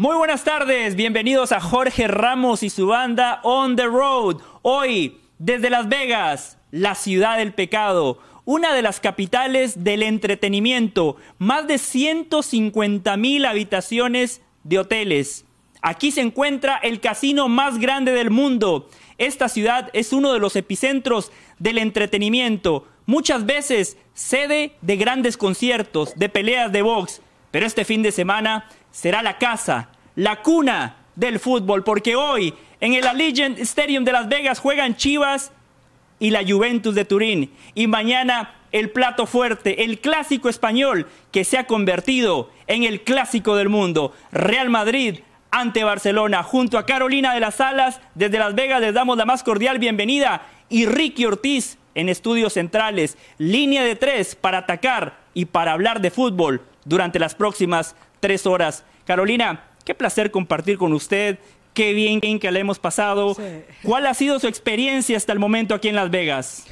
Muy buenas tardes, bienvenidos a Jorge Ramos y su banda On the Road. Hoy, desde Las Vegas, la ciudad del pecado, una de las capitales del entretenimiento, más de 150 mil habitaciones de hoteles. Aquí se encuentra el casino más grande del mundo. Esta ciudad es uno de los epicentros del entretenimiento, muchas veces sede de grandes conciertos, de peleas de box, pero este fin de semana será la casa, la cuna del fútbol, porque hoy en el Allegiant Stadium de Las Vegas juegan Chivas y la Juventus de Turín. Y mañana el plato fuerte, el clásico español que se ha convertido en el clásico del mundo. Real Madrid ante Barcelona. Junto a Carolina de las Alas, desde Las Vegas les damos la más cordial bienvenida. Y Ricky Ortiz en estudios centrales. Línea de tres para atacar y para hablar de fútbol durante las próximas tres horas. Carolina, qué placer compartir con usted. Qué bien que le hemos pasado. ¿Cuál ha sido su experiencia hasta el momento aquí en Las Vegas?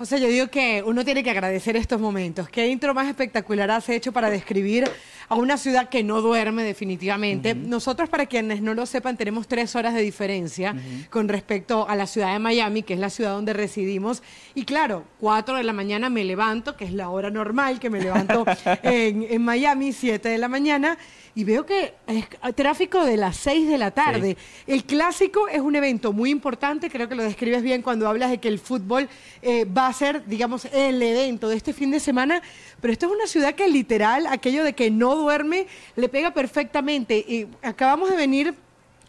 José, yo digo que uno tiene que agradecer estos momentos. ¿Qué intro más espectacular has hecho para describir a una ciudad que no duerme definitivamente? Nosotros, para quienes no lo sepan, tenemos tres horas de diferencia con respecto a la ciudad de Miami, que es la ciudad donde residimos. Y claro, cuatro de la mañana me levanto, que es la hora normal que me levanto en, en Miami, siete de la mañana y veo que es tráfico de las 6 de la tarde. El clásico es un evento muy importante, creo que lo describes bien cuando hablas de que el fútbol eh, va a ser, digamos, el evento de este fin de semana, pero esto es una ciudad que literal, aquello de que no duerme, le pega perfectamente. Y acabamos de venir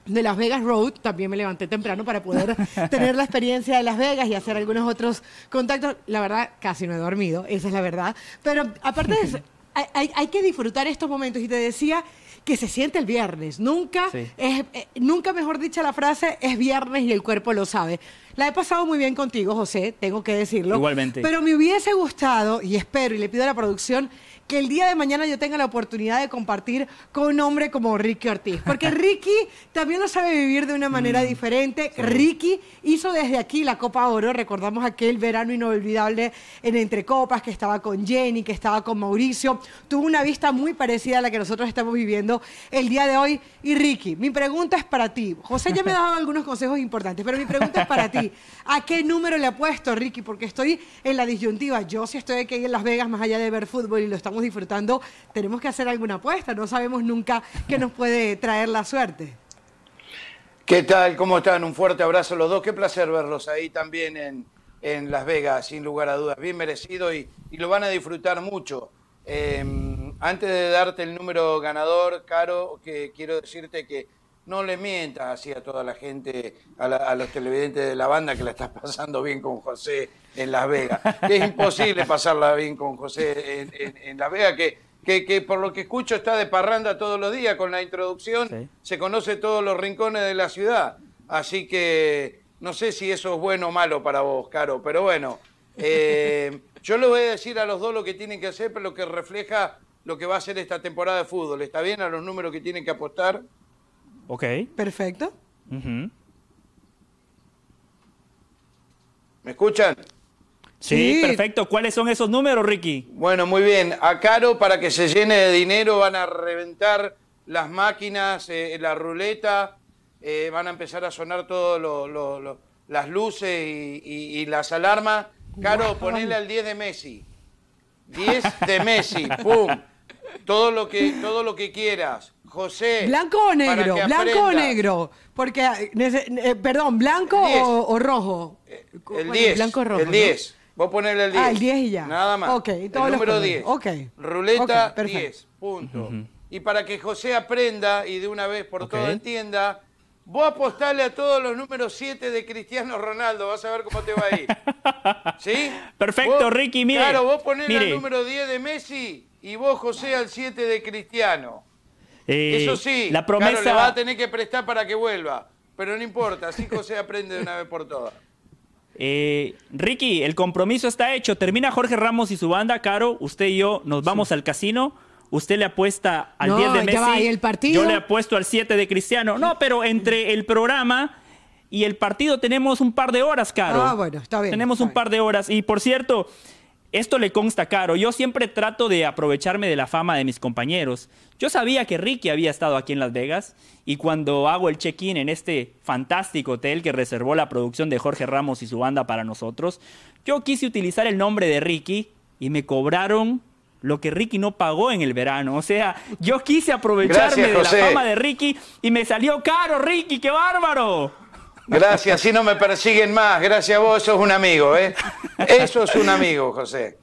de Las Vegas Road, también me levanté temprano para poder tener la experiencia de Las Vegas y hacer algunos otros contactos. La verdad, casi no he dormido, esa es la verdad. Pero aparte de eso, hay, que disfrutar estos momentos. Y te decía que se siente el viernes. Nunca, es, eh, nunca mejor dicha la frase, es viernes y el cuerpo lo sabe. La he pasado muy bien contigo, José, tengo que decirlo. Igualmente. Pero me hubiese gustado, y espero, y le pido a la producción, que el día de mañana yo tenga la oportunidad de compartir con un hombre como Ricky Ortiz. Porque Ricky también lo sabe vivir de una manera mm, diferente. Ricky hizo desde aquí la Copa Oro. Recordamos aquel verano inolvidable en Entre Copas, que estaba con Jenny, que estaba con Mauricio. Tuvo una vista muy parecida a la que nosotros estamos viviendo el día de hoy. Y Ricky, mi pregunta es para ti. José ya me ha dado algunos consejos importantes, pero mi pregunta es para ti. ¿A qué número le ha puesto, Ricky? Porque estoy en la disyuntiva. Yo si estoy aquí en Las Vegas, más allá de ver fútbol y lo estamos disfrutando, tenemos que hacer alguna apuesta. No sabemos nunca qué nos puede traer la suerte. ¿Qué tal? ¿Cómo están? Un fuerte abrazo a los dos. Qué placer verlos ahí también en, en Las Vegas, sin lugar a dudas. Bien merecido y, lo van a disfrutar mucho. Em, antes de darte el número ganador, Caro, que quiero decirte que no le mientas así a toda la gente, a, los televidentes de la banda que la estás pasando bien con José en Las Vegas. Que es imposible pasarla bien con José en, Las Vegas, que, que, por lo que escucho está de parranda todos los días con la introducción, se conoce todos los rincones de la ciudad. Así que no sé si eso es bueno o malo para vos, Caro, pero bueno, eh, yo le voy a decir a los dos lo que tienen que hacer, pero lo que refleja lo que va a ser esta temporada de fútbol. ¿Está bien a los números que tienen que apostar? Ok. Perfecto. ¿Me escuchan? Sí, perfecto. ¿Cuáles son esos números, Ricky? Bueno, muy bien. A Caro, para que se llene de dinero, van a reventar las máquinas, eh, la ruleta, eh, van a empezar a sonar todas las luces y, las alarmas. Caro, ponele al 10 de Messi. 10 de Messi, ¡pum! Todo lo que, todo lo que quieras. José. ¿Blanco o negro? ¿Blanco o negro? Porque, eh, perdón, ¿blanco o, rojo? El 10. Blanco o rojo. El 10. Vos ponerle el 10. Ah, el 10 y ya. Nada más. Ok, el número 10. Ok. Ruleta 10. Punto. Y para que José aprenda y de una vez por todo entienda, vos apostale a todos los números 7 de Cristiano Ronaldo. Vas a ver cómo te va a ir. ¿Sí? Perfecto, Ricky. Mire. Claro, vos ponés el número 10 de Messi y vos, José, al 7 de Cristiano. Eh, Eso sí, la promesa... le va a tener que prestar para que vuelva. Pero no importa, así José aprende de una vez por todas. Eh, Ricky, el compromiso está hecho. Termina Jorge Ramos y su banda, Caro. Usted y yo nos vamos al casino. Usted le apuesta al 10 de Messi. el partido? Yo le apuesto al 7 de Cristiano. No, pero entre el programa y el partido tenemos un par de horas, Caro. Ah, bueno, está bien. Tenemos un par de horas. Y por cierto, Esto le consta caro. Yo siempre trato de aprovecharme de la fama de mis compañeros. Yo sabía que Ricky había estado aquí en Las Vegas y cuando hago el check-in en este fantástico hotel que reservó la producción de Jorge Ramos y su banda para nosotros, yo quise utilizar el nombre de Ricky y me cobraron lo que Ricky no pagó en el verano. O sea, yo quise aprovecharme de la fama de Ricky y me salió caro, Ricky, qué bárbaro. Gracias, si no me persiguen más. Gracias a vos, sos un amigo, ¿eh? Eso es un amigo, José.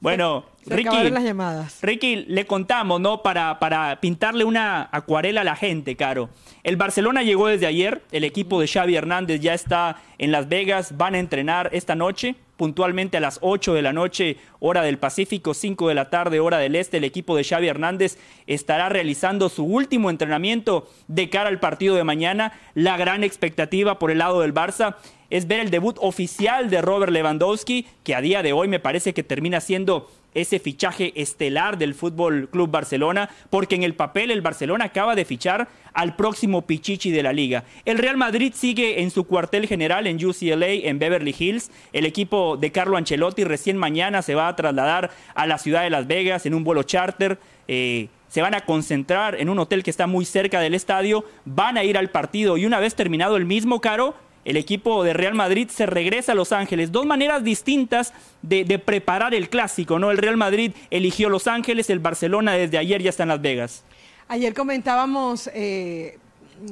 Bueno, Ricky, las llamadas. Ricky, le contamos, ¿no? Para, para pintarle una acuarela a la gente, Caro. El Barcelona llegó desde ayer, el equipo de Xavi Hernández ya está en Las Vegas, van a entrenar esta noche, puntualmente a las 8 de la noche, hora del Pacífico, 5 de la tarde, hora del Este. El equipo de Xavi Hernández estará realizando su último entrenamiento de cara al partido de mañana. La gran expectativa por el lado del Barça es ver el debut oficial de Robert Lewandowski, que a día de hoy me parece que termina siendo ese fichaje estelar del Fútbol Club Barcelona, porque en el papel el Barcelona acaba de fichar al próximo Pichichi de la liga. El Real Madrid sigue en su cuartel general en UCLA, en Beverly Hills. El equipo de Carlo Ancelotti recién mañana se va a trasladar a la ciudad de Las Vegas en un vuelo charter. Eh, se van a concentrar en un hotel que está muy cerca del estadio, van a ir al partido y una vez terminado el mismo, Caro, el equipo de Real Madrid se regresa a Los Ángeles. Dos maneras distintas de, preparar el clásico, ¿no? El Real Madrid eligió Los Ángeles, el Barcelona desde ayer ya está en Las Vegas. Ayer comentábamos, eh,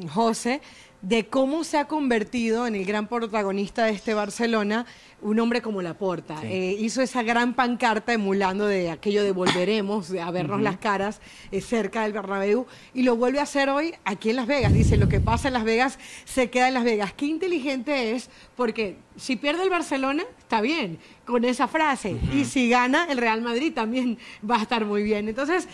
José, de cómo se ha convertido en el gran protagonista de este Barcelona un hombre como Laporta. Eh, hizo esa gran pancarta emulando de aquello de volveremos a vernos las caras eh, cerca del Bernabéu y lo vuelve a hacer hoy aquí en Las Vegas. Dice, lo que pasa en Las Vegas se queda en Las Vegas. Qué inteligente es porque si pierde el Barcelona, está bien con esa frase. Y si gana el Real Madrid también va a estar muy bien. Entonces,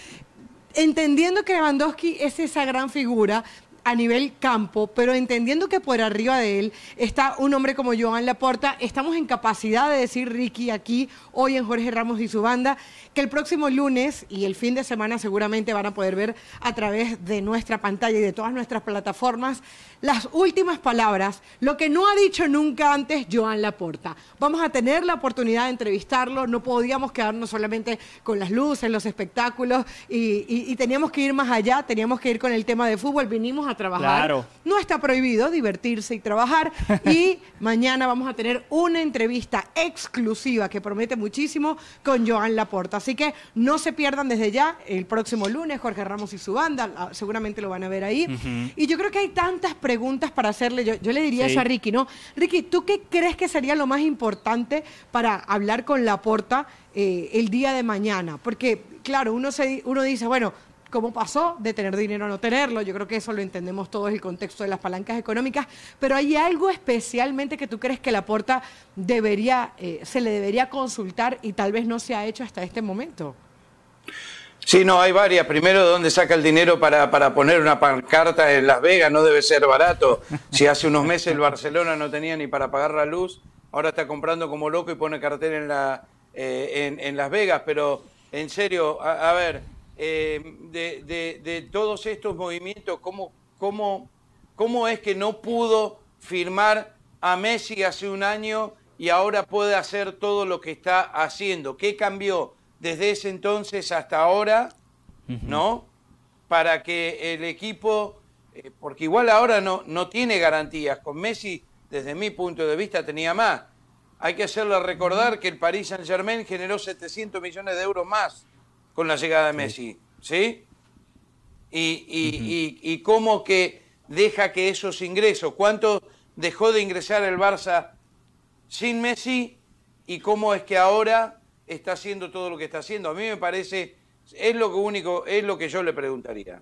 entendiendo que Lewandowski es esa gran figura, a nivel campo, pero entendiendo que por arriba de él está un hombre como Joan Laporta, estamos en capacidad de decir, Ricky, aquí, hoy en Jorge Ramos y su banda, que el próximo lunes y el fin de semana seguramente van a poder ver a través de nuestra pantalla y de todas nuestras plataformas las últimas palabras, lo que no ha dicho nunca antes Joan Laporta. Vamos a tener la oportunidad de entrevistarlo, no podíamos quedarnos solamente con las luces, los espectáculos y, teníamos que ir más allá, teníamos que ir con el tema de fútbol, vinimos a trabajar. No está prohibido divertirse y trabajar y mañana vamos a tener una entrevista exclusiva que promete muchísimo con Joan Laporta. Así que no se pierdan desde ya el próximo lunes Jorge Ramos y su banda, ah, seguramente lo van a ver ahí. Y yo creo que hay tantas preguntas preguntas para hacerle. Yo, le diría eso a Ricky, ¿no? Ricky, ¿tú qué crees que sería lo más importante para hablar con Laporta eh, el día de mañana? Porque, claro, uno, se, uno dice, bueno, ¿cómo pasó de tener dinero a no tenerlo? Yo creo que eso lo entendemos todos, el contexto de las palancas económicas, pero ¿hay algo especialmente que tú crees que Laporta debería, eh, se le debería consultar y tal vez no se ha hecho hasta este momento? Sí, no, hay varias. Primero, ¿dónde saca el dinero para, para poner una pancarta en Las Vegas? No debe ser barato. Si hace unos meses el Barcelona no tenía ni para pagar la luz, ahora está comprando como loco y pone cartel en, la, eh, en, Las Vegas. Pero, en serio, a, ver, eh, de, de, todos estos movimientos, ¿cómo, cómo, ¿cómo es que no pudo firmar a Messi hace un año y ahora puede hacer todo lo que está haciendo? ¿Qué cambió? Desde ese entonces hasta ahora, ¿no? Para que el equipo, eh, porque igual ahora no, no tiene garantías, con Messi, desde mi punto de vista, tenía más. Hay que hacerle recordar que el Paris Saint Germain generó 700 millones de euros más con la llegada de Messi, ¿sí? Y, y, y, cómo que deja que esos ingresos, cuánto dejó de ingresar el Barça sin Messi y cómo es que ahora está haciendo todo lo que está haciendo. A mí me parece, es lo único, es lo que yo le preguntaría.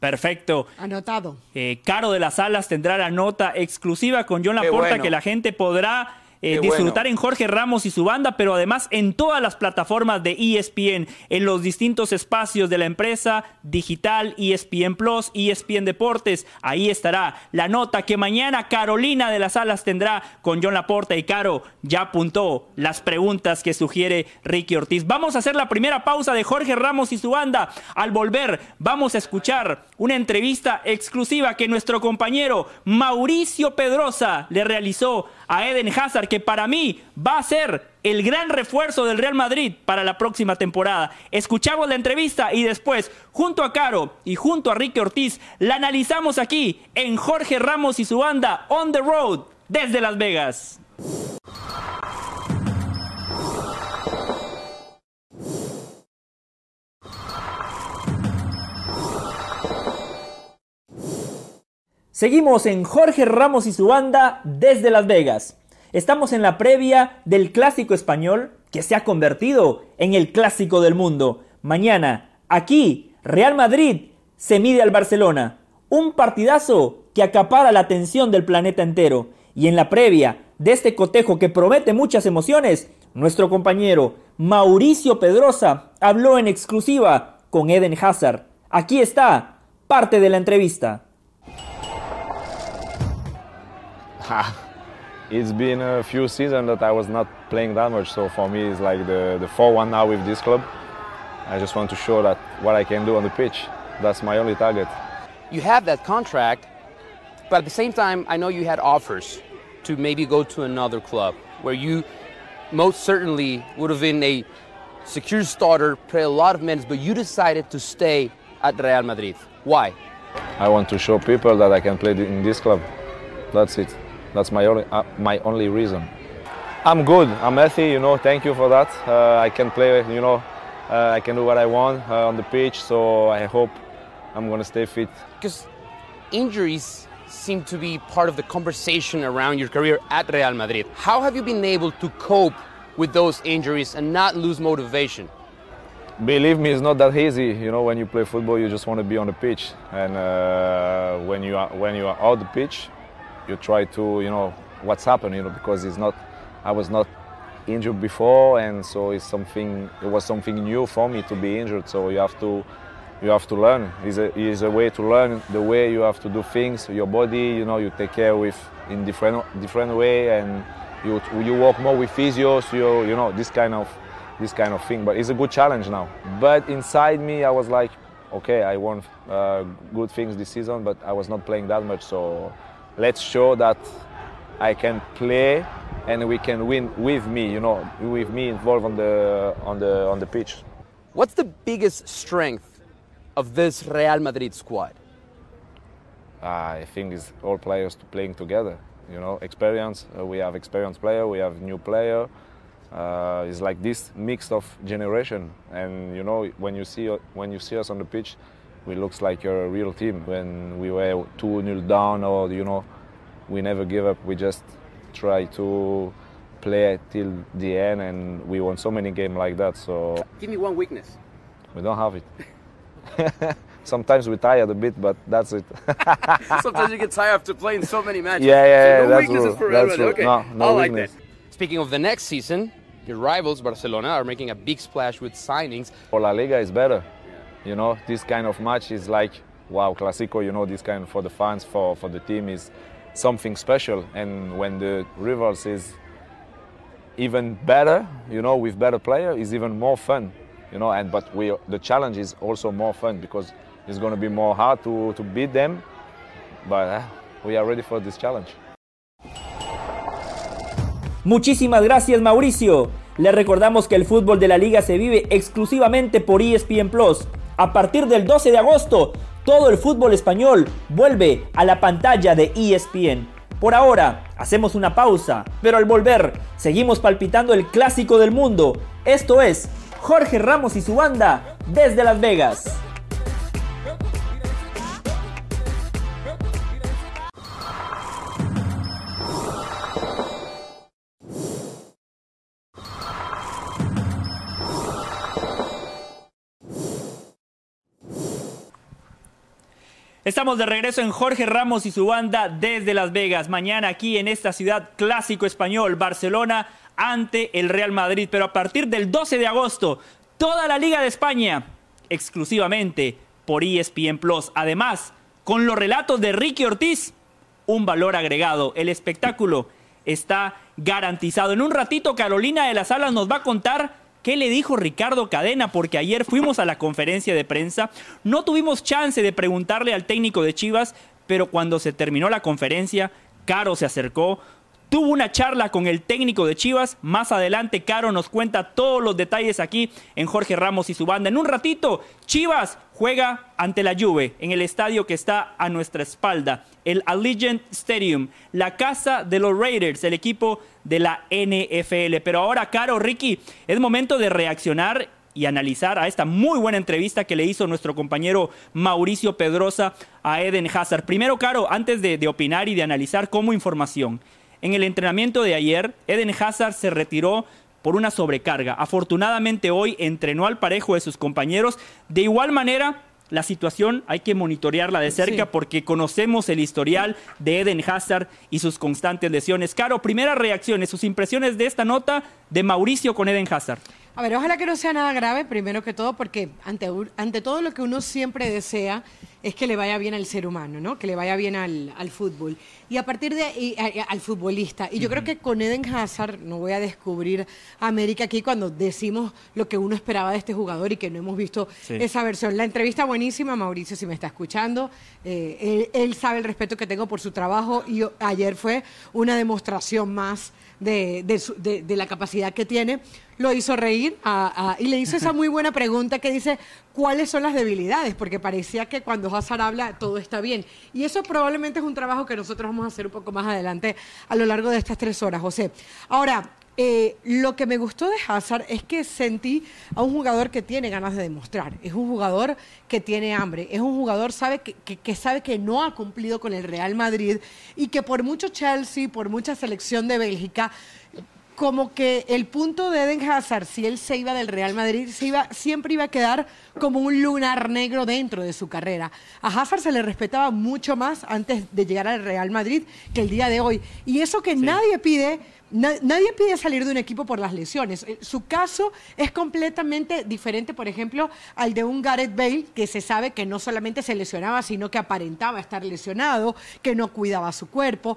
Perfecto. Anotado. Eh, Caro de las Alas tendrá la nota exclusiva con John Laporta que la gente podrá eh, disfrutar en Jorge Ramos y su banda, pero además en todas las plataformas de ESPN, en los distintos espacios de la empresa digital, ESPN Plus, ESPN Deportes. Ahí estará la nota que mañana Carolina de las Alas tendrá con John Laporta y Caro ya apuntó las preguntas que sugiere Ricky Ortiz. Vamos a hacer la primera pausa de Jorge Ramos y su banda. Al volver, vamos a escuchar una entrevista exclusiva que nuestro compañero Mauricio Pedrosa le realizó a Eden Hazard, que para mí va a ser el gran refuerzo del Real Madrid para la próxima temporada. Escuchamos la entrevista y después, junto a Caro y junto a Ricky Ortiz, la analizamos aquí en Jorge Ramos y su banda On the Road desde Las Vegas. Seguimos en Jorge Ramos y su banda desde Las Vegas. Estamos en la previa del clásico español que se ha convertido en el clásico del mundo. Mañana, aquí, Real Madrid se mide al Barcelona. Un partidazo que acapara la atención del planeta entero. Y en la previa de este cotejo que promete muchas emociones, nuestro compañero Mauricio Pedrosa habló en exclusiva con Eden Hazard. Aquí está parte de la entrevista. Ah, it's been a few seasons that I was not playing that much, so for me it's like the, the 4-1 now with this club. I just want to show that what I can do on the pitch. That's my only target. You have that contract, but at the same time, I know you had offers to maybe go to another club where you most certainly would have been a secure starter, play a lot of minutes, but you decided to stay at Real Madrid. Why? I want to show people that I can play in this club. That's it. That's my only, uh, my only reason. I'm good. I'm healthy. You know. Thank you for that. Uh, I can play. You know, uh, I can do what I want uh, on the pitch. So I hope I'm gonna stay fit. Because injuries seem to be part of the conversation around your career at Real Madrid. How have you been able to cope with those injuries and not lose motivation? Believe me, it's not that easy. You know, when you play football, you just want to be on the pitch, and uh, when you are when you are out the pitch, you try to you know what's happened you know because it's not I was not injured before and so it's something it was something new for me to be injured. So you have to you have to learn. It's a, it's a way to learn the way you have to do things your body you know you take care with in different different way and you you work more with physios you you know this kind of this kind of thing. But it's a good challenge now. But inside me I was like okay I won uh, good things this season but I was not playing that much so let's show that I can play and we can win with me, you know, with me involved on the on the on the pitch. What's the biggest strength of this Real Madrid squad? I think it's all players playing together. You know, experience. Uh, we have experienced player. We have new player. Uh, it's like this mix of generation, and you know, when you see when you see us on the pitch, we looks like you're a real team. When we were 2 0 down, or you know, we never give up. We just try to play till the end, and we won so many games like that. So give me one weakness. We don't have it. Sometimes we're tired a bit, but that's it. Sometimes you get tired after playing so many matches. Yeah, yeah, so no that's true. That's true. Okay. No, no I like weakness. that. Speaking of the next season, your rivals Barcelona are making a big splash with signings. For La Liga is better. You know, this kind of match is like wow, Clasico. You know, this kind for the fans, for for the team is something special. And when the rivals is even better, you know, with better player, is even more fun. You know, and but we the challenge is also more fun because it's going to be more hard to to beat them. But uh, we are ready for this challenge. Muchísimas gracias Mauricio. Le recordamos que el fútbol de la liga se vive exclusivamente por ESPN Plus. A partir del 12 de agosto, todo el fútbol español vuelve a la pantalla de ESPN. Por ahora, hacemos una pausa, pero al volver, seguimos palpitando el clásico del mundo. Esto es Jorge Ramos y su banda desde Las Vegas. Estamos de regreso en Jorge Ramos y su banda desde Las Vegas. Mañana aquí en esta ciudad clásico español, Barcelona ante el Real Madrid. Pero a partir del 12 de agosto, toda la Liga de España, exclusivamente por ESPN Plus. Además, con los relatos de Ricky Ortiz, un valor agregado. El espectáculo está garantizado. En un ratito, Carolina de las Alas nos va a contar ¿Qué le dijo Ricardo Cadena? Porque ayer fuimos a la conferencia de prensa, no tuvimos chance de preguntarle al técnico de Chivas, pero cuando se terminó la conferencia, Caro se acercó, tuvo una charla con el técnico de Chivas. Más adelante, Caro nos cuenta todos los detalles aquí en Jorge Ramos y su banda. En un ratito, Chivas juega ante la Juve en el estadio que está a nuestra espalda, el Allegiant Stadium, la casa de los Raiders, el equipo de la NFL. Pero ahora, Caro, Ricky, es momento de reaccionar y analizar a esta muy buena entrevista que le hizo nuestro compañero Mauricio Pedrosa a Eden Hazard. Primero, Caro, antes de, de opinar y de analizar como información, en el entrenamiento de ayer, Eden Hazard se retiró por una sobrecarga. Afortunadamente hoy entrenó al parejo de sus compañeros. De igual manera, la situación hay que monitorearla de cerca Sí. porque conocemos el historial de Eden Hazard y sus constantes lesiones. Caro, primeras reacciones, sus impresiones de esta nota de Mauricio con Eden Hazard. A ver, ojalá que no sea nada grave, primero que todo, porque ante, todo lo que uno siempre desea es que le vaya bien al ser humano, ¿no? Que le vaya bien al, al fútbol. Y a partir de ahí, al futbolista. Y yo creo que con Eden Hazard, no voy a descubrir América aquí cuando decimos lo que uno esperaba de este jugador y que no hemos visto Sí. esa versión. La entrevista buenísima, Mauricio, si me está escuchando. Eh, él, él sabe el respeto que tengo por su trabajo y ayer fue una demostración más de, de su- de- de la capacidad que tiene. Lo hizo reír a- a- y le hizo esa muy buena pregunta que dice, ¿cuáles son las debilidades? Porque parecía que cuando Hazard habla todo está bien. Y eso probablemente es un trabajo que nosotros vamos a hacer un poco más adelante a lo largo de estas tres horas, José. Ahora, eh, lo que me gustó de Hazard es que sentí a un jugador que tiene ganas de demostrar. Es un jugador que tiene hambre. Es un jugador sabe que, que- que sabe que no ha cumplido con el Real Madrid y que por mucho Chelsea, por mucha selección de Bélgica, como que el punto de Eden Hazard, si él se iba del Real Madrid, se iba, siempre iba a quedar como un lunar negro dentro de su carrera. A Hazard se le respetaba mucho más antes de llegar al Real Madrid que el día de hoy. Y eso que nadie pide, nadie pide salir de un equipo por las lesiones. Eh, Su caso es completamente diferente, por ejemplo, al de un Gareth Bale, que se sabe que no solamente se lesionaba, sino que aparentaba estar lesionado, que no cuidaba su cuerpo.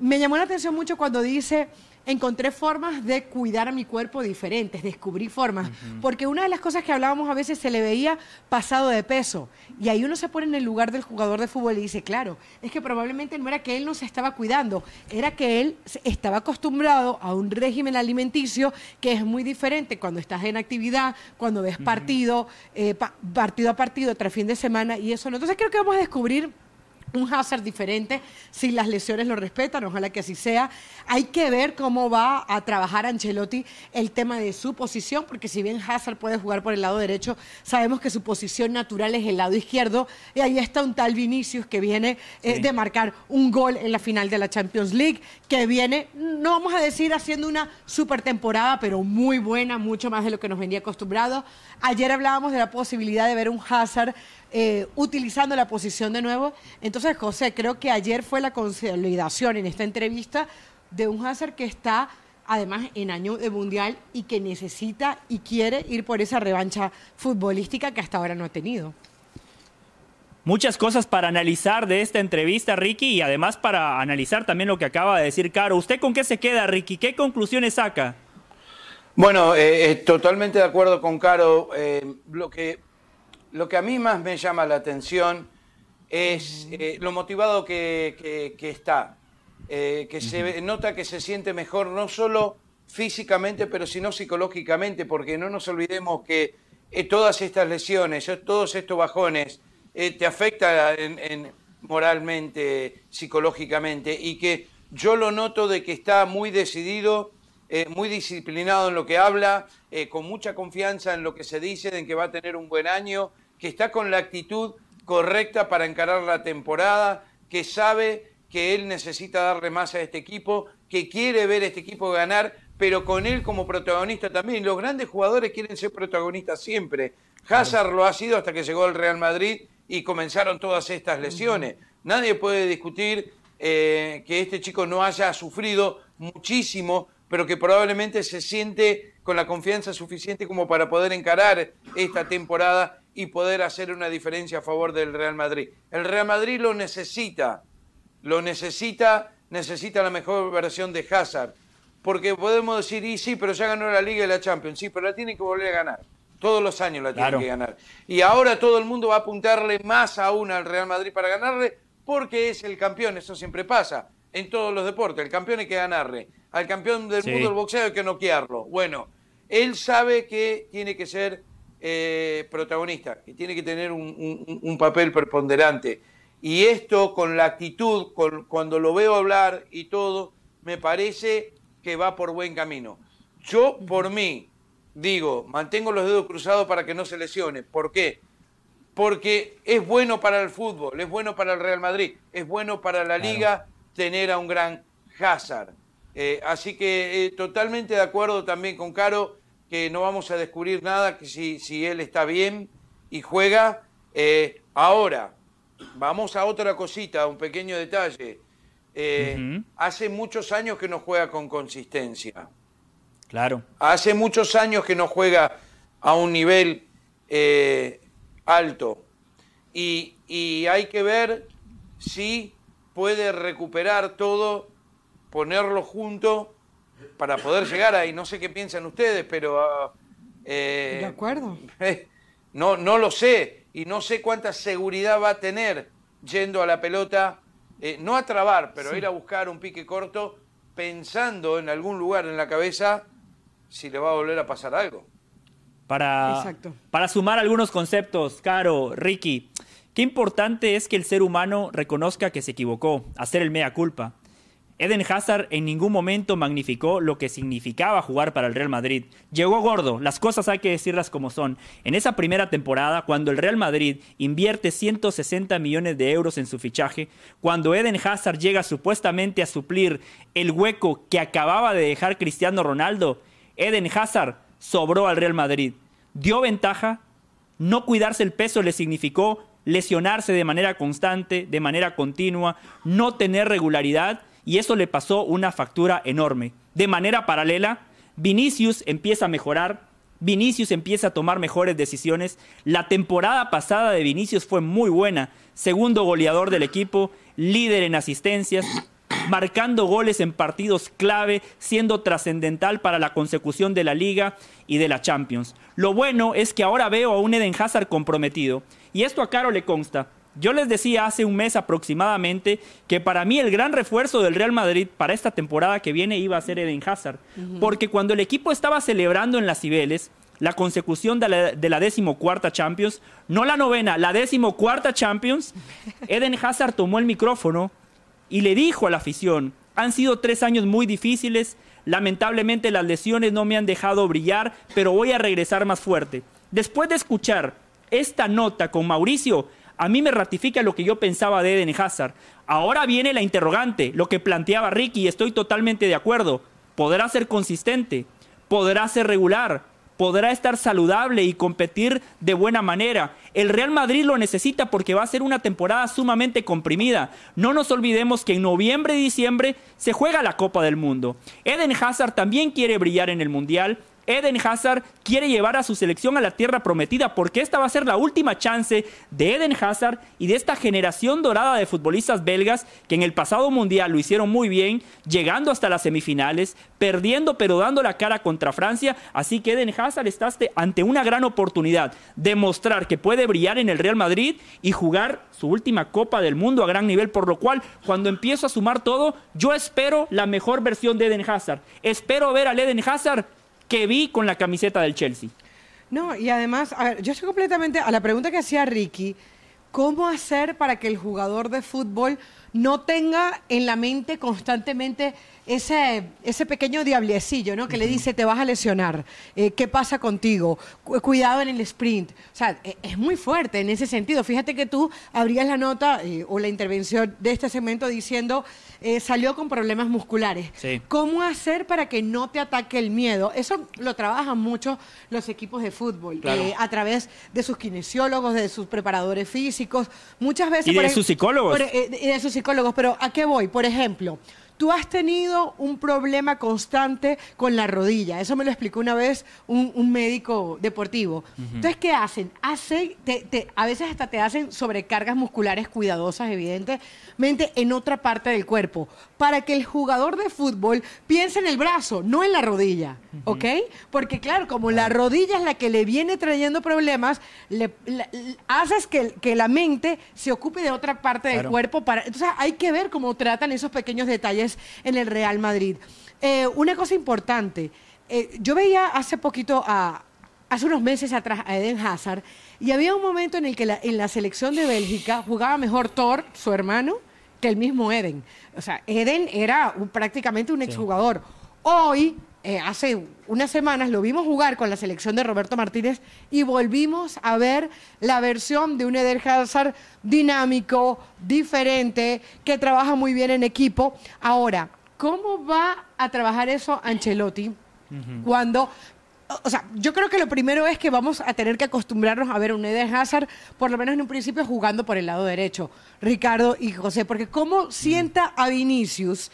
Me llamó la atención mucho cuando dice encontré formas de cuidar a mi cuerpo diferentes, descubrí formas, porque una de las cosas que hablábamos a veces se le veía pasado de peso, y ahí uno se pone en el lugar del jugador de fútbol y dice, claro, es que probablemente no era que él no se estaba cuidando, era que él estaba acostumbrado a un régimen alimenticio que es muy diferente cuando estás en actividad, cuando ves partido, eh, pa- partido a partido, tras fin de semana, y eso no. Entonces creo que vamos a descubrir un Hazard diferente, si las lesiones lo respetan, ojalá que así sea. Hay que ver cómo va a trabajar Ancelotti el tema de su posición, porque si bien Hazard puede jugar por el lado derecho, sabemos que su posición natural es el lado izquierdo, y ahí está un tal Vinicius que viene eh, Sí. de marcar un gol en la final de la Champions League, que viene, no vamos a decir haciendo una super temporada, pero muy buena, mucho más de lo que nos venía acostumbrado. Ayer hablábamos de la posibilidad de ver un Hazard eh, utilizando la posición de nuevo. Entonces, José, creo que ayer fue la consolidación en esta entrevista de un Hazard que está además en año de mundial y que necesita y quiere ir por esa revancha futbolística que hasta ahora no ha tenido. Muchas cosas para analizar de esta entrevista, Ricky, y además para analizar también lo que acaba de decir Caro. ¿Usted con qué se queda, Ricky? ¿Qué conclusiones saca? Bueno, eh, eh, totalmente de acuerdo con Caro. Eh, lo, que, lo que a mí más me llama la atención es eh, lo motivado que, que- que está. Eh, que se nota que se siente mejor no solo físicamente, pero sino psicológicamente, porque no nos olvidemos que eh, todas estas lesiones, todos estos bajones, eh, te afecta en- en- moralmente, psicológicamente, y que yo lo noto de que está muy decidido, eh, muy disciplinado en lo que habla, eh, con mucha confianza en lo que se dice, en que va a tener un buen año, que está con la actitud correcta para encarar la temporada, que sabe que él necesita darle más a este equipo, que quiere ver a este equipo ganar, pero con él como protagonista también. Los grandes jugadores quieren ser protagonistas siempre. Hazard lo ha sido hasta que llegó al Real Madrid y comenzaron todas estas lesiones. Nadie puede discutir eh, que este chico no haya sufrido muchísimo, pero que probablemente se siente con la confianza suficiente como para poder encarar esta temporada y poder hacer una diferencia a favor del Real Madrid. El Real Madrid lo necesita, lo necesita, necesita la mejor versión de Hazard. Porque podemos decir, y sí, pero ya ganó la Liga y la Champions, sí, pero la tiene que volver a ganar. Todos los años la tiene Claro. que ganar. Y ahora todo el mundo va a apuntarle más aún al Real Madrid para ganarle, porque es el campeón, eso siempre pasa. En todos los deportes. El campeón hay que ganarle. Al campeón del mundo del boxeo hay que noquearlo. Bueno, él sabe que tiene que ser eh, protagonista, que tiene que tener un, papel preponderante. Y esto con la actitud, con, cuando lo veo hablar y todo, me parece que va por buen camino. Yo, por mí, digo, mantengo los dedos cruzados para que no se lesione. ¿Por qué? Porque es bueno para el fútbol, es bueno para el Real Madrid, es bueno para la liga tener a un gran Hazard. Eh, así que eh, totalmente de acuerdo también con Caro que no vamos a descubrir nada que si, si él está bien y juega. Eh, ahora, vamos a otra cosita, un pequeño detalle. Hace muchos años que no juega con consistencia. Claro. Hace muchos años que no juega a un nivel alto. Y, y hay que ver si puede recuperar todo, ponerlo junto para poder llegar ahí. No sé qué piensan ustedes, pero... Ah, eh, de acuerdo. no, no lo sé y no sé cuánta seguridad va a tener yendo a la pelota, eh, no a trabar, pero ir a buscar un pique corto pensando en algún lugar en la cabeza si le va a volver a pasar algo. Para, para sumar algunos conceptos, Caro, Ricky, qué importante es que el ser humano reconozca que se equivocó, hacer el mea culpa. Eden Hazard en ningún momento magnificó lo que significaba jugar para el Real Madrid. Llegó gordo, las cosas hay que decirlas como son. En esa primera temporada, cuando el Real Madrid invierte 160 millones de euros en su fichaje, cuando Eden Hazard llega supuestamente a suplir el hueco que acababa de dejar Cristiano Ronaldo, Eden Hazard sobró al Real Madrid. Dio ventaja, no cuidarse el peso le significó lesionarse de manera constante, de manera continua, no tener regularidad y eso le pasó una factura enorme. De manera paralela, Vinicius empieza a mejorar, Vinicius empieza a tomar mejores decisiones. La temporada pasada de Vinicius fue muy buena, segundo goleador del equipo, líder en asistencias, marcando goles en partidos clave, siendo trascendental para la consecución de la liga y de la Champions. Lo bueno es que ahora veo a un Eden Hazard comprometido, y esto a Caro le consta. Yo les decía hace un mes aproximadamente que para mí el gran refuerzo del Real Madrid para esta temporada que viene iba a ser Eden Hazard. Porque cuando el equipo estaba celebrando en las Cibeles la consecución de la, de la decimocuarta Champions, no la novena, la decimocuarta Champions, Eden Hazard tomó el micrófono y le dijo a la afición, han sido tres años muy difíciles, lamentablemente las lesiones no me han dejado brillar, pero voy a regresar más fuerte. Después de escuchar esta nota con Mauricio, a mí me ratifica lo que yo pensaba de Eden Hazard. Ahora viene la interrogante, lo que planteaba Ricky, y estoy totalmente de acuerdo. ¿Podrá ser consistente? ¿Podrá ser regular? Podrá estar saludable y competir de buena manera. El Real Madrid lo necesita porque va a ser una temporada sumamente comprimida. No nos olvidemos que en noviembre y diciembre se juega la Copa del Mundo. Eden Hazard también quiere brillar en el Mundial Eden Hazard quiere llevar a su selección a la tierra prometida porque esta va a ser la última chance de Eden Hazard y de esta generación dorada de futbolistas belgas que en el pasado mundial lo hicieron muy bien, llegando hasta las semifinales, perdiendo pero dando la cara contra Francia. Así que Eden Hazard está ante una gran oportunidad de mostrar que puede brillar en el Real Madrid y jugar su última Copa del Mundo a gran nivel, por lo cual cuando empiezo a sumar todo, yo espero la mejor versión de Eden Hazard. Espero ver al Eden Hazard que vi con la camiseta del Chelsea. No, y además, a ver, yo estoy completamente a la pregunta que hacía Ricky, ¿cómo hacer para que el jugador de fútbol no tenga en la mente constantemente ese, ese pequeño diablecillo, ¿no? Que le dice, te vas a lesionar, eh, ¿qué pasa contigo? cuidado en el sprint. O sea, e, es muy fuerte en ese sentido. Fíjate que tú abrías la nota eh, o la intervención de este segmento diciendo, eh, salió con problemas musculares. ¿Cómo hacer para que no te ataque el miedo? Eso lo trabajan mucho los equipos de fútbol, a través de sus kinesiólogos, de sus preparadores físicos, muchas veces... Y de sus psicólogos. y de sus psicólogos, pero ¿a qué voy? Por ejemplo, tú has tenido un problema constante con la rodilla. Eso me lo explicó una vez un, médico deportivo. Entonces, ¿qué hacen? Hacen, a veces hasta te hacen sobrecargas musculares cuidadosas, evidentemente, en otra parte del cuerpo, para que el jugador de fútbol piense en el brazo, no en la rodilla, ¿ok? Porque claro, como la rodilla es la que le viene trayendo problemas, le, haces que, que, la mente se ocupe de otra parte del cuerpo. Para, entonces, hay que ver cómo tratan esos pequeños detalles en el Real Madrid. Eh, una cosa importante, eh, yo veía hace poquito, a, hace unos meses atrás, a Eden Hazard, y había un momento en el que en la selección de Bélgica jugaba mejor Thor, su hermano, que el mismo Eden. O sea, Eden era prácticamente un exjugador. Hoy, eh, hace unas semanas, lo vimos jugar con la selección de Roberto Martínez y volvimos a ver la versión de un Eden Hazard dinámico, diferente, que trabaja muy bien en equipo. Ahora, ¿cómo va a trabajar eso Ancelotti cuando o sea, yo creo que lo primero es que vamos a tener que acostumbrarnos a ver un Eden Hazard, por lo menos en un principio, jugando por el lado derecho, Ricardo y José, porque cómo sienta a Vinicius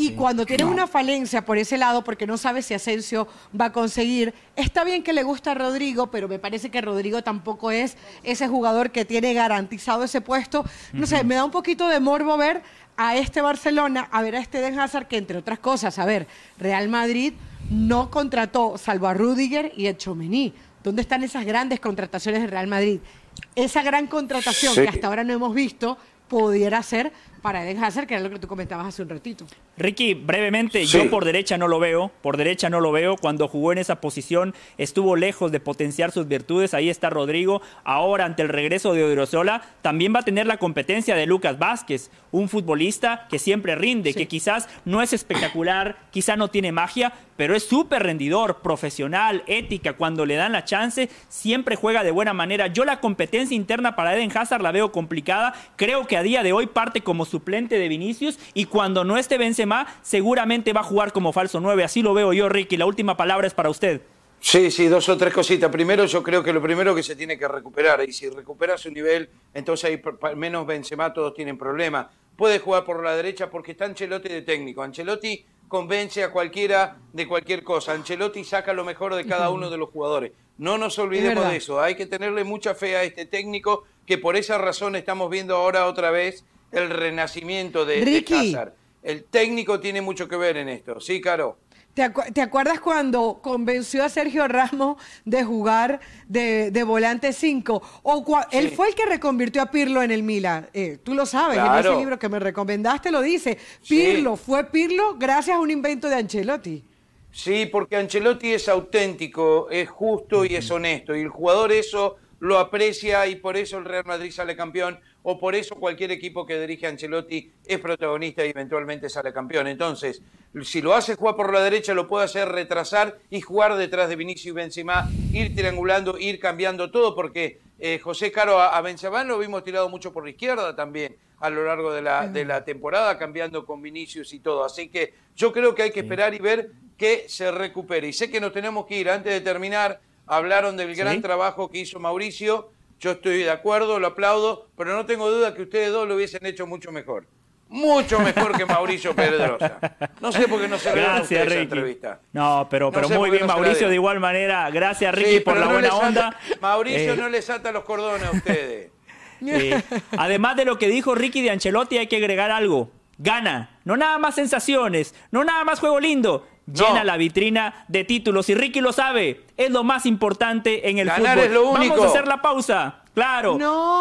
y cuando tiene una falencia por ese lado, porque no sabe si Asensio va a conseguir, está bien que le gusta a Rodrigo, pero me parece que Rodrigo tampoco es ese jugador que tiene garantizado ese puesto. No sé, me da un poquito de morbo ver a este Barcelona, a ver a este Den Hazard, que entre otras cosas, a ver, Real Madrid no contrató salvo a Rudiger y a Chomení. ¿Dónde están esas grandes contrataciones de Real Madrid? Esa gran contratación que hasta ahora no hemos visto pudiera ser para Eden Hazard, que era lo que tú comentabas hace un ratito. Ricky, brevemente, yo por derecha no lo veo, por derecha no lo veo. Cuando jugó en esa posición estuvo lejos de potenciar sus virtudes. Ahí está Rodrigo. Ahora, ante el regreso de Odriozola, también va a tener la competencia de Lucas Vázquez, un futbolista que siempre rinde, que quizás no es espectacular, quizás no tiene magia, pero es súper rendidor, profesional, ética. Cuando le dan la chance, siempre juega de buena manera. Yo la competencia interna para Eden Hazard la veo complicada. Creo que a día de hoy parte como suplente de Vinicius y cuando no esté Benzema seguramente va a jugar como falso 9. Así lo veo yo, Ricky. La última palabra es para usted. Sí, sí, dos o tres cositas. Primero, yo creo que lo primero que se tiene que recuperar, y si recupera su nivel, entonces hay menos Benzema, todos tienen problemas. Puede jugar por la derecha porque está Ancelotti de técnico. Ancelotti convence a cualquiera de cualquier cosa. Ancelotti saca lo mejor de cada uno de los jugadores. No nos olvidemos de eso. Hay que tenerle mucha fe a este técnico que por esa razón estamos viendo ahora otra vez el renacimiento de, Ricky. El técnico tiene mucho que ver en esto. Sí, Caro. ¿Te, acuerdas cuando convenció a Sergio Ramos de jugar de, volante 5? O Él fue el que reconvirtió a Pirlo en el Milan. Eh, tú lo sabes, en ese libro que me recomendaste lo dice. Pirlo, fue Pirlo gracias a un invento de Ancelotti. Sí, porque Ancelotti es auténtico, es justo y es honesto. Y el jugador eso lo aprecia y por eso el Real Madrid sale campeón o por eso cualquier equipo que dirige Ancelotti es protagonista y eventualmente sale campeón. Entonces, si lo hace jugar por la derecha, lo puede hacer retrasar y jugar detrás de Vinicius y Benzema, ir triangulando, ir cambiando todo, porque eh, José Caro a, Benzema lo vimos tirado mucho por la izquierda también a lo largo de la, de la temporada, cambiando con Vinicius y todo. Así que yo creo que hay que esperar y ver que se recupere. Y sé que nos tenemos que ir antes de terminar hablaron del gran trabajo que hizo Mauricio. Yo estoy de acuerdo, lo aplaudo, pero no tengo duda que ustedes dos lo hubiesen hecho mucho mejor. Mucho mejor que Mauricio Pedrosa. No sé por qué no se Gracias, Ricky. entrevista. No, pero, pero muy bien, Mauricio, de igual manera. Gracias, Ricky, por la buena onda. Mauricio eh, no les ata los cordones a ustedes. Eh, además de lo que dijo Ricky de Ancelotti, hay que agregar algo. Gana. No nada más sensaciones, no nada más juego lindo llena la vitrina de títulos. Y Ricky lo sabe, es lo más importante en el Ganar fútbol. Es lo único. Vamos a hacer la pausa. Claro.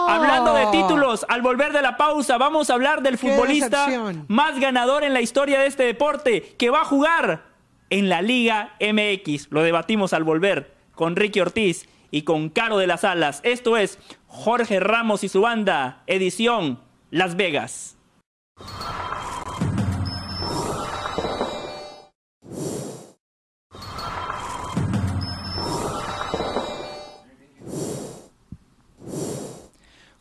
Hablando de títulos, al volver de la pausa, vamos a hablar del futbolista más ganador en la historia de este deporte, que va a jugar en la Liga MX. Lo debatimos al volver con Ricky Ortiz y con Caro de las Alas. Esto es Jorge Ramos y su banda, edición Las Vegas.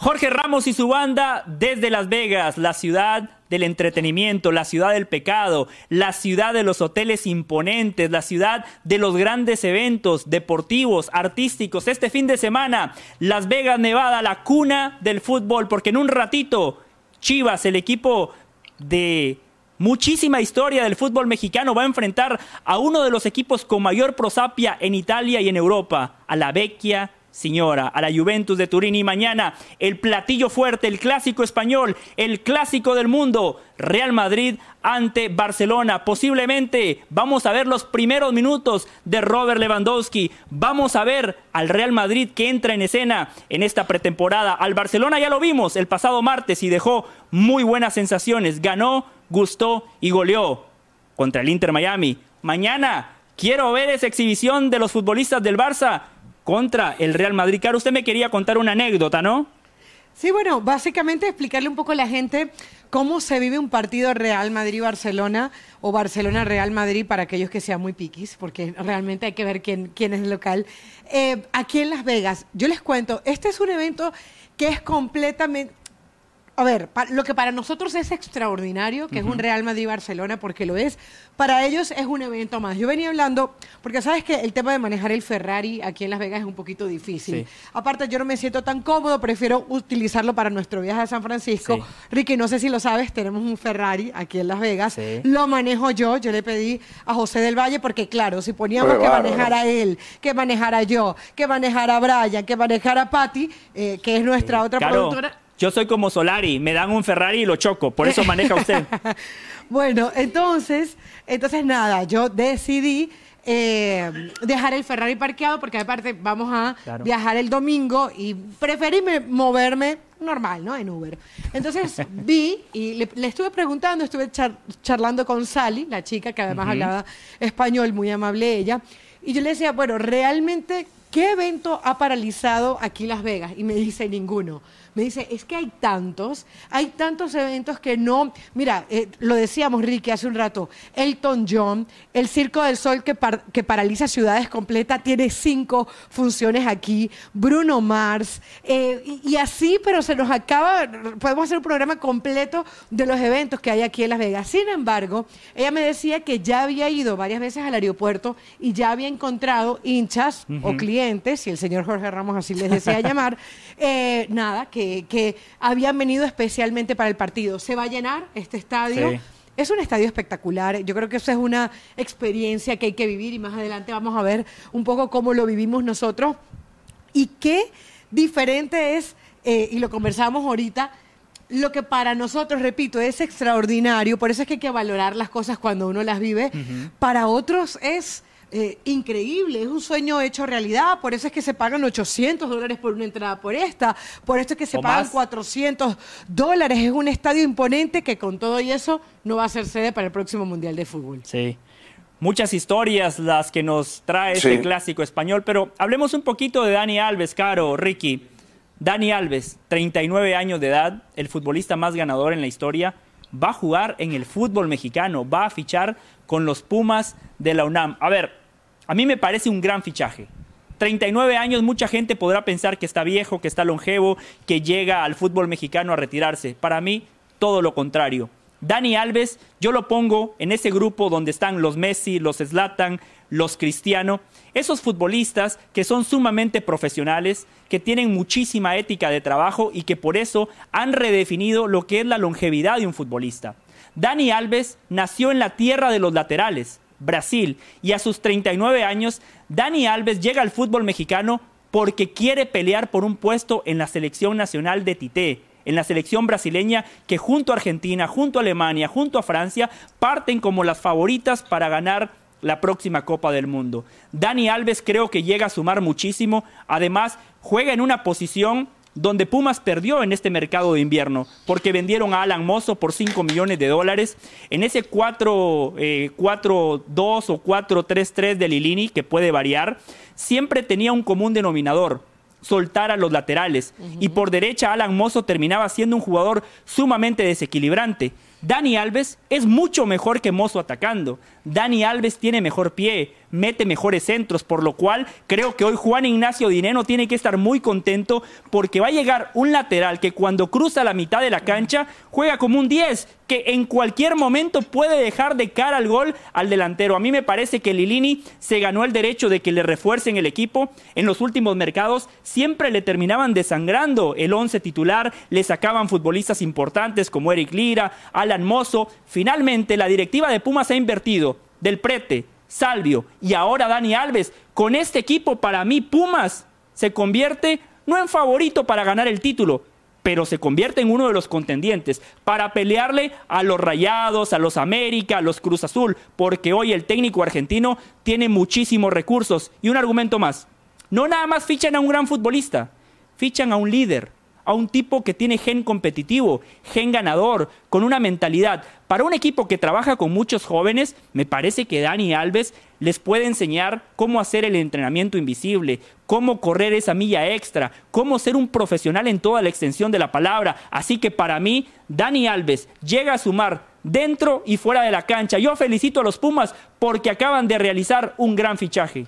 Jorge Ramos y su banda desde Las Vegas, la ciudad del entretenimiento, la ciudad del pecado, la ciudad de los hoteles imponentes, la ciudad de los grandes eventos deportivos, artísticos. Este fin de semana, Las Vegas, Nevada, la cuna del fútbol, porque en un ratito, Chivas, el equipo de muchísima historia del fútbol mexicano va a enfrentar a uno de los equipos con mayor prosapia en Italia y en Europa, a la Vecchia señora, a la Juventus de Turín y mañana el platillo fuerte, el clásico español, el clásico del mundo, Real Madrid ante Barcelona. Posiblemente vamos a ver los primeros minutos de Robert Lewandowski. Vamos a ver al Real Madrid que entra en escena en esta pretemporada. Al Barcelona ya lo vimos el pasado martes y dejó muy buenas sensaciones. Ganó, gustó y goleó contra el Inter Miami. Mañana quiero ver esa exhibición de los futbolistas del Barça contra el Real Madrid. Claro, usted me quería contar una anécdota, ¿no? Sí, bueno, básicamente explicarle un poco a la gente cómo se vive un partido Real Madrid-Barcelona o Barcelona-Real Madrid para aquellos que sean muy piquis, porque realmente hay que ver quién, quién es el local. Eh, aquí en Las Vegas, yo les cuento, este es un evento que es completamente a ver, lo que para nosotros es extraordinario, que es un Real Madrid-Barcelona, porque lo es, para ellos es un evento más. Yo venía hablando, porque sabes que el tema de manejar el Ferrari aquí en Las Vegas es un poquito difícil. Aparte, yo no me siento tan cómodo, prefiero utilizarlo para nuestro viaje a San Francisco. Ricky, no sé si lo sabes, tenemos un Ferrari aquí en Las Vegas. Lo manejo yo, yo le pedí a José del Valle, porque claro, si poníamos que manejara él, que manejara yo, que manejara Brian, que manejara Patty, eh, que es nuestra otra productora yo soy como Solari, me dan un Ferrari y lo choco, por eso maneja usted. bueno, entonces, entonces nada, yo decidí eh, dejar el Ferrari parqueado porque aparte vamos a viajar el domingo y preferí moverme normal, ¿no? En Uber. Entonces vi y le, estuve preguntando, estuve charlando con Sally, la chica que además hablaba español, muy amable ella, y yo le decía, bueno, realmente, ¿qué evento ha paralizado aquí Las Vegas? Y me dice ninguno me dice, es que hay tantos, hay tantos eventos que no, mira, eh, lo decíamos Ricky hace un rato, Elton John, el Circo del Sol que, que paraliza ciudades completas, tiene cinco funciones aquí, Bruno Mars, eh, y, así, pero se nos acaba, podemos hacer un programa completo de los eventos que hay aquí en Las Vegas. Sin embargo, ella me decía que ya había ido varias veces al aeropuerto y ya había encontrado hinchas o clientes, si el señor Jorge Ramos así les desea llamar, eh, nada, que que, habían venido especialmente para el partido. ¿Se va a llenar este estadio? Es un estadio espectacular. Yo creo que eso es una experiencia que hay que vivir y más adelante vamos a ver un poco cómo lo vivimos nosotros y qué diferente es, eh, y lo conversamos ahorita, lo que para nosotros, repito, es extraordinario, por eso es que hay que valorar las cosas cuando uno las vive, para otros es eh, increíble, es un sueño hecho realidad, por eso es que se pagan 800 dólares por una entrada por esta, por esto es que se pagan 400 dólares, es un estadio imponente que con todo y eso no va a ser sede para el próximo Mundial de Fútbol. Sí. Muchas historias las que nos trae este clásico español, pero hablemos un poquito de Dani Alves, Caro, Ricky. Dani Alves, 39 años de edad, el futbolista más ganador en la historia, va a jugar en el fútbol mexicano, va a fichar con los Pumas de la UNAM. A ver, a mí me parece un gran fichaje. 39 años, mucha gente podrá pensar que está viejo, que está longevo, que llega al fútbol mexicano a retirarse. Para mí, todo lo contrario. Dani Alves, yo lo pongo en ese grupo donde están los Messi, los Zlatan, los Cristiano, esos futbolistas que son sumamente profesionales, que tienen muchísima ética de trabajo y que por eso han redefinido lo que es la longevidad de un futbolista. Dani Alves nació en la tierra de los laterales, Brasil, y a sus 39 años, Dani Alves llega al fútbol mexicano porque quiere pelear por un puesto en la selección nacional de Tite, en la selección brasileña que junto a Argentina, junto a Alemania, junto a Francia, parten como las favoritas para ganar la próxima Copa del Mundo. Dani Alves creo que llega a sumar muchísimo, además juega en una posición donde Pumas perdió en este mercado de invierno, porque vendieron a Alan Mozo por 5 millones de dólares. En ese 4-2 eh, o 4-3-3 de Lilini, que puede variar, siempre tenía un común denominador soltar a los laterales. Y por derecha, Alan Mozo terminaba siendo un jugador sumamente desequilibrante. Dani Alves es mucho mejor que Mozo atacando. Dani Alves tiene mejor pie, mete mejores centros, por lo cual creo que hoy Juan Ignacio Dineno tiene que estar muy contento porque va a llegar un lateral que cuando cruza la mitad de la cancha juega como un 10, que en cualquier momento puede dejar de cara al gol al delantero. A mí me parece que Lilini se ganó el derecho de que le refuercen el equipo. En los últimos mercados siempre le terminaban desangrando el 11 titular, le sacaban futbolistas importantes como Eric Lira, Alan Mozo. Finalmente la directiva de Pumas ha invertido del Prete, Salvio y ahora Dani Alves. Con este equipo, para mí, Pumas se convierte no en favorito para ganar el título, pero se convierte en uno de los contendientes para pelearle a los Rayados, a los América, a los Cruz Azul, porque hoy el técnico argentino tiene muchísimos recursos. Y un argumento más, no nada más fichan a un gran futbolista, fichan a un líder, a un tipo que tiene gen competitivo, gen ganador, con una mentalidad. Para un equipo que trabaja con muchos jóvenes, me parece que Dani Alves les puede enseñar cómo hacer el entrenamiento invisible, cómo correr esa milla extra, cómo ser un profesional en toda la extensión de la palabra. Así que para mí, Dani Alves llega a sumar dentro y fuera de la cancha. Yo felicito a los Pumas porque acaban de realizar un gran fichaje.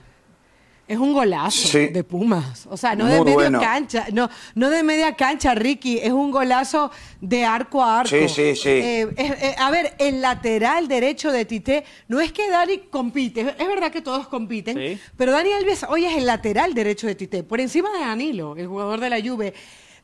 Es un golazo de Pumas. O sea, no de media cancha. No, no de media cancha, Ricky. Es un golazo de arco a arco. Sí, sí, sí. Eh, eh, a ver, el lateral derecho de Tite, no es que Dani compite. Es verdad que todos compiten. Pero Dani Alves hoy es el lateral derecho de Tite. Por encima de Danilo, el jugador de la Juve.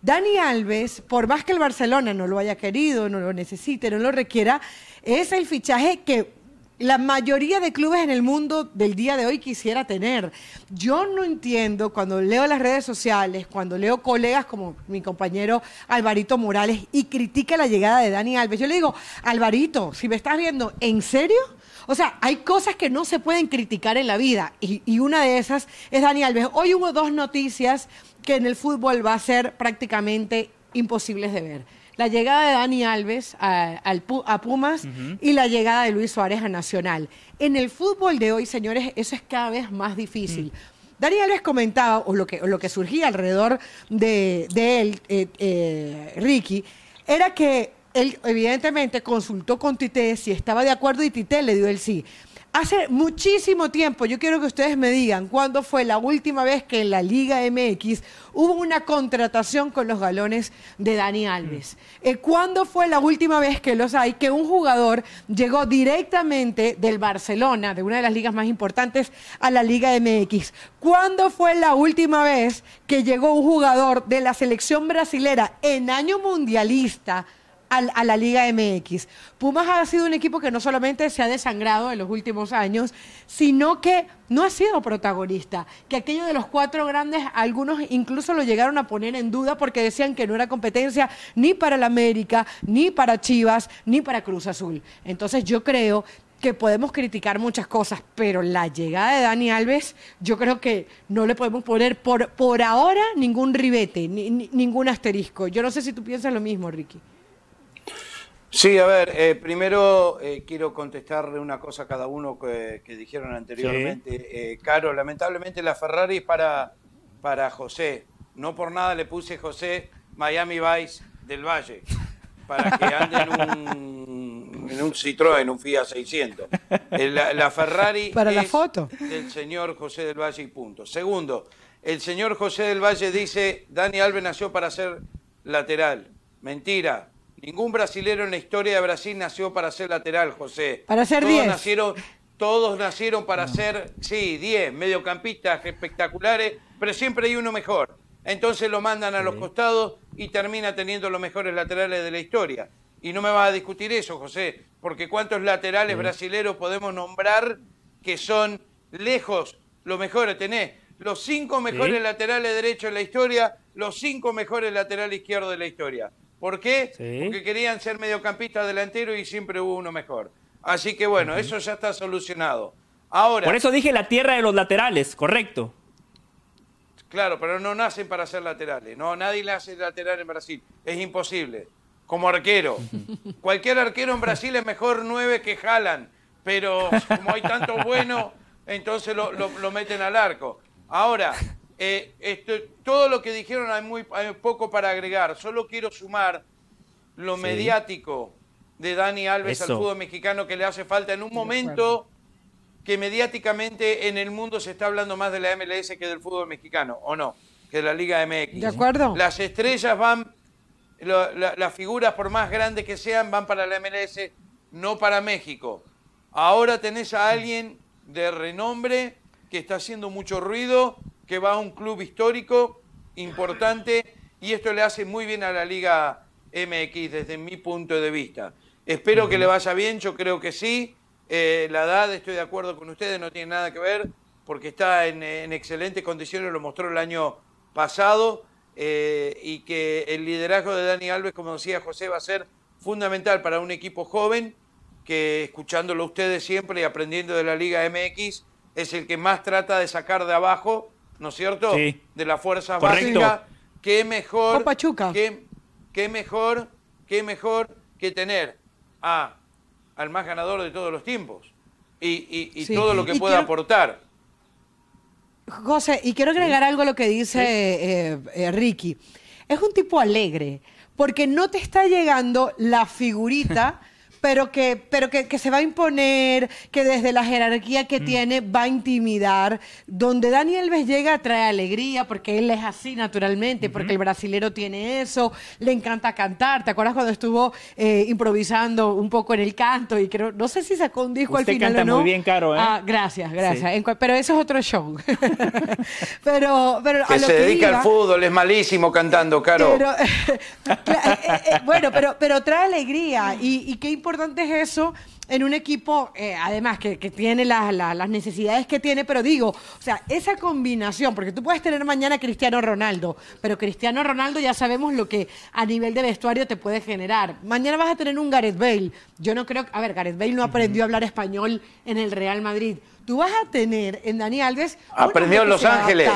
Dani Alves, por más que el Barcelona no lo haya querido, no lo necesite, no lo requiera, es el fichaje que la mayoría de clubes en el mundo del día de hoy quisiera tener. Yo no entiendo cuando leo las redes sociales, cuando leo colegas como mi compañero Alvarito Morales y critica la llegada de Dani Alves. Yo le digo, Alvarito, si me estás viendo, ¿en serio? O sea, hay cosas que no se pueden criticar en la vida y, y una de esas es Dani Alves. Hoy hubo dos noticias que en el fútbol va a ser prácticamente imposibles de ver la llegada de Dani Alves a, Pumas y la llegada de Luis Suárez a Nacional. En el fútbol de hoy, señores, eso es cada vez más difícil. Dani Alves comentaba, o lo que, lo que surgía alrededor de, él, eh, eh, Ricky, era que él evidentemente consultó con Tite si estaba de acuerdo y Tite le dio el sí. Hace muchísimo tiempo, yo quiero que ustedes me digan cuándo fue la última vez que en la Liga MX hubo una contratación con los galones de Dani Alves. Mm. Eh, ¿Cuándo fue la última vez que los hay que un jugador llegó directamente del Barcelona, de una de las ligas más importantes, a la Liga MX? ¿Cuándo fue la última vez que llegó un jugador de la selección brasilera en año mundialista? A la Liga MX. Pumas ha sido un equipo que no solamente se ha desangrado en los últimos años, sino que no ha sido protagonista. Que aquello de los cuatro grandes, algunos incluso lo llegaron a poner en duda porque decían que no era competencia ni para el América, ni para Chivas, ni para Cruz Azul. Entonces yo creo que podemos criticar muchas cosas, pero la llegada de Dani Alves, yo creo que no le podemos poner por, por ahora ningún ribete, ningún asterisco. Yo no sé si tú piensas lo mismo, Ricky. Sí, a ver, eh, primero eh, quiero contestarle una cosa a cada uno que, dijeron anteriormente. Eh, Caro, lamentablemente la Ferrari es para, para José. No por nada le puse José Miami Vice del Valle, para que ande en un, en un Citroën, un Fiat 600. La, Ferrari para la foto. del señor José del Valle y punto. Segundo, el señor José del Valle dice, Dani Alves nació para ser lateral. Mentira, Ningún brasilero en la historia de Brasil nació para ser lateral, José. Para ser 10. Nacieron, todos nacieron para ser, sí, 10, mediocampistas espectaculares, pero siempre hay uno mejor. Entonces lo mandan a los costados y termina teniendo los mejores laterales de la historia. Y no me vas a discutir eso, José, porque cuántos laterales brasileros podemos nombrar que son lejos los mejores. Tenés los cinco mejores laterales derechos de la historia, los cinco mejores laterales izquierdos de la historia. ¿Por qué? Porque querían ser mediocampistas delantero y siempre hubo uno mejor. Así que bueno, eso ya está solucionado. Ahora. Por eso dije la tierra de los laterales, correcto. Claro, pero no nacen para ser laterales. No, nadie nace lateral en Brasil. Es imposible. Como arquero. Cualquier arquero en Brasil es mejor nueve que Jalan. Pero como hay tanto bueno, entonces lo, lo meten al arco. Ahora, eh, todo lo que dijeron hay muy poco para agregar. Solo quiero sumar lo mediático de Dani Alves al fútbol mexicano que le hace falta en un momento que mediáticamente en el mundo se está hablando más de la MLS que del fútbol mexicano, ¿o no? Que de la Liga MX. ¿De acuerdo? Las estrellas van, las figuras por más grandes que sean, van para la MLS, no para México. Ahora tenés a alguien de renombre que está haciendo mucho ruido, que va a un club histórico importante y esto le hace muy bien a la Liga MX desde mi punto de vista. Espero que le vaya bien, yo creo que sí. Eh, la edad, estoy de acuerdo con ustedes, no tiene nada que ver porque está en, excelentes condiciones, lo mostró el año pasado eh, y que el liderazgo de Dani Alves, como decía José, va a ser fundamental para un equipo joven que escuchándolo ustedes siempre y aprendiendo de la Liga MX, es el que más trata de sacar de abajo, ¿no es cierto? Sí. De la fuerza básica. Qué mejor, qué, qué mejor, qué mejor que tener a, al más ganador de todos los tiempos y, y, todo lo que pueda aportar. José, y quiero agregar algo a lo que dice eh, eh, Ricky. Es un tipo alegre, porque no te está llegando la figurita pero que, pero que, se va a imponer, que desde la jerarquía que mm. tiene va a intimidar, donde Daniel Alves llega trae alegría, porque él es así naturalmente, porque el brasilero tiene eso, le encanta cantar. ¿Te acuerdas cuando estuvo eh, improvisando un poco en el canto? Y creo, no sé si sacó un disco al final canta o no. muy bien, Caro, ¿eh? Ah, gracias, gracias. pero eso es otro show. pero, pero que se dedica al fútbol, es malísimo cantando, Caro. Eh, eh, bueno, pero, pero trae alegría y, y qué importante importante es eso en un equipo, eh, además, que, tiene las necesidades que tiene, pero digo, o sea, esa combinación, porque tú puedes tener mañana Cristiano Ronaldo, pero Cristiano Ronaldo ya sabemos lo que a nivel de vestuario te puede generar. Mañana vas a tener un Gareth Bale. Yo no creo, a ver, Gareth Bale no aprendió a hablar español en el Real Madrid. Tú vas a tener en Dani Alves. Aprendió en Los Ángeles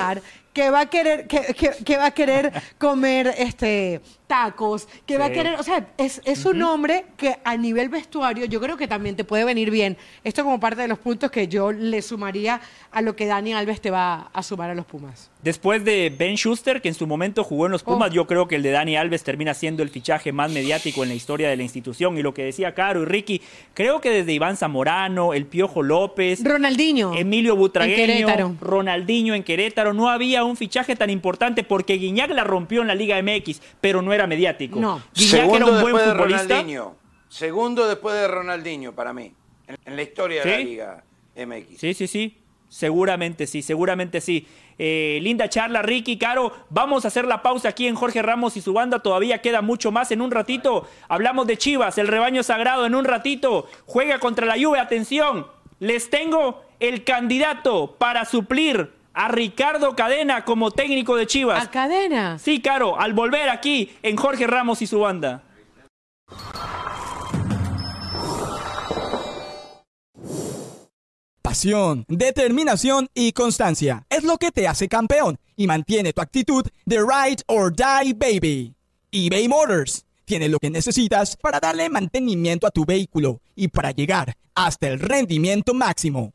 que va a querer, que, va a querer comer este tacos, que va a querer, o sea, es, es un hombre que a nivel vestuario yo creo que también te puede venir bien. Esto como parte de los puntos que yo le sumaría a lo que Dani Alves te va a sumar a los Pumas. Después de Ben Schuster, que en su momento jugó en los Pumas, oh. yo creo que el de Dani Alves termina siendo el fichaje más mediático en la historia de la institución. Y lo que decía Caro y Ricky, creo que desde Iván Zamorano, el Piojo López, Ronaldinho, Emilio Butragueño, Ronaldinho en Querétaro, no había un fichaje tan importante porque Guiñac la rompió en la Liga MX, pero no era mediático. No. Guiñac era un buen futbolista. Segundo después de Ronaldinho para mí, en, la historia de la Liga MX. Sí, sí, sí. Seguramente sí, seguramente sí. Eh, linda charla, Ricky, Caro. Vamos a hacer la pausa aquí en Jorge Ramos y su banda. Todavía queda mucho más en un ratito. Hablamos de Chivas, el rebaño sagrado en un ratito. Juega contra la lluvia. Atención, les tengo el candidato para suplir a Ricardo Cadena como técnico de Chivas. ¿A Cadena? Sí, Caro, al volver aquí en Jorge Ramos y su banda. Pasión, determinación y constancia es lo que te hace campeón y mantiene tu actitud de ride or die baby. eBay Motors tiene lo que necesitas para darle mantenimiento a tu vehículo y para llegar hasta el rendimiento máximo.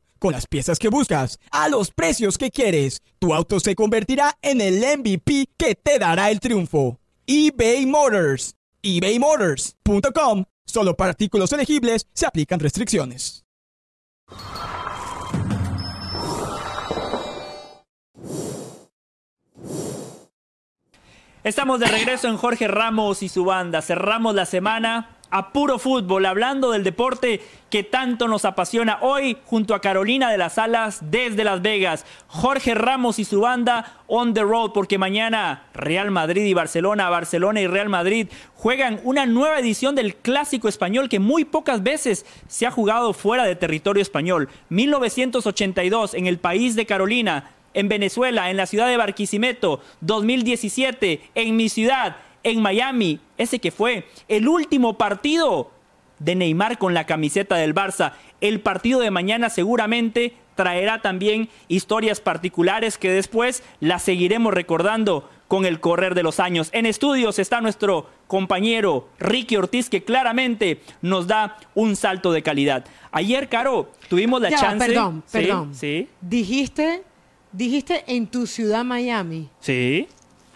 Con las piezas que buscas, a los precios que quieres, tu auto se convertirá en el MVP que te dará el triunfo. eBay Motors. ebaymotors.com Solo para artículos elegibles se aplican restricciones. Estamos de regreso en Jorge Ramos y su banda. Cerramos la semana a puro fútbol, hablando del deporte que tanto nos apasiona hoy junto a Carolina de las Alas desde Las Vegas, Jorge Ramos y su banda on the road, porque mañana Real Madrid y Barcelona, Barcelona y Real Madrid juegan una nueva edición del clásico español que muy pocas veces se ha jugado fuera de territorio español. 1982 en el país de Carolina, en Venezuela, en la ciudad de Barquisimeto, 2017 en mi ciudad en Miami, ese que fue el último partido de Neymar con la camiseta del Barça. El partido de mañana seguramente traerá también historias particulares que después las seguiremos recordando con el correr de los años. En estudios está nuestro compañero Ricky Ortiz, que claramente nos da un salto de calidad. Ayer, Caro, tuvimos la Ya, chance. perdón, Sí, perdón. Sí, Dijiste, dijiste en tu ciudad Miami. sí.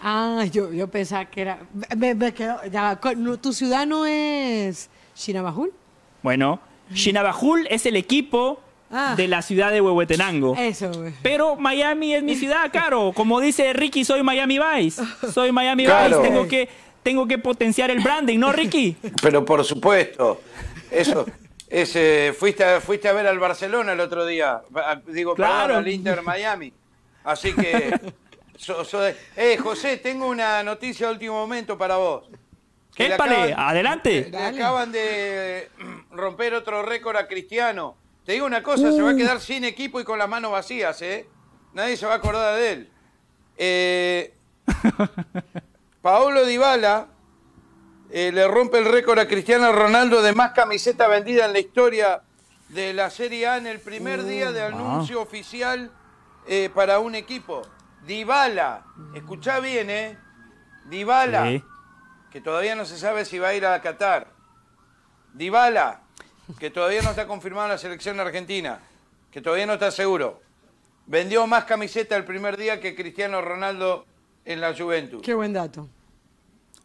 Ah, yo, yo pensaba que era. Me, me quedo- ya ¿Tu ciudad no es Shinabajul? Bueno, Shinabajul es el equipo Ah. de la ciudad de Huehuetenango. Eso, güey. Pero Miami es mi ciudad, Caro. Como dice Ricky, soy Miami Vice. Soy Miami Claro. Vice. Tengo que, tengo que potenciar el branding, ¿no, Ricky? Pero por supuesto, eso. Ese, fuiste, a, fuiste a ver al Barcelona el otro día. A- Digo, Claro. perdón, al Inter Miami. Así que. so- so de- eh, José, tengo una noticia de último momento para vos. Que le Épale, acaban- adelante. Le acaban de romper otro récord a Cristiano. Te digo una cosa, se va a quedar sin equipo y con las manos vacías, ¿eh? Nadie se va a acordar de él. Eh, Paolo Dybala eh, le rompe el récord a Cristiano Ronaldo de más camiseta vendida en la historia de la Serie A en el primer día de anuncio oficial eh, para un equipo. Dybala, escuchá bien, ¿eh? Dybala, Sí. que todavía no se sabe si va a ir a Qatar. Dybala, que todavía no está confirmado en la selección argentina, que todavía no está seguro. Vendió más camiseta el primer día que Cristiano Ronaldo en la Juventus. Qué buen dato.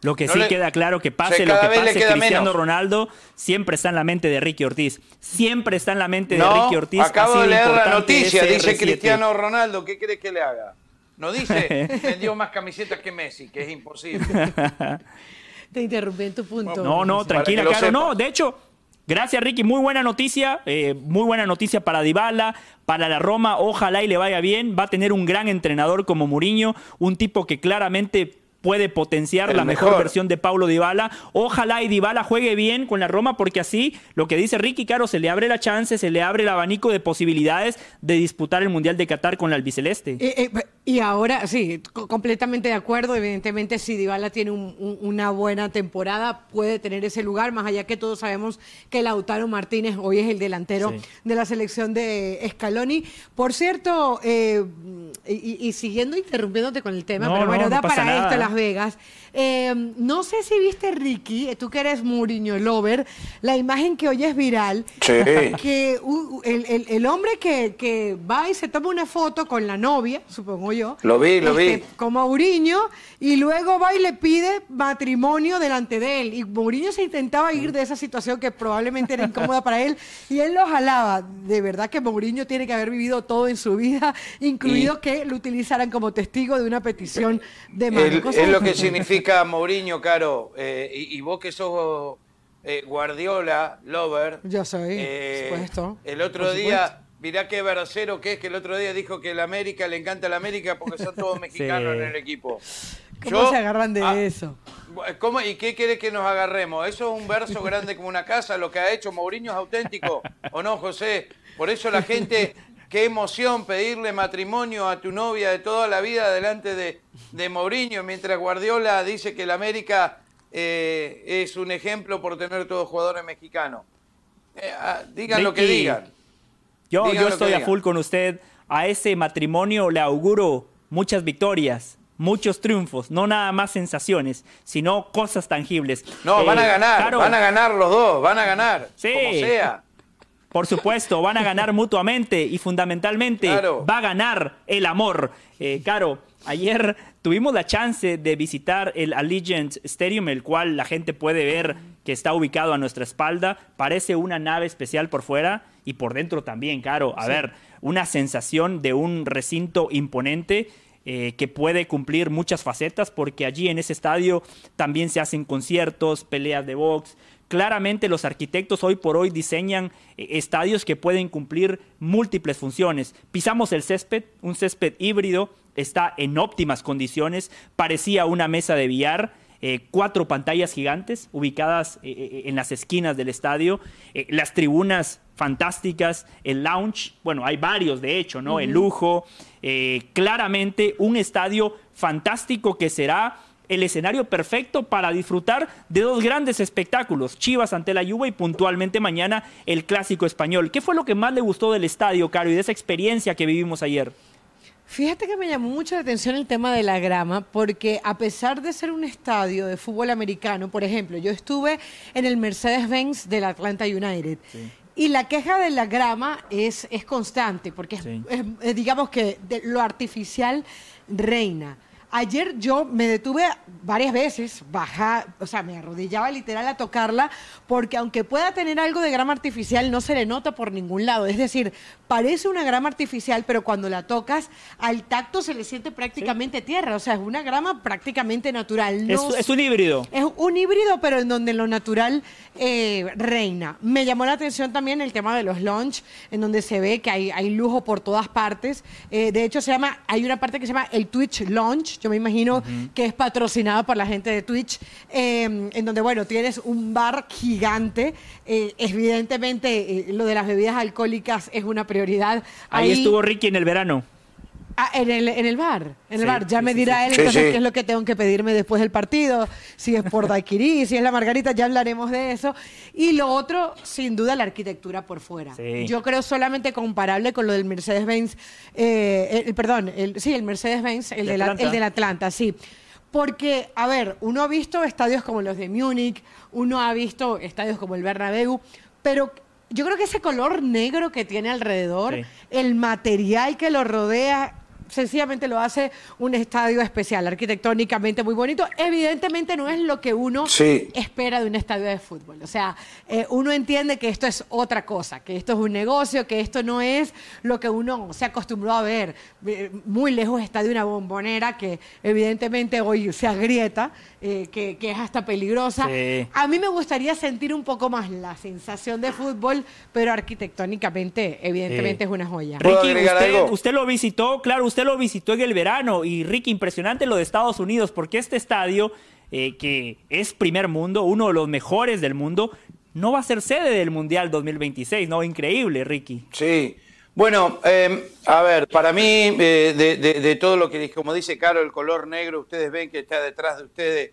Lo que No sí le- queda claro que O pase sea, lo que pase, Cristiano menos. Ronaldo siempre está en la mente de Ricky Ortiz. Siempre está en la mente de Ricky Ortiz. acabo de leer la noticia, dice CR7. Cristiano Ronaldo, ¿qué crees que le haga? No dice, vendió más camisetas que Messi, que es imposible. Te interrumpí en tu punto. No, no, tranquila, sepas. No, de hecho, gracias, Ricky. Muy buena noticia. eh, muy buena noticia para Dybala, para la Roma. Ojalá y le vaya bien. Va a tener un gran entrenador como Mourinho, un tipo que claramente puede potenciar El la mejor, mejor. versión de Paulo Dybala. Ojalá y Dybala juegue bien con la Roma porque así, lo que dice Ricky, Caro, se le abre la chance, se le abre el abanico de posibilidades de disputar el Mundial de Qatar con la albiceleste. Eh, eh, y ahora, sí, co- completamente de acuerdo. Evidentemente, si Dybala tiene un- un- una buena temporada, puede tener ese lugar, más allá que todos sabemos que Lautaro Martínez hoy es el delantero Sí. de la selección de Scaloni. Por cierto, eh, y, y siguiendo interrumpiéndote con el tema, No, pero no, bueno, no da para nada. esto Las Vegas. Eh, no sé si viste, Ricky, eh, tú que eres Mourinho Lover, la imagen que hoy es viral Sí. que uh, el, el- el hombre que, que va y se toma una foto con la novia, supongo yo. Lo vi, lo vi. Con Mourinho, y luego va y le pide matrimonio delante de él. Y Mourinho se intentaba ir de esa situación que probablemente era incómoda para él, y él lo jalaba. De verdad que Mourinho tiene que haber vivido todo en su vida, incluido que lo utilizaran como testigo de una petición de Cosas es lo que significa Mourinho, Caro. eh, y, y vos que sos eh, Guardiola, Lover. Yo soy, eh, por supuesto. El otro día, mirá qué versero que es, que el otro día dijo que el América le encanta el América porque son todos mexicanos en el equipo. ¿Cómo se agarran de ah, eso? ¿Cómo, ¿Y qué quiere que nos agarremos? ¿Eso es un verso grande como una casa? ¿Lo que ha hecho Mourinho es auténtico? ¿O no, José? Por eso la gente, qué emoción pedirle matrimonio a tu novia de toda la vida delante de, de Mourinho, mientras Guardiola dice que el América eh, es un ejemplo por tener todos jugadores mexicanos. Eh, ah, digan lo que digan. Yo, Digan yo estoy a full con usted. A ese matrimonio le auguro muchas victorias, muchos triunfos, no nada más sensaciones, sino cosas tangibles. No, Eh, van a ganar, Caro, van a ganar los dos, van a ganar, Sí. como sea. Por supuesto, van a ganar mutuamente y fundamentalmente Claro. va a ganar el amor. Eh, Caro, ayer tuvimos la chance de visitar el Allegiant Stadium, el cual la gente puede ver que está ubicado a nuestra espalda. Parece una nave especial por fuera y por dentro también, Caro. A ver, una sensación de un recinto imponente. Eh, que puede cumplir muchas facetas porque allí en ese estadio también se hacen conciertos, peleas de box, Claramente los arquitectos hoy por hoy diseñan eh, estadios que pueden cumplir múltiples funciones. Pisamos el césped, un césped híbrido, está en óptimas condiciones, parecía una mesa de billar, eh, cuatro pantallas gigantes ubicadas eh, eh, en las esquinas del estadio, eh, las tribunas fantásticas, el lounge, bueno, hay varios de hecho, ¿no? El lujo, claramente un estadio fantástico que será el escenario perfecto para disfrutar de dos grandes espectáculos, Chivas ante la Juve y puntualmente mañana el Clásico Español. ¿Qué fue lo que más le gustó del estadio, Caro, y de esa experiencia que vivimos ayer? Fíjate que me llamó mucho la atención el tema de la grama, porque a pesar de ser un estadio de fútbol americano, por ejemplo, yo estuve en el Mercedes-Benz del Atlanta United. Y la queja de la grama es, es constante, porque es- Sí. es, es, digamos que de- lo artificial reina. Ayer yo me detuve varias veces, baja, o sea, me arrodillaba literal a tocarla, porque aunque pueda tener algo de grama artificial, no se le nota por ningún lado. Es decir, parece una grama artificial, pero cuando la tocas, al tacto se le siente prácticamente tierra. O sea, es una grama prácticamente natural. Es, No es un híbrido. es un híbrido, pero en donde lo natural eh, reina. Me llamó la atención también el tema de los lunch, en donde se ve que hay, hay lujo por todas partes. Eh, de hecho, se llama, hay una parte que se llama el Twitch Yo me imagino que es patrocinado por la gente de Twitch, eh, en donde, bueno, tienes un bar gigante. Eh, evidentemente, eh, lo de las bebidas alcohólicas es una prioridad. Ahí estuvo Ricky en el verano. Ah, en el, en el bar, en el Sí, bar. Ya sí, me sí, dirá sí. él Sí, entonces sí. qué es lo que tengo que pedirme después del partido, si es por daiquiri, si es la margarita, ya hablaremos de eso. Y lo otro, sin duda, la arquitectura por fuera. Sí. Yo creo solamente comparable con lo del Mercedes-Benz, eh, el- perdón, el, sí, el Mercedes-Benz, el, De de la- Atlanta. el del Atlanta, sí. Porque, a ver, uno ha visto estadios como los de Múnich, uno ha visto estadios como el Bernabéu, pero yo creo que ese color negro que tiene alrededor, Sí. el material que lo rodea, sencillamente lo hace un estadio especial, arquitectónicamente muy bonito. Evidentemente no es lo que uno Sí. espera de un estadio de fútbol. O sea, eh, uno entiende que esto es otra cosa, que esto es un negocio, que esto no es lo que uno se acostumbró a ver. Eh, Muy lejos está de una bombonera que evidentemente hoy se agrieta, eh, que, que es hasta peligrosa. Sí. A mí me gustaría sentir un poco más la sensación de fútbol, pero arquitectónicamente, evidentemente, Sí. es una joya. ¿Puedo Ricky, usted, usted lo visitó, claro, usted lo visitó en el verano y Ricky, impresionante lo de Estados Unidos, porque este estadio, eh, que es primer mundo, uno de los mejores del mundo, no va a ser sede del Mundial 2026, ¿no? Increíble, Ricky. Sí. Bueno, eh, a ver, para mí, eh, de, de- de todo lo que, como dice Caro, el color negro, ustedes ven que está detrás de ustedes.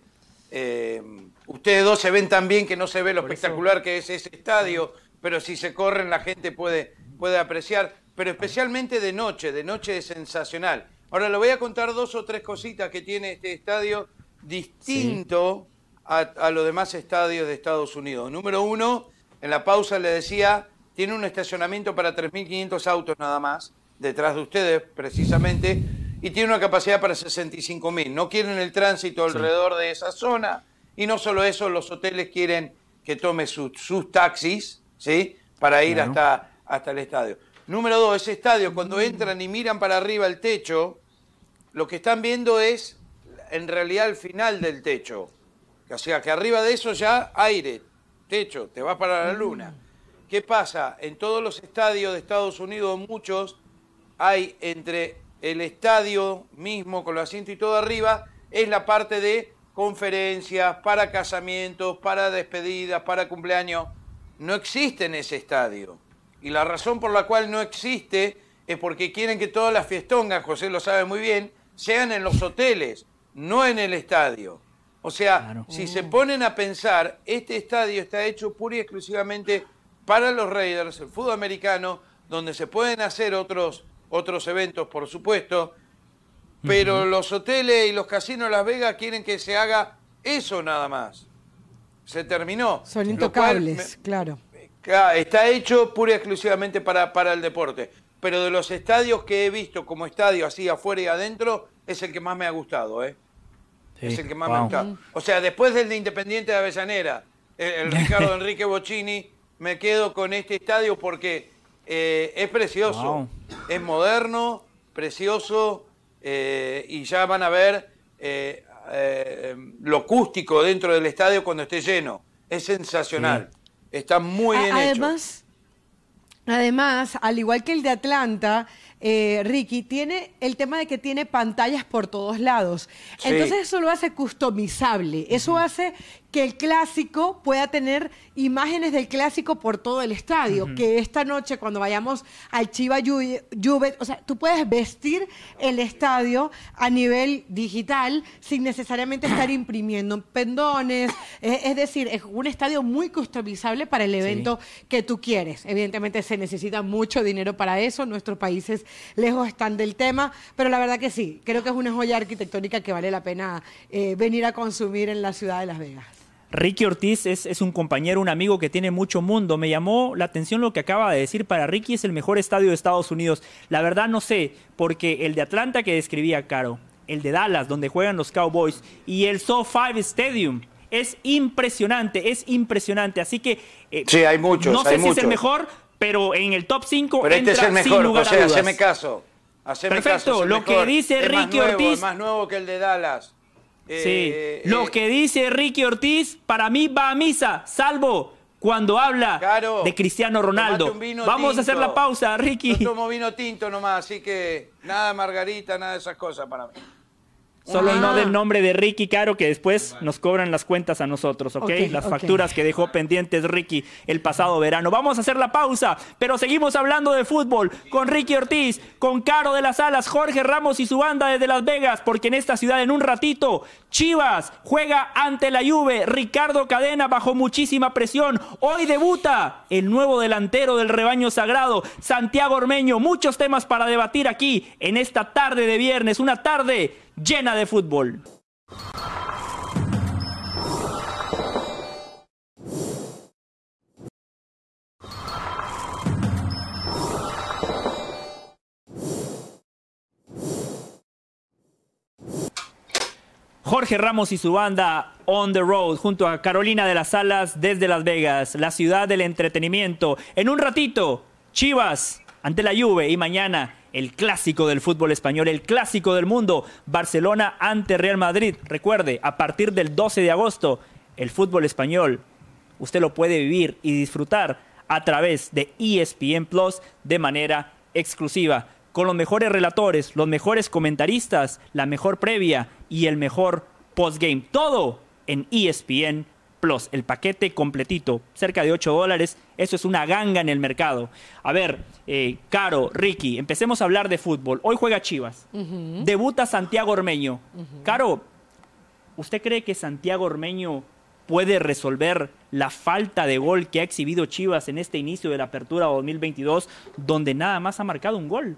eh, ustedes dos se ven tan bien que no se ve lo Por eso- espectacular que es ese estadio, pero si se corren la gente puede, puede apreciar, pero especialmente de noche, de noche es sensacional. Ahora le voy a contar dos o tres cositas que tiene este estadio distinto a, a los demás estadios de Estados Unidos. Número uno, en la pausa le decía, tiene un estacionamiento para 3.500 autos nada más, detrás de ustedes precisamente, y tiene una capacidad para 65.000. No quieren el tránsito alrededor de esa zona, y no solo eso, los hoteles quieren que tome su- sus taxis, ¿sí? Para ir hasta, hasta el estadio. Número dos, ese estadio, cuando entran y miran para arriba el techo, lo que están viendo es en realidad el final del techo. O sea, que arriba de eso ya aire, techo, te vas para la luna. ¿Qué pasa? En todos los estadios de Estados Unidos, muchos, hay entre el estadio mismo, con los asientos y todo arriba, es la parte de conferencias, para casamientos, para despedidas, para cumpleaños. No existe en ese estadio. Y la razón por la cual no existe es porque quieren que todas las fiestongas, José lo sabe muy bien, sean en los hoteles, no en el estadio. O sea, Claro. si se ponen a pensar, este estadio está hecho pura y exclusivamente para los Raiders, el fútbol americano, donde se pueden hacer otros, otros eventos, por supuesto, pero los hoteles y los casinos de Las Vegas quieren que se haga eso nada más. Se terminó. Son intocables, me- claro. Claro, Está hecho pura y exclusivamente para, para el deporte. Pero de los estadios que he visto como estadio así afuera y adentro, es el que más me ha gustado, ¿eh? es el que más me ha gustado. O sea, después del de Independiente de Avellanera, el, el Ricardo Enrique Bocini, me quedo con este estadio porque eh, es precioso, Wow. es moderno, precioso, eh, y ya van a ver eh, lo acústico dentro del estadio cuando esté lleno. Es sensacional. Está muy bien hecho. además, además, al igual que el de Atlanta, eh, Ricky, tiene el tema de que tiene pantallas por todos lados. Sí. Entonces eso lo hace customizable. Eso hace que el clásico pueda tener imágenes del clásico por todo el estadio. Que esta noche, cuando vayamos al Chiva Juve, o sea, tú puedes vestir el estadio a nivel digital sin necesariamente estar imprimiendo pendones. Es, decir, es un estadio muy customizable para el evento que tú quieres. Evidentemente se necesita mucho dinero para eso. Nuestros países lejos están del tema, pero la verdad que sí, creo que es una joya arquitectónica que vale la pena eh, venir a consumir en la ciudad de Las Vegas. Ricky Ortiz es, un compañero, un amigo que tiene mucho mundo. Me llamó la atención lo que acaba de decir. Para Ricky es el mejor estadio de Estados Unidos. La verdad no sé, porque el de Atlanta que describía Caro, el de Dallas, donde juegan los Cowboys, y el SoFi Stadium. Es impresionante, es impresionante. Así que. Eh, sí, hay muchos. No sé si es el mejor, pero en el top 5 pero este es el mejor, José, haceme caso. Perfecto, lo que dice Ricky Ortiz. Es más nuevo que el de Dallas. Sí. Eh, Lo eh, que dice Ricky Ortiz, para mí va a misa, salvo cuando habla de Cristiano Ronaldo. Vamos a hacer la pausa, Ricky. Yo tomo vino tinto nomás, así que nada margarita, nada de esas cosas para mí. Solo no del nombre de Ricky Caro, que después nos cobran las cuentas a nosotros, ¿ok? las facturas que dejó pendientes Ricky el pasado verano. Vamos a hacer la pausa, pero seguimos hablando de fútbol con Ricky Ortiz, con Caro de las Alas, Jorge Ramos y su banda desde Las Vegas, porque en esta ciudad en un ratito Chivas juega ante la Juve. Ricardo Cadena bajo muchísima presión. Hoy debuta el nuevo delantero del rebaño sagrado, Santiago Ormeño. Muchos temas para debatir aquí en esta tarde de viernes, una tarde llena de fútbol. Jorge Ramos y su banda On the Road junto a Carolina de las Alas desde Las Vegas, la ciudad del entretenimiento. En un ratito, Chivas ante la Juve y mañana el clásico del fútbol español, el clásico del mundo, Barcelona ante Real Madrid. Recuerde, a partir del 12 de agosto, el fútbol español, usted lo puede vivir y disfrutar a través de ESPN Plus de manera exclusiva, con los mejores relatores, los mejores comentaristas, la mejor previa y el mejor postgame. Todo en ESPN Plus, el paquete completito, cerca de 8 dólares. Eso es una ganga en el mercado. A ver, eh, Caro, Ricky, empecemos a hablar de fútbol. Hoy juega Chivas. Debuta Santiago Ormeño. Caro, ¿usted cree que Santiago Ormeño puede resolver la falta de gol que ha exhibido Chivas en este inicio de la apertura 2022, donde nada más ha marcado un gol?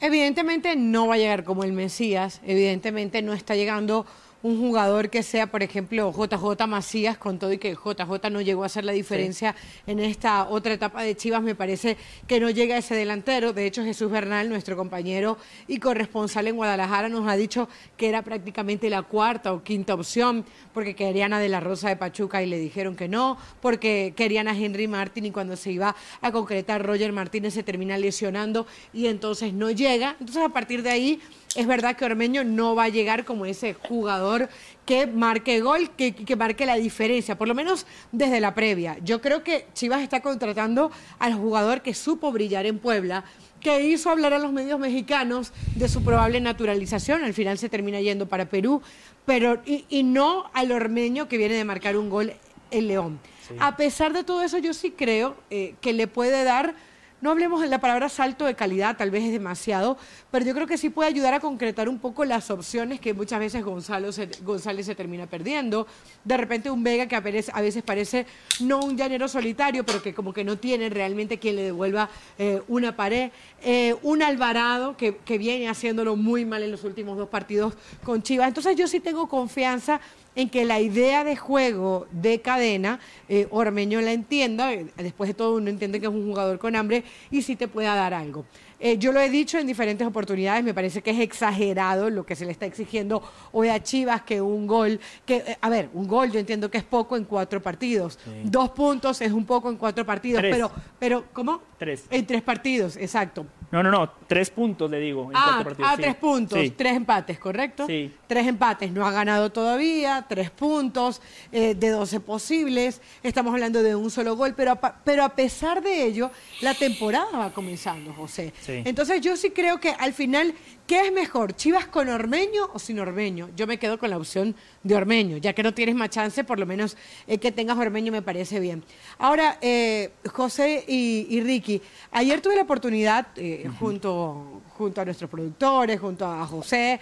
Evidentemente no va a llegar como el Mesías, evidentemente no está llegando un jugador que sea, por ejemplo, JJ Macías, con todo y que JJ no llegó a hacer la diferencia en esta otra etapa de Chivas, me parece que no llega ese delantero. De hecho, Jesús Bernal, nuestro compañero y corresponsal en Guadalajara, nos ha dicho que era prácticamente la cuarta o quinta opción, porque querían a De la Rosa de Pachuca y le dijeron que no, porque querían a Henry Martín y cuando se iba a concretar Roger Martínez se termina lesionando y entonces no llega. Entonces, a partir de ahí es verdad que Ormeño no va a llegar como ese jugador que marque gol, que, que, marque la diferencia, por lo menos desde la previa. Yo creo que Chivas está contratando al jugador que supo brillar en Puebla, que hizo hablar a los medios mexicanos de su probable naturalización. Al final se termina yendo para Perú, pero y, no al ormeño que viene de marcar un gol en León. A pesar de todo eso, yo sí creo eh, que le puede dar no hablemos de la palabra salto de calidad, tal vez es demasiado, pero yo creo que sí puede ayudar a concretar un poco las opciones que muchas veces Gonzalo González se termina perdiendo. De repente un Vega que a veces, parece no un llanero solitario, pero que como que no tiene realmente quien le devuelva eh, una pared. Eh, un Alvarado que, que viene haciéndolo muy mal en los últimos dos partidos con Chivas. Entonces yo sí tengo confianza en que la idea de juego de cadena, eh, Ormeño la entienda, eh, después de todo uno entiende que es un jugador con hambre y sí te pueda dar algo. Eh, yo lo he dicho en diferentes oportunidades, me parece que es exagerado lo que se le está exigiendo hoy a Chivas, que un gol, que, a ver, un gol yo entiendo que es poco en cuatro partidos, dos puntos es un poco en cuatro partidos, pero, pero, ¿cómo? Tres. En tres partidos, exacto No, no, no, tres puntos le digo. en Ah, partidos, ah, sí. tres puntos, Sí. tres empates, ¿correcto? Sí. Tres empates, no ha ganado todavía, tres puntos eh, de 12 posibles, estamos hablando de un solo gol, pero a, pero a pesar de ello, la temporada va comenzando, José. Sí. Entonces yo sí creo que al final, ¿qué es mejor? ¿Chivas con Ormeño o sin Ormeño? Yo me quedo con la opción de Ormeño, ya que no tienes más chance, por lo menos eh, que tengas Ormeño me parece bien. Ahora, eh, José y, y Ricky, ayer tuve la oportunidad, eh, junto, junto a nuestros productores, junto a José,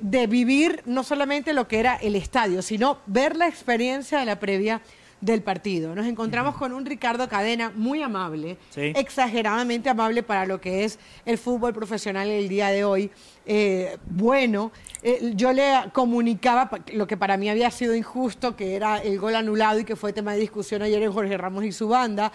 de vivir no solamente lo que era el estadio, sino ver la experiencia de la previa del partido. Nos encontramos con un Ricardo Cadena muy amable, Sí. exageradamente amable para lo que es el fútbol profesional el día de hoy. Eh, bueno, eh, yo le comunicaba lo que para mí había sido injusto, que era el gol anulado y que fue tema de discusión ayer en Jorge Ramos y su banda.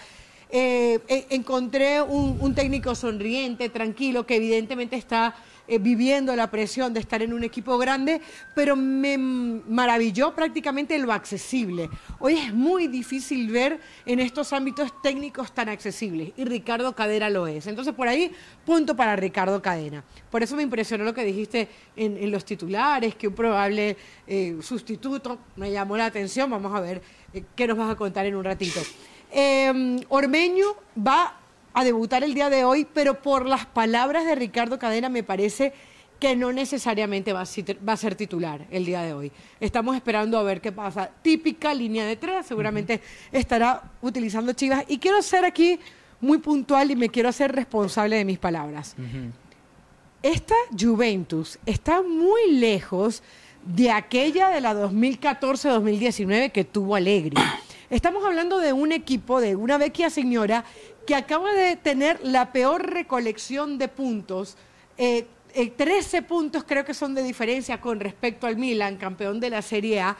Eh, eh, encontré un, un técnico sonriente, tranquilo, que evidentemente está eh, viviendo la presión de estar en un equipo grande, pero me maravilló prácticamente lo accesible. Hoy es muy difícil ver en estos ámbitos técnicos tan accesibles y Ricardo Cadena lo es. Entonces por ahí, punto para Ricardo Cadena. Por eso me impresionó lo que dijiste en, los titulares, que un probable eh, sustituto me llamó la atención. Vamos a ver eh, qué nos vas a contar en un ratito. Ormeño va a debutar el día de hoy, pero por las palabras de Ricardo Cadena me parece que no necesariamente va a, ser titular el día de hoy. Estamos esperando a ver qué pasa. Típica línea de tres, seguramente estará utilizando Chivas. Y quiero ser aquí muy puntual y me quiero hacer responsable de mis palabras. Esta Juventus está muy lejos de aquella de la 2014-2019 que tuvo Alegri. Estamos hablando de un equipo, de una vecchia señora, que acaba de tener la peor recolección de puntos. Eh, eh, 13 puntos creo que son de diferencia con respecto al Milan, campeón de la Serie A.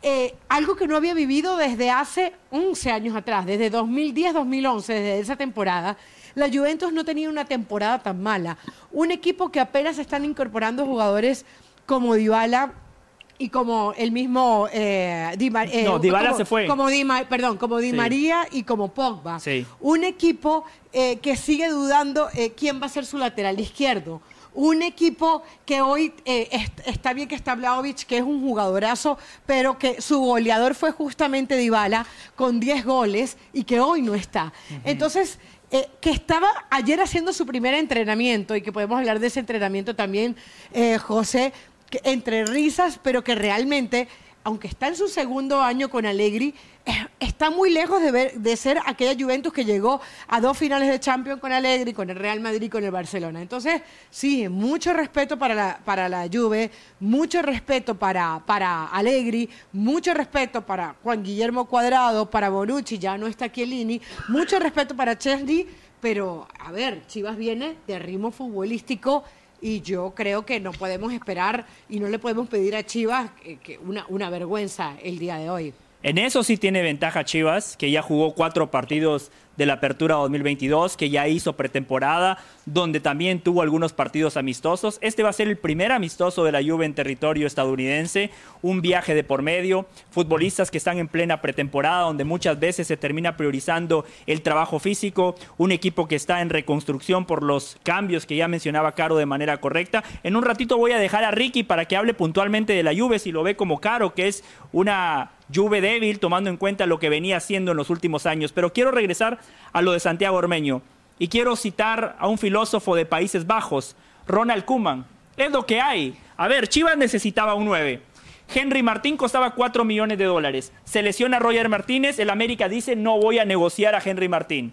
Eh, algo que no había vivido desde hace 11 años atrás, desde 2010-2011, desde esa temporada. La Juventus no tenía una temporada tan mala. Un equipo que apenas están incorporando jugadores como Dybala y como el mismo eh, Di eh, No, Dybala como- se fue. Como Di Ma- perdón, como Di Sí. María y como Pogba. Sí. Un equipo eh, que sigue dudando eh, quién va a ser su lateral izquierdo. Un equipo que hoy est- está bien que está Vlahovic, que es un jugadorazo, pero que su goleador fue justamente Dybala con 10 goles y que hoy no está. Entonces, eh, que estaba ayer haciendo su primer entrenamiento y que podemos hablar de ese entrenamiento también, eh, José, entre risas, pero que realmente, aunque está en su segundo año con Allegri, eh, está muy lejos de, ver, de ser aquella Juventus que llegó a dos finales de Champions con Allegri, con el Real Madrid y con el Barcelona. Entonces, sí, mucho respeto para la, para la Juve, mucho respeto para, para Allegri, mucho respeto para Juan Guillermo Cuadrado, para Bonucci, ya no está Chiellini, mucho respeto para Chesney, pero, a ver, Chivas viene de ritmo futbolístico y yo creo que no podemos esperar y no le podemos pedir a Chivas eh, que una, una vergüenza el día de hoy. En eso sí tiene ventaja Chivas, que ya jugó cuatro partidos de la Apertura 2022, que ya hizo pretemporada, donde también tuvo algunos partidos amistosos. Este va a ser el primer amistoso de la Juve en territorio estadounidense, un viaje de por medio, futbolistas que están en plena pretemporada, donde muchas veces se termina priorizando el trabajo físico, un equipo que está en reconstrucción por los cambios que ya mencionaba Caro de manera correcta. En un ratito voy a dejar a Ricky para que hable puntualmente de la Juve, si lo ve como Caro, que es una Juve débil, tomando en cuenta lo que venía haciendo en los últimos años. Pero quiero regresar a lo de Santiago Ormeño. Y quiero citar a un filósofo de Países Bajos, Ronald Koeman. Es lo que hay. A ver, Chivas necesitaba un 9. Henry Martín costaba 4 millones de dólares. Se lesiona Roger Martínez. El América dice no voy a negociar a Henry Martín.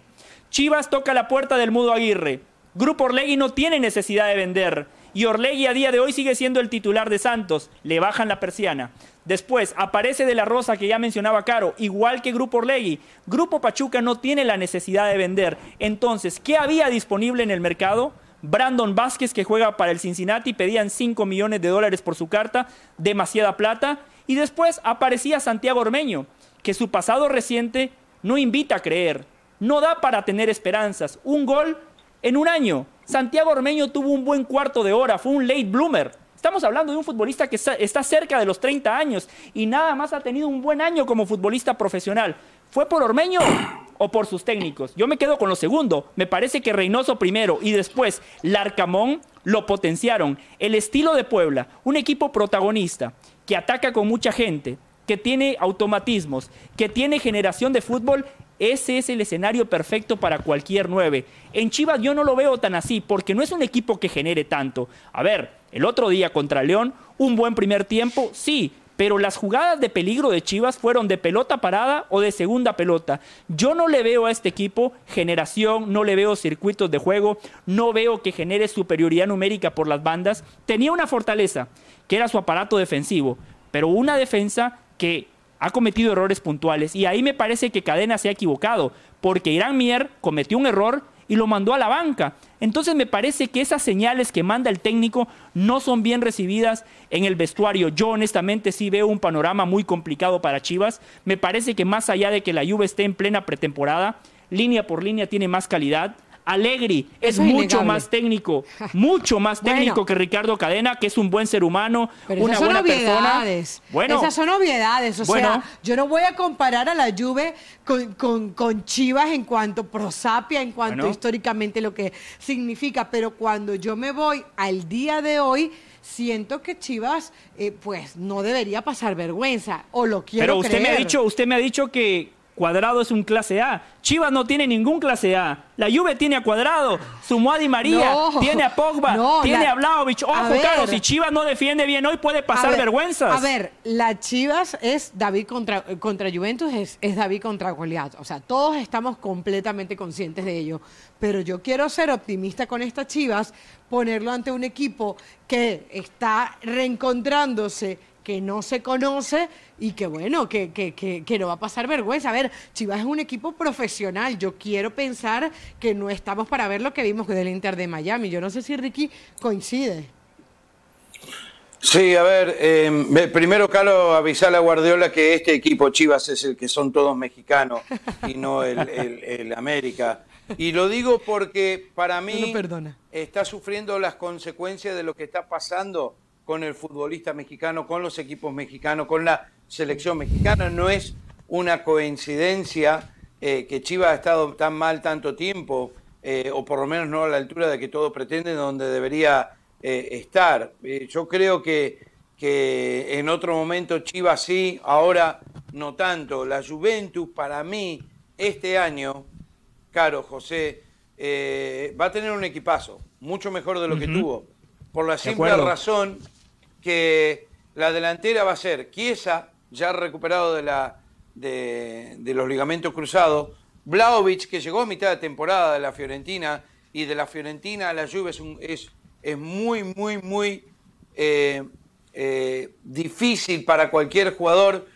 Chivas toca la puerta del Mudo Aguirre. Grupo Orlegui no tiene necesidad de vender. Y Orlegui a día de hoy sigue siendo el titular de Santos. Le bajan la persiana. Después aparece De La Rosa, que ya mencionaba Caro, igual que Grupo Orlegui. Grupo Pachuca no tiene la necesidad de vender. Entonces, ¿qué había disponible en el mercado? Brandon Vázquez, que juega para el Cincinnati, pedían 5 millones de dólares por su carta, demasiada plata. Y después aparecía Santiago Ormeño, que su pasado reciente no invita a creer, no da para tener esperanzas. Un gol en un año. Santiago Ormeño tuvo un buen cuarto de hora, fue un late bloomer. Estamos hablando de un futbolista que está- cerca de los 30 años y nada más ha tenido un buen año como futbolista profesional. ¿Fue por Ormeño? o por sus técnicos. Yo me quedo con lo segundo. Me parece que Reynoso primero y después Larcamón lo potenciaron. El estilo de Puebla, un equipo protagonista que ataca con mucha gente, que tiene automatismos, que tiene generación de fútbol, ese es el escenario perfecto para cualquier nueve. En Chivas yo no lo veo tan así, porque no es un equipo que genere tanto. A ver, el otro día contra León, un buen primer tiempo, sí, pero las jugadas de peligro de Chivas fueron de pelota parada o de segunda pelota. Yo no le veo a este equipo generación, no le veo circuitos de juego, no veo que genere superioridad numérica por las bandas. Tenía una fortaleza, que era su aparato defensivo, pero una defensa que ha cometido errores puntuales y ahí me parece que Cadena se ha equivocado, porque Irán Mier cometió un error y lo mandó a la banca. Entonces me parece que esas señales que manda el técnico no son bien recibidas en el vestuario. Yo honestamente sí veo un panorama muy complicado para Chivas. Me parece que más allá de que la Juve esté en plena pretemporada, línea por línea tiene más calidad. Allegri es, mucho más técnico, mucho más técnico que Ricardo Cadena, que es un buen ser humano, una esas buena son obviedades. persona. Bueno, esas son obviedades. O Bueno. sea, yo no voy a comparar a la Juve con, con- con Chivas en cuanto prosapia, en cuanto Bueno. históricamente lo que significa. Pero cuando yo me voy al día de hoy, siento que Chivas, eh, pues, no debería pasar vergüenza. O lo quiero pero usted me ha dicho, usted me ha dicho que Cuadrado es un clase A. Chivas no tiene ningún clase A. La Juve tiene a Cuadrado, sumó a Di María, No, tiene a Pogba, no, tiene la- a Vlahovic. Ojo, a. Carlos, si Chivas no defiende bien hoy puede pasar A ver, vergüenzas. A ver, la Chivas es David contra, contra Juventus, es, es David contra Goliat. O sea, todos estamos completamente conscientes de ello. Pero yo quiero ser optimista con estas Chivas, ponerlo ante un equipo que está reencontrándose, que no se conoce y que bueno, que, que, que, que no va a pasar vergüenza. A ver, Chivas es un equipo profesional. Yo quiero pensar que no estamos para ver lo que vimos del Inter de Miami. Yo no sé si Ricky coincide. Sí, a ver, eh, ve- primero, Carlos, avisarle a Guardiola que este equipo Chivas es el que son todos mexicanos y no el, el- el América. Y lo digo porque para No mí lo perdona. está sufriendo las consecuencias de lo que está pasando con el futbolista mexicano, con los equipos mexicanos, con la selección mexicana. No es una coincidencia eh, que Chivas ha estado tan mal tanto tiempo, eh, o por lo menos no a la altura de que todo pretende, donde debería eh, estar. Yo creo que, que en otro momento Chivas sí, ahora no tanto. La Juventus para mí este año, caro José, eh, va a tener un equipazo, mucho mejor de lo que tuvo, por la simple razón que la delantera va a ser Chiesa, ya recuperado de, la, de, los ligamentos cruzados, Vlaovic, que llegó a mitad de temporada de la Fiorentina, y de la Fiorentina a la Juve es, es, es muy, muy, muy eh, eh, difícil para cualquier jugador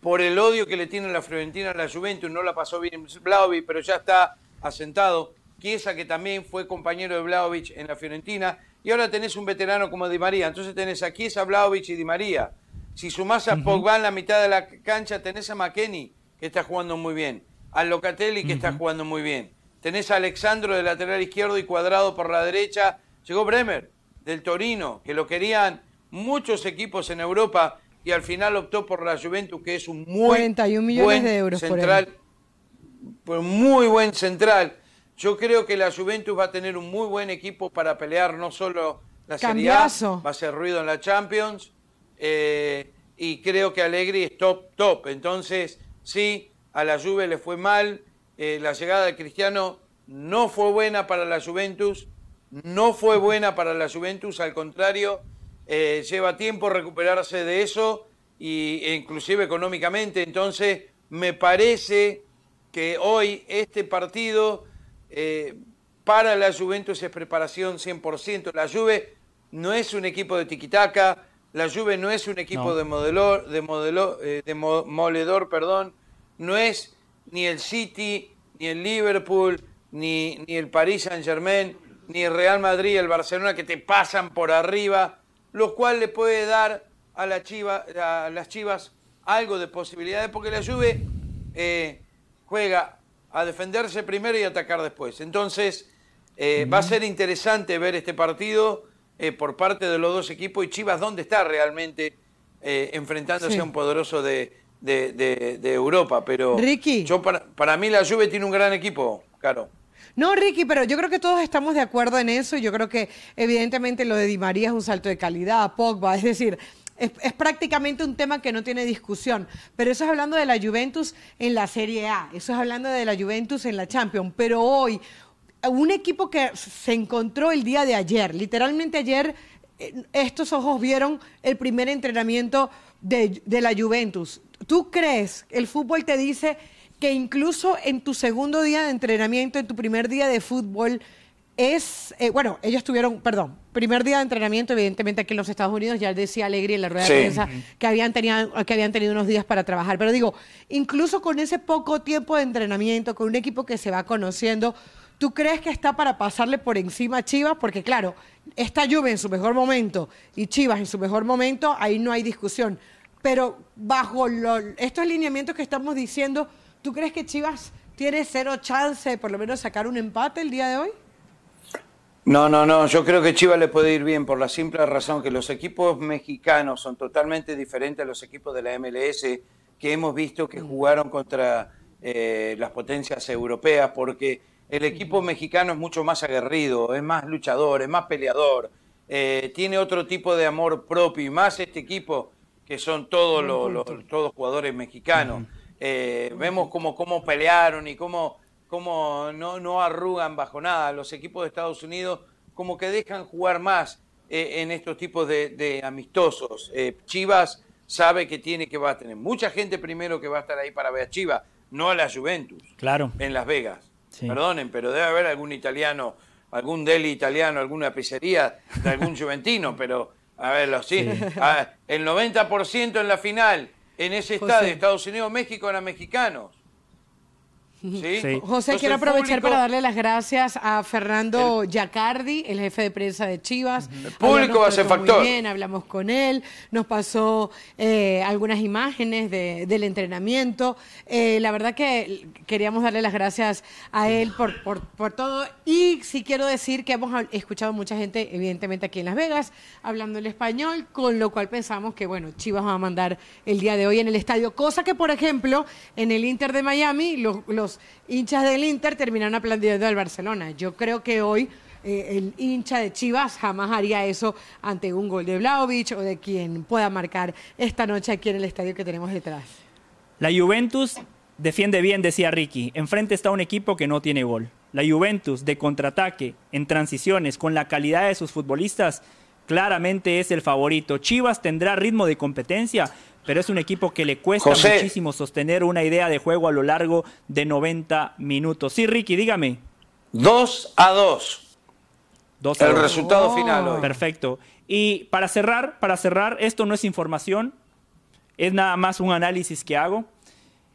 por el odio que le tiene la Fiorentina a la Juventus. No la pasó bien Vlaovic, pero ya está asentado. Chiesa, que también fue compañero de Vlaovic en la Fiorentina. Y ahora tenés un veterano como Di María. Entonces tenés a Chiesa, Vlaovic y Di María. Si sumás a Pogba en la mitad de la cancha, tenés a McKenny, que está jugando muy bien. A Locatelli, que está jugando muy bien. Tenés a Alexandro de lateral izquierdo y cuadrado por la derecha. Llegó Bremer, del Torino, que lo querían muchos equipos en Europa y al final optó por la Juventus, que es un muy 41 millones buen de euros por él. central, por muy buen central. Yo creo que la Juventus va a tener un muy buen equipo para pelear no solo la Serie A, va a hacer ruido en la Champions eh, y creo que Allegri es top, top. Entonces, sí, a la Juve le fue mal, eh, la llegada de Cristiano no fue buena para la Juventus, no fue buena para la Juventus, al contrario, eh, lleva tiempo recuperarse de eso y, e inclusive económicamente. Entonces, me parece que hoy este partido eh, para la Juventus es preparación 100%. La Juve no es un equipo de tiquitaca, la Juve no es un equipo No. de modelor, de modelo, eh, de mo- moledor, perdón, no es ni el City, ni el Liverpool, ni, ni el Paris Saint Germain, ni el Real Madrid, el Barcelona que te pasan por arriba, lo cual le puede dar a, la Chiva, a las Chivas algo de posibilidades, porque la Juve eh, juega a defenderse primero y atacar después. Entonces, eh, va a ser interesante ver este partido eh, por parte de los dos equipos y Chivas dónde está realmente eh, enfrentándose Sí. a un poderoso de, de, de- de Europa, pero Ricky. yo para, para mí la Juve tiene un gran equipo, claro. No, Ricky, pero yo creo que todos estamos de acuerdo en eso. Yo creo que evidentemente lo de Di María es un salto de calidad, Pogba, es decir, es, prácticamente un tema que no tiene discusión. Pero eso es hablando de la Juventus en la Serie A, eso es hablando de la Juventus en la Champions. Pero hoy, un equipo que se encontró el día de ayer, literalmente ayer, eh, estos ojos vieron el primer entrenamiento de, de la Juventus. ¿Tú crees, el fútbol te dice que incluso en tu segundo día de entrenamiento, en tu primer día de fútbol, es, eh, bueno, ellos tuvieron, perdón, primer día de entrenamiento, evidentemente aquí en los Estados Unidos, ya decía Alegri en la rueda Sí. de prensa que habían, tenido, que habían tenido unos días para trabajar, pero digo, incluso con ese poco tiempo de entrenamiento, con un equipo que se va conociendo, ¿tú crees que está para pasarle por encima a Chivas? Porque claro, esta Juve en su mejor momento y Chivas en su mejor momento, ahí no hay discusión. Pero bajo lo- estos lineamientos que estamos diciendo, ¿tú crees que Chivas tiene cero chance de por lo menos sacar un empate el día de hoy? No, no, no, yo creo que Chivas le puede ir bien por la simple razón que los equipos mexicanos son totalmente diferentes a los equipos de la MLS que hemos visto que jugaron contra eh, las potencias europeas, porque el equipo mexicano es mucho más aguerrido, es más luchador, es más peleador, eh, tiene otro tipo de amor propio y más este equipo que son todos los, los- todos jugadores mexicanos. Eh, vemos cómo, cómo pelearon y cómo, cómo no, no arrugan bajo nada. Los equipos de Estados Unidos como que dejan jugar más eh, en estos tipos de, de amistosos. Eh, Chivas sabe que tiene que va a tener mucha gente primero que va a estar ahí para ver a Chivas, no a la Juventus Claro. en Las Vegas. Sí. Perdonen, pero debe haber algún italiano, algún deli italiano, alguna pizzería de algún juventino, pero a ver, los, sí, a- el 90% en la final en ese José. estadio, Estados Unidos, México, eran mexicanos. ¿Sí? Sí. José, Entonces, quiero el aprovechar público- para darle las gracias a Fernando Giacardi, el jefe de prensa de Chivas. El público va a ser muy factor. bien, hablamos con él, nos pasó eh, algunas imágenes de- del entrenamiento. Eh, la verdad que queríamos darle las gracias a él por, por, por todo. Y sí quiero decir que hemos escuchado mucha gente, evidentemente aquí en Las Vegas, hablando el español, con lo cual pensamos que, bueno, Chivas va a mandar el día de hoy en el estadio. Cosa que, por ejemplo, en el Inter de Miami, los, los hinchas del Inter terminaron aplaudiendo al Barcelona. Yo creo que hoy eh, el hincha de Chivas jamás haría eso ante un gol de Vlaovic o de quien pueda marcar esta noche aquí en el estadio que tenemos detrás. La Juventus defiende bien, decía Ricky. Enfrente está un equipo que no tiene gol. La Juventus de contraataque, en transiciones, con la calidad de sus futbolistas, claramente es el favorito. Chivas tendrá ritmo de competencia, pero es un equipo que le cuesta José. muchísimo sostener una idea de juego a lo largo de 90 minutos. Sí, Ricky, dígame. 2 a 2. Dos a El dos. resultado Oh. final hoy. Perfecto. Y para cerrar, para cerrar, esto no es información, es nada más un análisis que hago.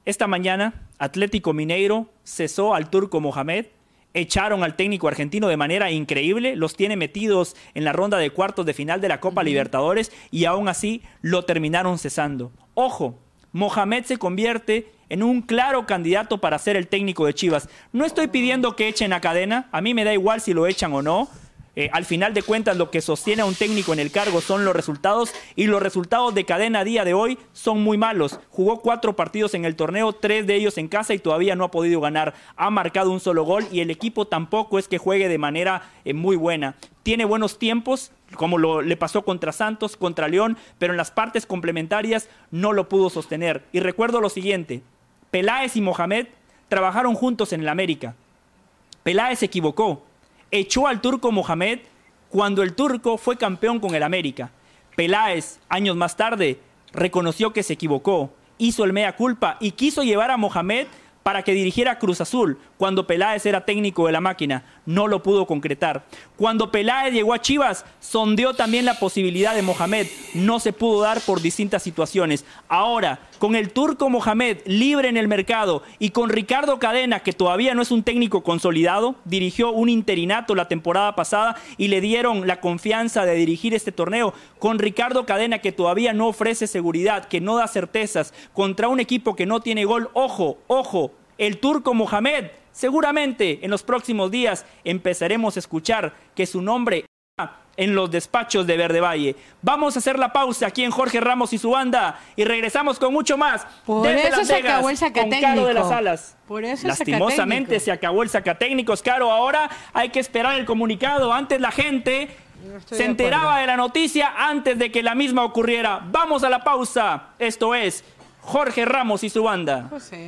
Esta mañana, Atlético Mineiro cesó al turco Mohamed, echaron al técnico argentino de manera increíble, los tiene metidos en la ronda de cuartos de final de la Copa Libertadores y aún así lo terminaron cesando. Ojo, Mohamed se convierte en un claro candidato para ser el técnico de Chivas. No estoy pidiendo que echen a cadena, a mí me da igual si lo echan o no. Eh, al final de cuentas, lo que sostiene a un técnico en el cargo son los resultados y los resultados de cadena a día de hoy son muy malos. Jugó cuatro partidos en el torneo, tres de ellos en casa y todavía no ha podido ganar. Ha marcado un solo gol y el equipo tampoco es que juegue de manera eh, muy buena. Tiene buenos tiempos, como le pasó contra Santos, contra León, pero en las partes complementarias no lo pudo sostener. Y recuerdo lo siguiente, Peláez y Mohamed trabajaron juntos en el América. Peláez se equivocó. Echó al turco Mohamed cuando el turco fue campeón con el América. Peláez, años más tarde, reconoció que se equivocó, hizo el mea culpa y quiso llevar a Mohamed para que dirigiera Cruz Azul cuando Peláez era técnico de la máquina. No lo pudo concretar. Cuando Peláez llegó a Chivas, sondeó también la posibilidad de Mohamed. No se pudo dar por distintas situaciones. Ahora, con el turco Mohamed libre en el mercado y con Ricardo Cadena, que todavía no es un técnico consolidado, dirigió un interinato la temporada pasada y le dieron la confianza de dirigir este torneo. Con Ricardo Cadena, que todavía no ofrece seguridad, que no da certezas, contra un equipo que no tiene gol. Ojo, ojo, el turco Mohamed. Seguramente en los próximos días empezaremos a escuchar que su nombre en los despachos de Verde Valle. Vamos a hacer la pausa aquí en Jorge Ramos y su banda y regresamos con mucho más. Por desde eso Las se Vegas, acabó el con sacatécnico. Caro de las Alas. Por eso Lastimosamente se acabó el sacatécnico, Caro. Ahora hay que esperar el comunicado. Antes la gente No se de enteraba acuerdo. de la noticia antes de que la misma ocurriera. Vamos a la pausa. Esto es Jorge Ramos y su banda. José.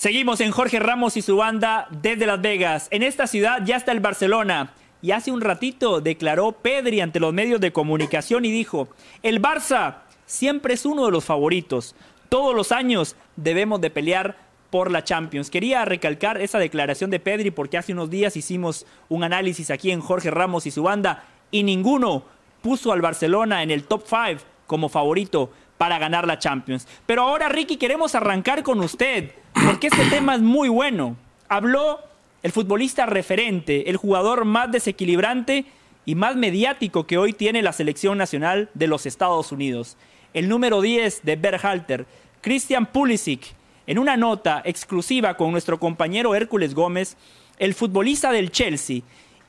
Seguimos en Jorge Ramos y su banda desde Las Vegas. En esta ciudad ya está el Barcelona. Y hace un ratito declaró Pedri ante los medios de comunicación y dijo, el Barça siempre es uno de los favoritos. Todos los años debemos de pelear por la Champions. Quería recalcar esa declaración de Pedri porque hace unos días hicimos un análisis aquí en Jorge Ramos y su banda y ninguno puso al Barcelona en el top 5 como favorito para ganar la Champions. Pero ahora, Ricky, queremos arrancar con usted, porque este tema es muy bueno. Habló el futbolista referente, el jugador más desequilibrante y más mediático que hoy tiene la selección nacional de los Estados Unidos. El número 10 de Berhalter, Christian Pulisic, en una nota exclusiva con nuestro compañero Hércules Gómez, el futbolista del Chelsea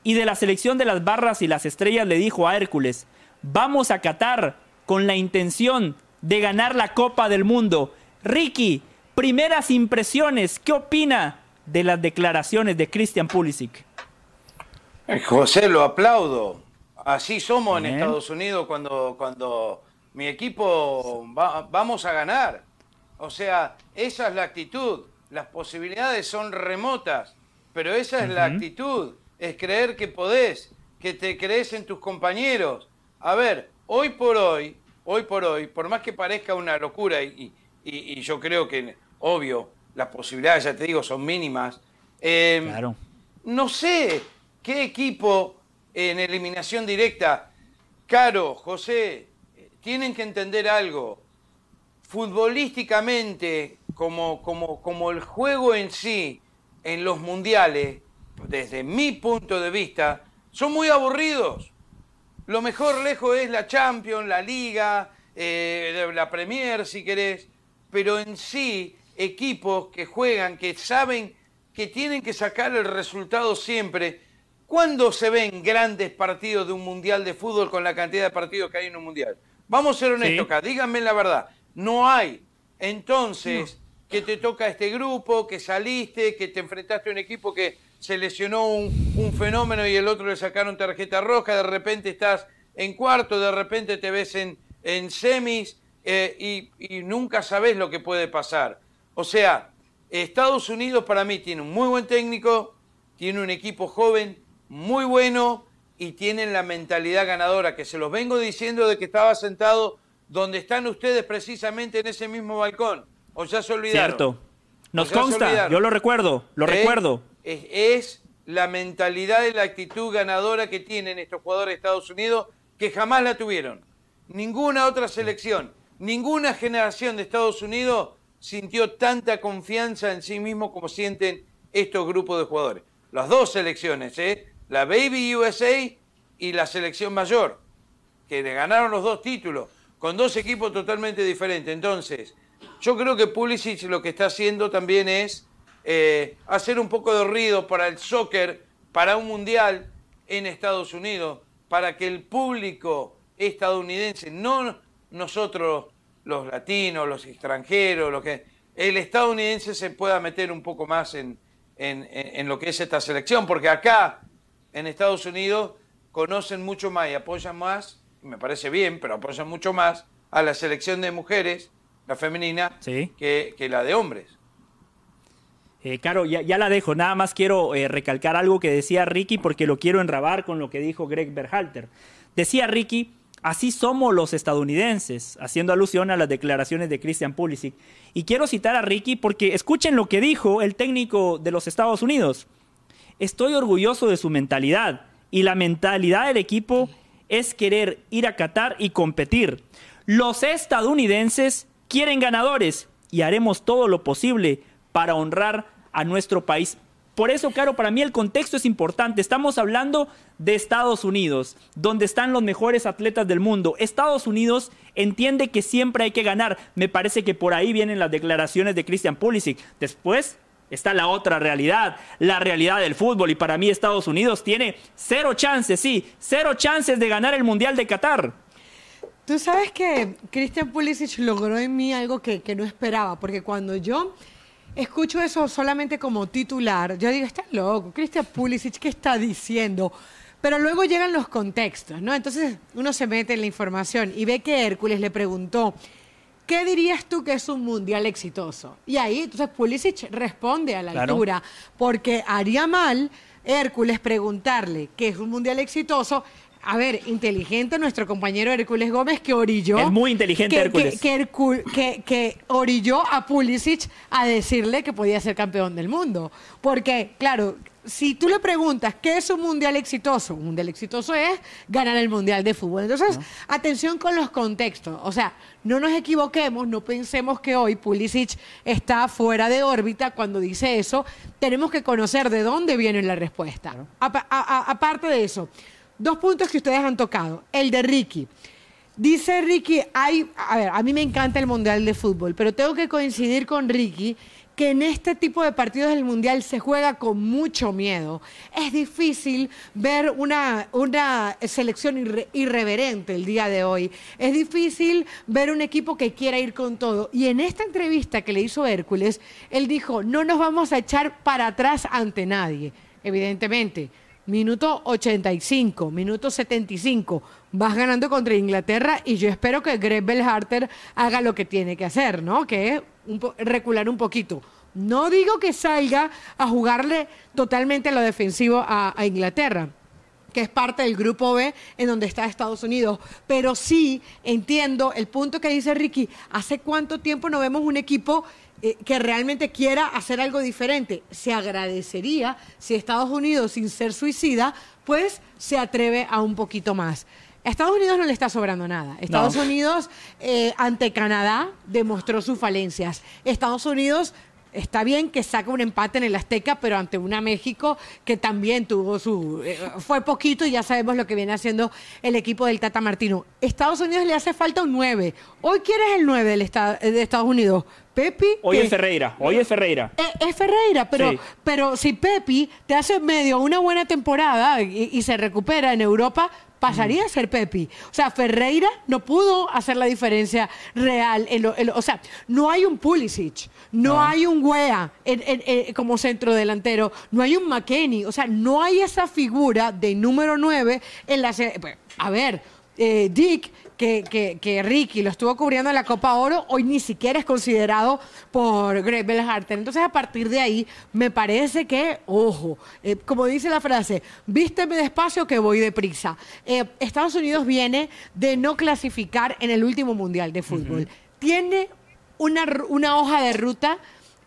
y de la selección de las barras y las estrellas le dijo a Hércules, vamos a Qatar con la intención de ganar la Copa del Mundo. Ricky, primeras impresiones, ¿qué opina de las declaraciones de Christian Pulisic? Eh, José, lo aplaudo. Así somos en. Estados Unidos cuando, cuando mi equipo va- vamos a ganar. O sea, esa es la actitud. Las posibilidades son remotas, pero esa es la actitud. Es creer que podés, que te crees en tus compañeros. A ver, hoy por hoy, hoy por hoy, por más que parezca una locura, y, y- y yo creo que, obvio, las posibilidades, ya te digo, son mínimas. eh, Claro. no sé qué equipo en eliminación directa, Caro, José, tienen que entender algo. Futbolísticamente, como, como, como el juego en sí, en los mundiales, desde mi punto de vista, son muy aburridos. Lo mejor lejos es la Champions, la Liga, eh, la Premier, si querés, pero en sí, equipos que juegan, que saben que tienen que sacar el resultado siempre. ¿Cuándo se ven grandes partidos de un mundial de fútbol con la cantidad de partidos que hay en un mundial? Vamos a ser honestos Sí. acá, díganme la verdad. No hay. Entonces, que te toca este grupo, que saliste, que te enfrentaste a un equipo que se lesionó un, un fenómeno y el otro le sacaron tarjeta roja, de repente estás en cuarto, de repente te ves en, en semis eh, y, y nunca sabes lo que puede pasar. O sea, Estados Unidos para mí tiene un muy buen técnico, tiene un equipo joven muy bueno y tienen la mentalidad ganadora, que se los vengo diciendo de que estaba sentado donde están ustedes precisamente en ese mismo balcón. O ya se olvidaron. Cierto. Nos consta, yo lo recuerdo, lo ¿Eh? recuerdo. Es, es la mentalidad y la actitud ganadora que tienen estos jugadores de Estados Unidos que jamás la tuvieron. Ninguna otra selección, ninguna generación de Estados Unidos sintió tanta confianza en sí mismo como sienten estos grupos de jugadores. Las dos selecciones, ¿eh? la Baby USA y la selección mayor, que le ganaron los dos títulos, con dos equipos totalmente diferentes. Entonces, yo creo que Pulisic lo que está haciendo también es eh, hacer un poco de ruido para el soccer, para un mundial en Estados Unidos, para que el público estadounidense, no nosotros los latinos, los extranjeros, lo que el estadounidense se pueda meter un poco más en, en- lo que es esta selección, porque acá en Estados Unidos conocen mucho más y apoyan más, y me parece bien, pero apoyan mucho más a la selección de mujeres, la femenina, Sí. que, que la de hombres. Eh, Caro, ya, la dejo. Nada más quiero eh, recalcar algo que decía Ricky porque lo quiero enrabar con lo que dijo Greg Berhalter. Decía Ricky Así somos los estadounidenses, haciendo alusión a las declaraciones de Christian Pulisic. Y quiero citar a Ricky porque escuchen lo que dijo el técnico de los Estados Unidos. Estoy orgulloso de su mentalidad y la mentalidad del equipo es querer ir a Qatar y competir. Los estadounidenses quieren ganadores y haremos todo lo posible para honrar a nuestro país. Por eso, claro, para mí el contexto es importante. Estamos hablando de Estados Unidos, donde están los mejores atletas del mundo. Estados Unidos entiende que siempre hay que ganar. Me parece que por ahí vienen las declaraciones de Christian Pulisic. Después está la otra realidad, la realidad del fútbol. Y para mí Estados Unidos tiene cero chances, sí, cero chances de ganar el Mundial de Qatar. Tú sabes que Christian Pulisic logró en mí algo que, que no esperaba, porque cuando yo escucho eso solamente como titular, yo digo, está loco, Christian Pulisic, ¿qué está diciendo? Pero luego llegan los contextos, ¿no? Entonces uno se mete en la información y ve que Hércules le preguntó, ¿qué dirías tú que es un mundial exitoso? Y ahí, entonces Pulisic responde a la Claro. altura, porque haría mal Hércules preguntarle qué es un mundial exitoso. A ver, inteligente nuestro compañero Hércules Gómez que orilló. Es muy inteligente que, Hércules. Que, orilló a Pulisic a decirle que podía ser campeón del mundo. Porque, claro, si tú le preguntas qué es un mundial exitoso, un mundial exitoso es ganar el mundial de fútbol. Entonces, atención con los contextos. O sea, no nos equivoquemos, no pensemos que hoy Pulisic está fuera de órbita cuando dice eso. Tenemos que conocer de dónde viene la respuesta. Aparte de eso, dos puntos que ustedes han tocado. El de Ricky. Dice Ricky, hay, a ver, a mí me encanta el Mundial de Fútbol, pero tengo que coincidir con Ricky que en este tipo de partidos del Mundial se juega con mucho miedo. Es difícil ver una, una selección irre- irreverente el día de hoy. Es difícil ver un equipo que quiera ir con todo. Y en esta entrevista que le hizo Hércules, él dijo, no nos vamos a echar para atrás ante nadie. Evidentemente, Minuto 85, minuto 75. Vas ganando contra Inglaterra y yo espero que Greg Belharter haga lo que tiene que hacer, ¿no? Que es un recular un poquito. No digo que salga a jugarle totalmente lo defensivo a, a Inglaterra que es parte del grupo B en donde está Estados Unidos. Pero sí entiendo el punto que dice Ricky. ¿Hace cuánto tiempo no vemos un equipo eh, que realmente quiera hacer algo diferente? Se agradecería si Estados Unidos, sin ser suicida, pues se atreve a un poquito más. A Estados Unidos no le está sobrando nada. Estados Unidos eh, ante Canadá demostró sus falencias. Estados Unidos Está bien que saca un empate en el Azteca, pero ante una México que también tuvo su... eh, fue poquito y ya sabemos lo que viene haciendo el equipo del Tata Martino. Estados Unidos le hace falta un 9. Hoy, ¿quién es el 9 del de Estados Unidos? Pepi. Hoy es Ferreira, hoy es Ferreira. eh, es Ferreira, pero, Sí. pero si Pepi te hace medio una buena temporada y, y se recupera en Europa, pasaría a ser Pepi. O sea, Ferreira no pudo hacer la diferencia real. en lo- en lo- o sea, no hay un Pulisic, no, hay un Wea en- en- en- como centro delantero, no hay un McKenny. O sea, no hay esa figura de número 9 en la... pues, A ver, eh, Dick, que, que- que Ricky lo estuvo cubriendo en la Copa Oro, hoy ni siquiera es considerado por Greg Belharter. Entonces, a partir de ahí, me parece que, ojo, eh, como dice la frase, vísteme despacio que voy deprisa. Eh, Estados Unidos viene de no clasificar en el último Mundial de Fútbol. Tiene una, hoja de ruta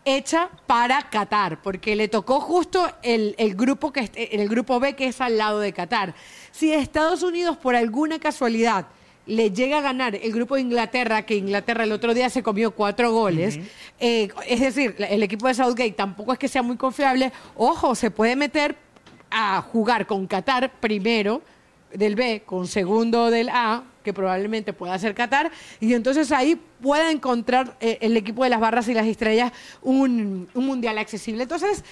hecha para Qatar, porque le tocó justo el, el grupo que el grupo B que es al lado de Qatar. Si Estados Unidos por alguna casualidad le llega a ganar el grupo de Inglaterra, que Inglaterra el otro día se comió cuatro goles, eh, es decir, el equipo de Southgate tampoco es que sea muy confiable, ojo, se puede meter a jugar con Qatar primero del B con segundo del A, que probablemente pueda ser Qatar, y entonces ahí pueda encontrar eh, el equipo de las barras y las estrellas un, un mundial accesible. Entonces,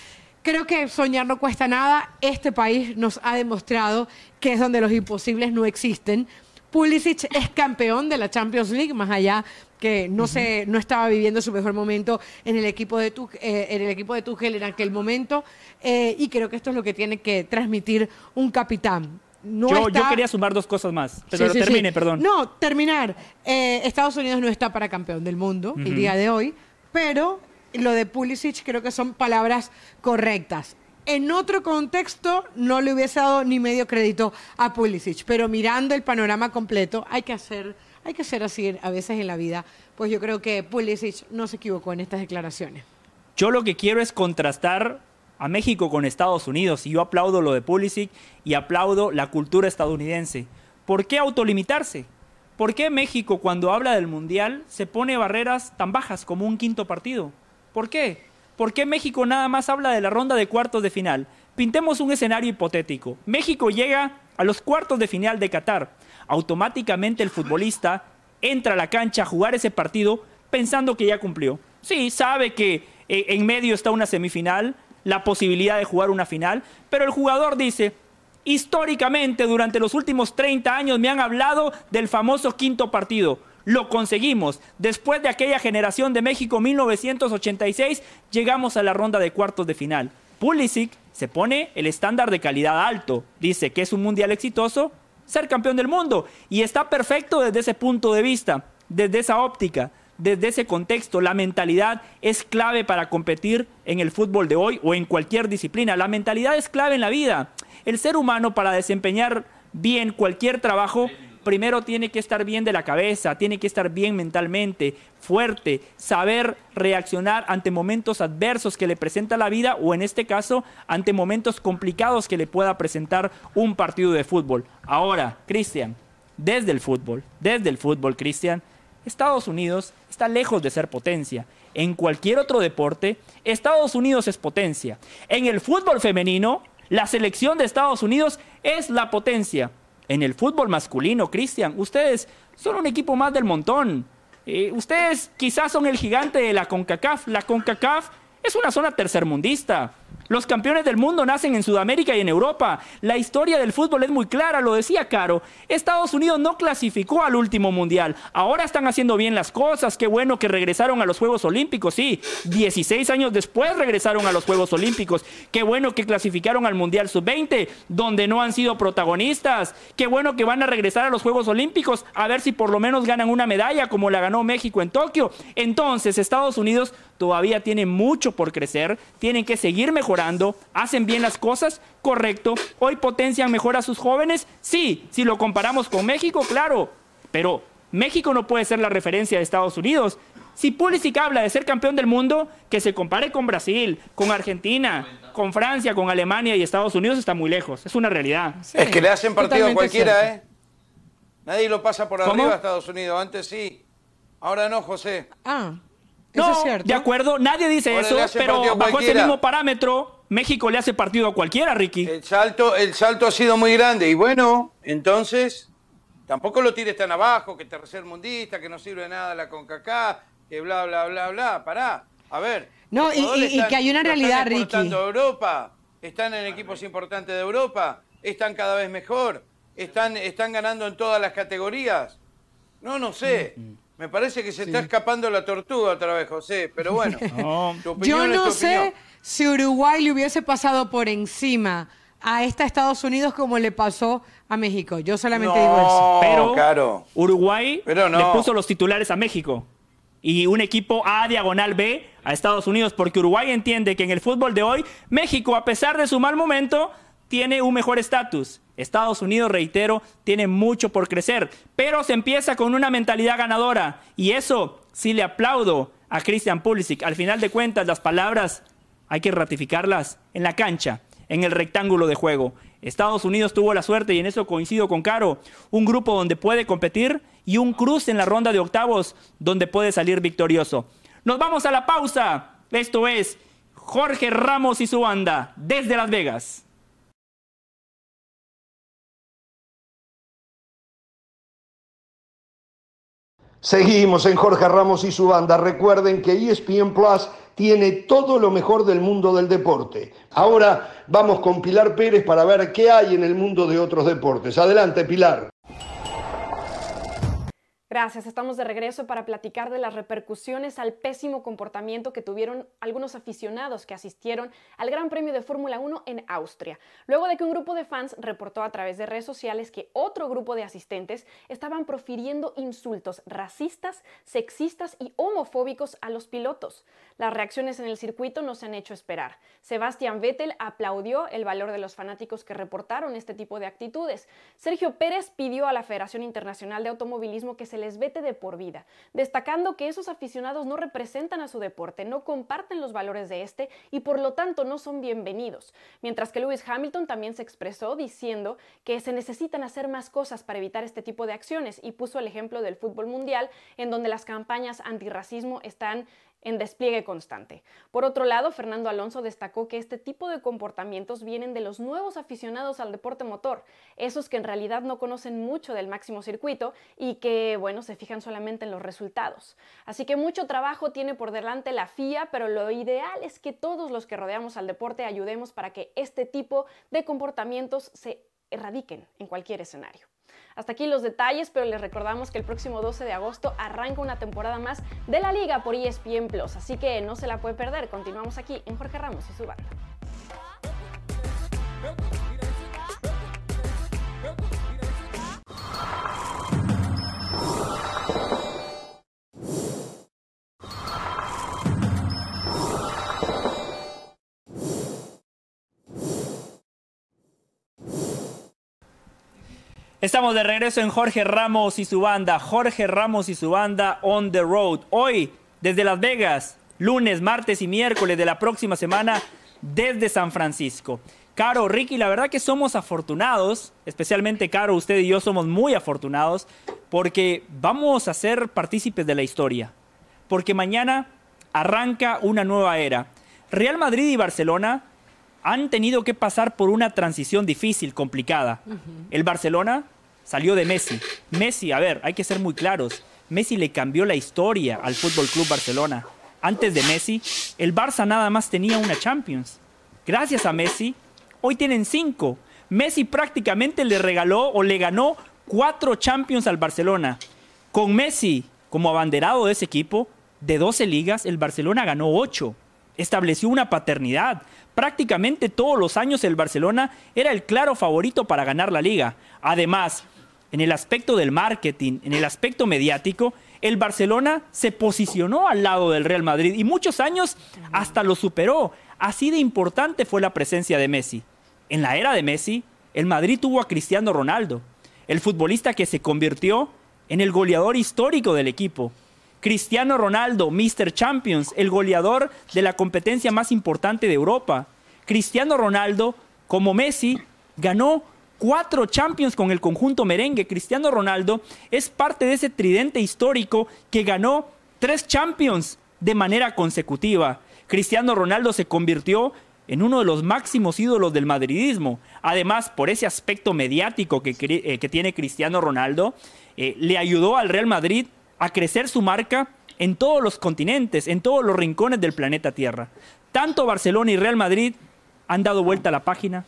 creo que soñar no cuesta nada. Este país nos ha demostrado que es donde los imposibles no existen. Pulisic es campeón de la Champions League, más allá que no se, no estaba viviendo su mejor momento en el equipo de Tuch- eh, en el equipo de Tuchel en aquel momento, eh, y creo que esto es lo que tiene que transmitir un capitán. No yo, quería sumar dos cosas más, pero Sí, sí, sí. termine, perdón. No, terminar. Eh, Estados Unidos no está para campeón del mundo el día de hoy, pero lo de Pulisic creo que son palabras correctas. en otro contexto no le hubiese dado ni medio crédito a Pulisic, pero mirando el panorama completo hay que hacer, hay que ser así a veces en la vida. Pues yo creo que Pulisic no se equivocó en estas declaraciones. Yo lo que quiero es contrastar a México con Estados Unidos y yo aplaudo lo de Pulisic y aplaudo la cultura estadounidense. ¿Por qué autolimitarse? ¿Por qué México cuando habla del Mundial se pone barreras tan bajas como un quinto partido? ¿Por qué? ¿Por qué México nada más habla de la ronda de cuartos de final? Pintemos un escenario hipotético. México llega a los cuartos de final de Qatar. Automáticamente el futbolista entra a la cancha a jugar ese partido pensando que ya cumplió. Sí, sabe que eh, en medio está una semifinal, la posibilidad de jugar una final, pero el jugador dice, históricamente durante los últimos 30 años me han hablado del famoso quinto partido. Lo conseguimos. Después de aquella generación de México 1986, llegamos a la ronda de cuartos de final. Pulisic se pone el estándar de calidad alto. Dice que es un mundial exitoso, ser campeón del mundo. Y está perfecto desde ese punto de vista, desde esa óptica, desde ese contexto. La mentalidad es clave para competir en el fútbol de hoy o en cualquier disciplina. La mentalidad es clave en la vida. El ser humano para desempeñar bien cualquier trabajo primero tiene que estar bien de la cabeza, tiene que estar bien mentalmente, fuerte, saber reaccionar ante momentos adversos que le presenta la vida o en este caso ante momentos complicados que le pueda presentar un partido de fútbol. Ahora, Cristian, desde el fútbol, desde el fútbol, Cristian, Estados Unidos está lejos de ser potencia. En cualquier otro deporte, Estados Unidos es potencia. En el fútbol femenino, la selección de Estados Unidos es la potencia. En el fútbol masculino, Cristian, ustedes son un equipo más del montón. Eh, ustedes quizás son el gigante de la CONCACAF. La CONCACAF es una zona tercermundista. Los campeones del mundo nacen en Sudamérica y en Europa. La historia del fútbol es muy clara, lo decía Caro. Estados Unidos no clasificó al último mundial. Ahora están haciendo bien las cosas. Qué bueno que regresaron a los Juegos Olímpicos. Sí, 16 años después regresaron a los Juegos Olímpicos. Qué bueno que clasificaron al Mundial Sub-20, donde no han sido protagonistas. Qué bueno que van a regresar a los Juegos Olímpicos a ver si por lo menos ganan una medalla como la ganó México en Tokio. Entonces, Estados Unidos todavía tiene mucho por crecer. Tienen que seguir mejorando hacen bien las cosas, correcto. Hoy potencian mejor a sus jóvenes, sí. Si lo comparamos con México, claro. Pero México no puede ser la referencia de Estados Unidos. Si Pulisic habla de ser campeón del mundo, que se compare con Brasil, con Argentina, con Francia, con Alemania y Estados Unidos está muy lejos. Es una realidad. es que le hacen partido a cualquiera, ¿eh? Nadie lo pasa por arriba a Estados Unidos. Antes sí. Ahora no, José. Ah. No, de acuerdo, nadie dice eso, pero bajo ese mismo parámetro, México le hace partido a cualquiera, Ricky. El salto, el salto ha sido muy grande y bueno, entonces tampoco lo tires tan abajo, que tercer mundista, que no sirve de nada la CONCACAF, que bla, bla, bla, bla, pará. A ver. No, y, que hay una realidad, Ricky. Europa, están en equipos importantes de Europa, están cada vez mejor, están, están ganando en todas las categorías. No, no sé. Mm, mm. Me parece que se está escapando la tortuga otra vez, José, pero bueno. Yo no sé si Uruguay le hubiese pasado por encima a esta Estados Unidos como le pasó a México. Yo solamente digo eso. Pero claro. Uruguay le puso los titulares a México y un equipo A diagonal B a Estados Unidos porque Uruguay entiende que en el fútbol de hoy México, a pesar de su mal momento, tiene un mejor estatus. Estados Unidos, reitero, tiene mucho por crecer, pero se empieza con una mentalidad ganadora y eso sí le aplaudo a Christian Pulisic. Al final de cuentas, las palabras hay que ratificarlas en la cancha, en el rectángulo de juego. Estados Unidos tuvo la suerte, y en eso coincido con Caro, un grupo donde puede competir y un cruce en la ronda de octavos donde puede salir victorioso. Nos vamos a la pausa. Esto es Jorge Ramos y su banda desde Las Vegas. Seguimos en Jorge Ramos y su banda. Recuerden que ESPN Plus tiene todo lo mejor del mundo del deporte. Ahora vamos con Pilar Pérez para ver qué hay en el mundo de otros deportes. Adelante, Pilar. Gracias, estamos de regreso para platicar de las repercusiones al pésimo comportamiento que tuvieron algunos aficionados que asistieron al Gran Premio de Fórmula 1 en Austria, luego de que un grupo de fans reportó a través de redes sociales que otro grupo de asistentes estaban profiriendo insultos racistas, sexistas y homofóbicos a los pilotos. Las reacciones en el circuito no se han hecho esperar. Sebastián Vettel aplaudió el valor de los fanáticos que reportaron este tipo de actitudes. Sergio Pérez pidió a la Federación Internacional de Automovilismo que se vete de por vida, destacando que esos aficionados no representan a su deporte, no comparten los valores de este y por lo tanto no son bienvenidos. Mientras que Lewis Hamilton también se expresó diciendo que se necesitan hacer más cosas para evitar este tipo de acciones y puso el ejemplo del fútbol mundial en donde las campañas antirracismo están en despliegue constante. Por otro lado, Fernando Alonso destacó que este tipo de comportamientos vienen de los nuevos aficionados al deporte motor, esos que en realidad no conocen mucho del máximo circuito y que, bueno, se fijan solamente en los resultados. Así que mucho trabajo tiene por delante la FIA, pero lo ideal es que todos los que rodeamos al deporte ayudemos para que este tipo de comportamientos se erradiquen en cualquier escenario. Hasta aquí los detalles, pero les recordamos que el próximo 12 de agosto arranca una temporada más de la liga por ESPN Plus, así que no se la puede perder. Continuamos aquí en Jorge Ramos y su banda. Estamos de regreso en Jorge Ramos y su banda. Jorge Ramos y su banda on the road. Hoy, desde Las Vegas, lunes, martes y miércoles de la próxima semana, desde San Francisco. Caro, Ricky, la verdad que somos afortunados, especialmente Caro, usted y yo somos muy afortunados, porque vamos a ser partícipes de la historia. Porque mañana arranca una nueva era. Real Madrid y Barcelona han tenido que pasar por una transición difícil, complicada. El Barcelona salió de Messi. Messi, a ver, hay que ser muy claros. Messi le cambió la historia al Fútbol Club Barcelona. Antes de Messi, el Barça nada más tenía una Champions. Gracias a Messi, hoy tienen cinco. Messi prácticamente le regaló o le ganó cuatro Champions al Barcelona. Con Messi como abanderado de ese equipo, de 12 ligas, el Barcelona ganó ocho. Estableció una paternidad. Prácticamente todos los años el Barcelona era el claro favorito para ganar la liga. Además, en el aspecto del marketing, en el aspecto mediático, el Barcelona se posicionó al lado del Real Madrid y muchos años hasta lo superó. Así de importante fue la presencia de Messi. En la era de Messi, el Madrid tuvo a Cristiano Ronaldo, el futbolista que se convirtió en el goleador histórico del equipo. Cristiano Ronaldo, Mr. Champions, el goleador de la competencia más importante de Europa. Cristiano Ronaldo, como Messi, ganó cuatro Champions con el conjunto merengue. Cristiano Ronaldo es parte de ese tridente histórico que ganó tres Champions de manera consecutiva. Cristiano Ronaldo se convirtió en uno de los máximos ídolos del madridismo. Además, por ese aspecto mediático que, eh, tiene Cristiano Ronaldo, eh, le ayudó al Real Madrid a crecer su marca en todos los continentes, en todos los rincones del planeta Tierra. Tanto Barcelona y Real Madrid han dado vuelta a la página,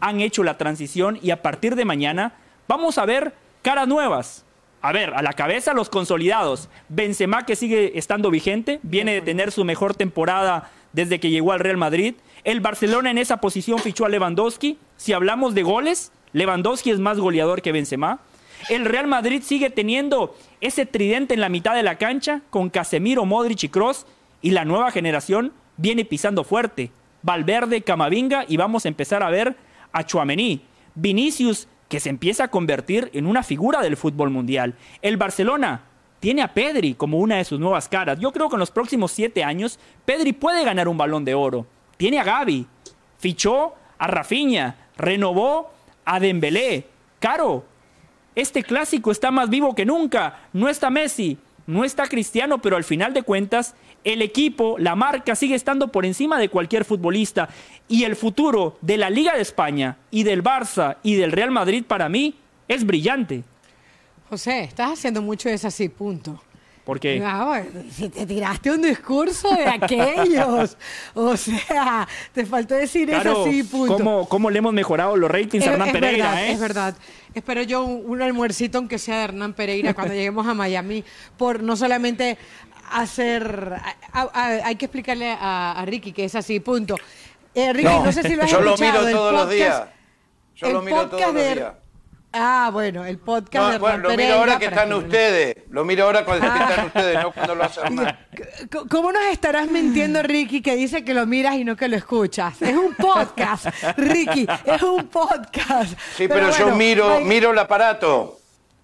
han hecho la transición y a partir de mañana vamos a ver caras nuevas. A ver, a la cabeza los consolidados. Benzema que sigue estando vigente, viene de tener su mejor temporada desde que llegó al Real Madrid. El Barcelona en esa posición fichó a Lewandowski. Si hablamos de goles, Lewandowski es más goleador que Benzema. El Real Madrid sigue teniendo ese tridente en la mitad de la cancha con Casemiro, Modric y Cross y la nueva generación viene pisando fuerte. Valverde, Camavinga y vamos a empezar a ver a Chuamení. Vinicius, que se empieza a convertir en una figura del fútbol mundial. El Barcelona tiene a Pedri como una de sus nuevas caras. Yo creo que en los próximos siete años, Pedri puede ganar un balón de oro. Tiene a Gaby, fichó a Rafinha, renovó a Dembélé. Caro, este clásico está más vivo que nunca. No está Messi, no está Cristiano, pero al final de cuentas, el equipo, la marca sigue estando por encima de cualquier futbolista. Y el futuro de la Liga de España y del Barça y del Real Madrid para mí es brillante. José, estás haciendo mucho de eso así, punto. Porque si te tiraste un discurso de aquellos. o sea, te faltó decir claro, eso así, punto. ¿cómo, cómo le hemos mejorado los ratings a Hernán es Pereira, verdad, eh? Es verdad. Espero yo un, un almuercito, aunque sea de Hernán Pereira, cuando lleguemos a Miami, por no solamente hacer. a- a- hay que explicarle a, a Ricky que es así, punto. Eh, Ricky, no, sé si lo has yo lo miro el todos los días. Yo el lo miro todos los días. Ah, bueno, el podcast No, de bueno, lo miro ahora que están ustedes. Lo miro ahora cuando Ah. están ustedes, no cuando lo hacen más. ¿Cómo nos estarás mintiendo, Ricky, que dice que lo miras y no que lo escuchas? Es un podcast, Ricky, es un podcast. Sí, pero, yo bueno, miro, hay- miro el aparato.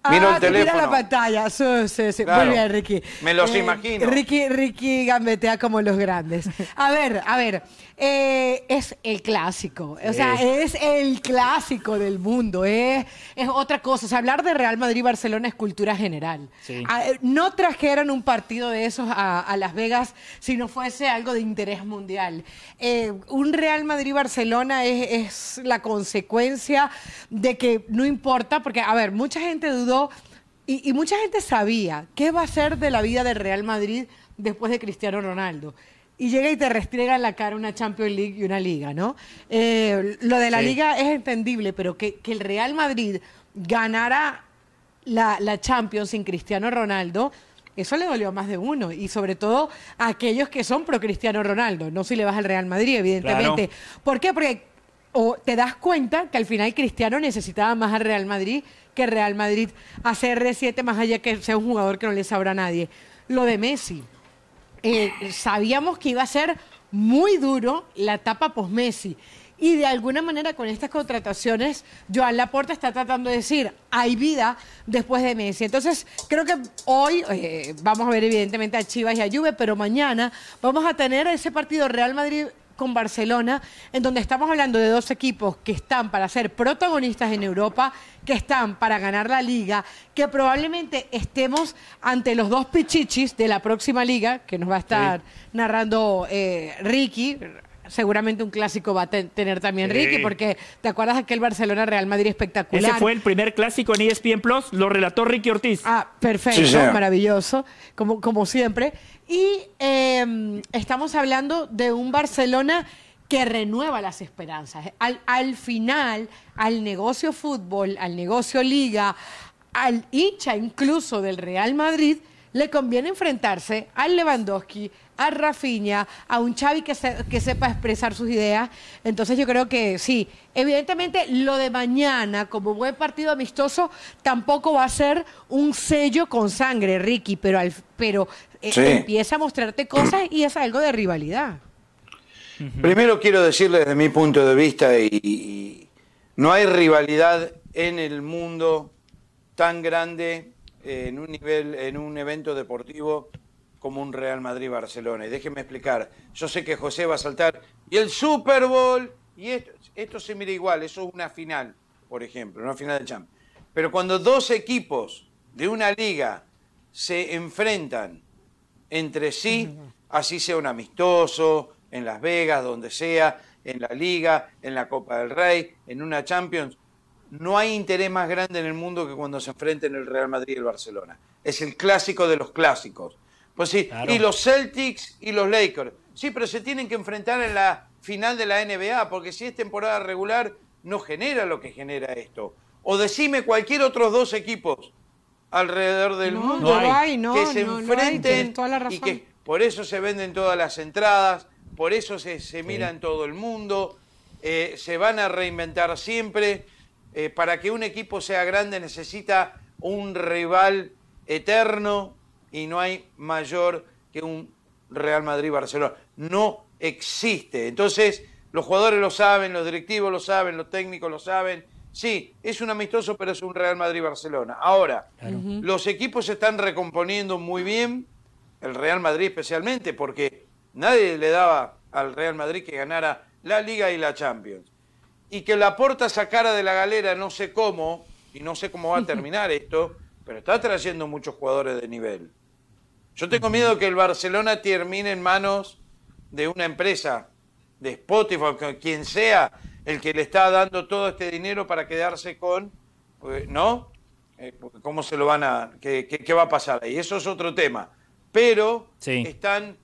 Miro ah, el miras teléfono. la pantalla. Sí, sí, sí. Claro. Muy bien, Ricky. Me los imagino. Ricky, Ricky gambetea como los grandes. A ver, a ver. eh, es el clásico. O sea, es el clásico del mundo. Es, es otra cosa. O sea, hablar de Real Madrid-Barcelona es cultura general. Ah, eh, no trajeron un partido de esos a, a Las Vegas si no fuese algo de interés mundial. Eh, un Real Madrid-Barcelona es, es la consecuencia de que no importa, porque, a ver, mucha gente dudó y, y mucha gente sabía qué va a ser de la vida del Real Madrid después de Cristiano Ronaldo. Y llega y te restriega en la cara una Champions League y una liga, ¿no? Eh, lo de la Sí. liga es entendible, pero que, que el Real Madrid ganara la, la Champions sin Cristiano Ronaldo, eso le dolió a más de uno. Y sobre todo a aquellos que son pro Cristiano Ronaldo, no si le vas al Real Madrid, evidentemente. ¿Por qué? Porque o te das cuenta que al final Cristiano necesitaba más al Real Madrid que Real Madrid a CR7, más allá que sea un jugador que no le sabrá a nadie. Lo de Messi. Eh, sabíamos que iba a ser muy duro la etapa post-Messi. Y de alguna manera con estas contrataciones, Joan Laporta está tratando de decir, hay vida después de Messi. Entonces, creo que hoy eh, vamos a ver evidentemente a Chivas y a Juve, pero mañana vamos a tener ese partido Real Madrid con Barcelona, en donde estamos hablando de dos equipos que están para ser protagonistas en Europa, que están para ganar la liga, que probablemente estemos ante los dos pichichis de la próxima liga, que nos va a estar narrando eh, Ricky. Seguramente un clásico va a te- tener también Sí. Ricky, porque te acuerdas de aquel Barcelona-Real Madrid espectacular. Ese fue el primer clásico en ESPN Plus, lo relató Ricky Ortiz. Ah, perfecto, Sí, maravilloso, como, como siempre. Y eh, estamos hablando de un Barcelona que renueva las esperanzas. Al, al final, al negocio fútbol, al negocio liga, al hincha incluso del Real Madrid, le conviene enfrentarse al Lewandowski, a Rafinha, a un Xavi que, se- que sepa expresar sus ideas. Entonces yo creo que sí, evidentemente lo de mañana como buen partido amistoso tampoco va a ser un sello con sangre, Ricky, pero, al, pero eh, empieza a mostrarte cosas y es algo de rivalidad. Primero quiero decirle desde mi punto de vista, y, y no hay rivalidad en el mundo tan grande en un nivel, en un evento deportivo como un Real Madrid-Barcelona. Y déjenme explicar, yo sé que José va a saltar, y el Super Bowl, y esto, esto se mira igual, eso es una final, por ejemplo, una final de Champions. Pero cuando dos equipos de una liga se enfrentan entre sí, así sea un amistoso, en Las Vegas, donde sea, en la Liga, en la Copa del Rey, en una Champions. No hay interés más grande en el mundo que cuando se enfrenten el Real Madrid y el Barcelona. Es el clásico de los clásicos. Pues sí, Claro. y los Celtics y los Lakers. Sí, pero se tienen que enfrentar en la final de la NBA, porque si es temporada regular, no genera lo que genera esto. O decime cualquier otros dos equipos alrededor del No, mundo no hay, no, que se no lo hay, enfrenten tienes toda la y que por eso se venden todas las entradas, por eso se, se mira en todo el mundo, eh, se van a reinventar siempre. Eh, para que un equipo sea grande necesita un rival eterno y no hay mayor que un Real Madrid-Barcelona. No existe. Entonces, los jugadores lo saben, los directivos lo saben, los técnicos lo saben. Sí, es un amistoso, pero es un Real Madrid-Barcelona. Ahora, los equipos se están recomponiendo muy bien, el Real Madrid especialmente, porque nadie le daba al Real Madrid que ganara la Liga y la Champions. Y que la porta sacara de la galera, no sé cómo, y no sé cómo va a terminar esto, pero está trayendo muchos jugadores de nivel. Yo tengo miedo que el Barcelona termine en manos de una empresa, de Spotify, quien sea el que le está dando todo este dinero para quedarse con, eh, ¿no? Eh, ¿Cómo se lo van a.? Qué, qué, va a pasar ahí? Eso es otro tema. Pero están.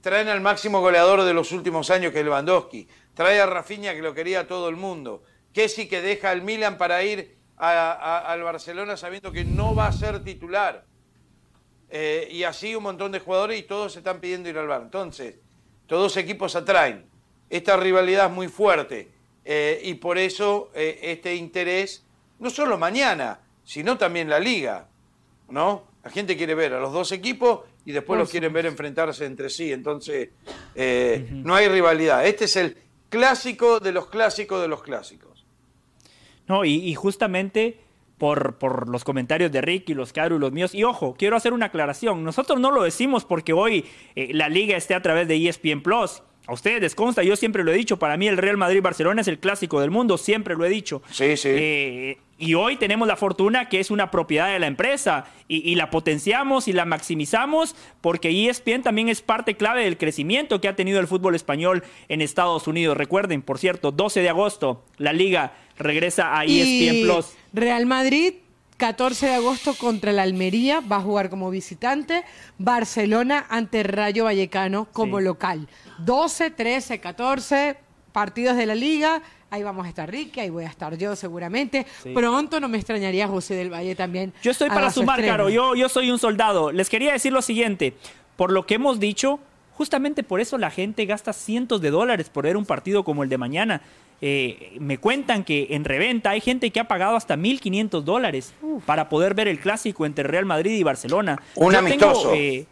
Traen al máximo goleador de los últimos años, que es Lewandowski. Trae a Rafinha, que lo quería todo el mundo. sí que deja al Milan para ir al Barcelona sabiendo que no va a ser titular. Eh, y así un montón de jugadores y todos se están pidiendo ir al bar. Entonces, todos equipos atraen. Esta rivalidad es muy fuerte eh, y por eso eh, este interés, no solo mañana, sino también la liga, ¿no? La gente quiere ver a los dos equipos y después los quieren ver enfrentarse entre sí. Entonces, no hay rivalidad. Este es el clásico de los clásicos de los clásicos. No, y justamente por, los comentarios de Ricky, los Caru y los míos. Y ojo, quiero hacer una aclaración. Nosotros no lo decimos porque hoy eh, la liga esté a través de ESPN Plus. A ustedes les consta, yo siempre lo he dicho, para mí el Real Madrid-Barcelona es el clásico del mundo, siempre lo he dicho. Sí, sí. Eh, y hoy tenemos la fortuna que es una propiedad de la empresa y, la potenciamos y la maximizamos porque ESPN también es parte clave del crecimiento que ha tenido el fútbol español en Estados Unidos. Recuerden, por cierto, 12 de agosto, la liga regresa a ESPN Plus. Real Madrid 14 de agosto contra el Almería, va a jugar como visitante. Barcelona ante Rayo Vallecano como local. 12, 13, 14 partidos de la liga. Ahí vamos a estar Ricky, ahí voy a estar yo seguramente. Pronto no me extrañaría José del Valle también. Yo estoy para sumar, Caro. Yo, yo soy un soldado. Les quería decir lo siguiente. Por lo que hemos dicho, justamente por eso la gente gasta cientos de dólares por ver un partido como el de mañana. Eh, me cuentan que en reventa hay gente que ha pagado hasta 1.500 dólares para poder ver el clásico entre Real Madrid y Barcelona. Un amistoso. Eh,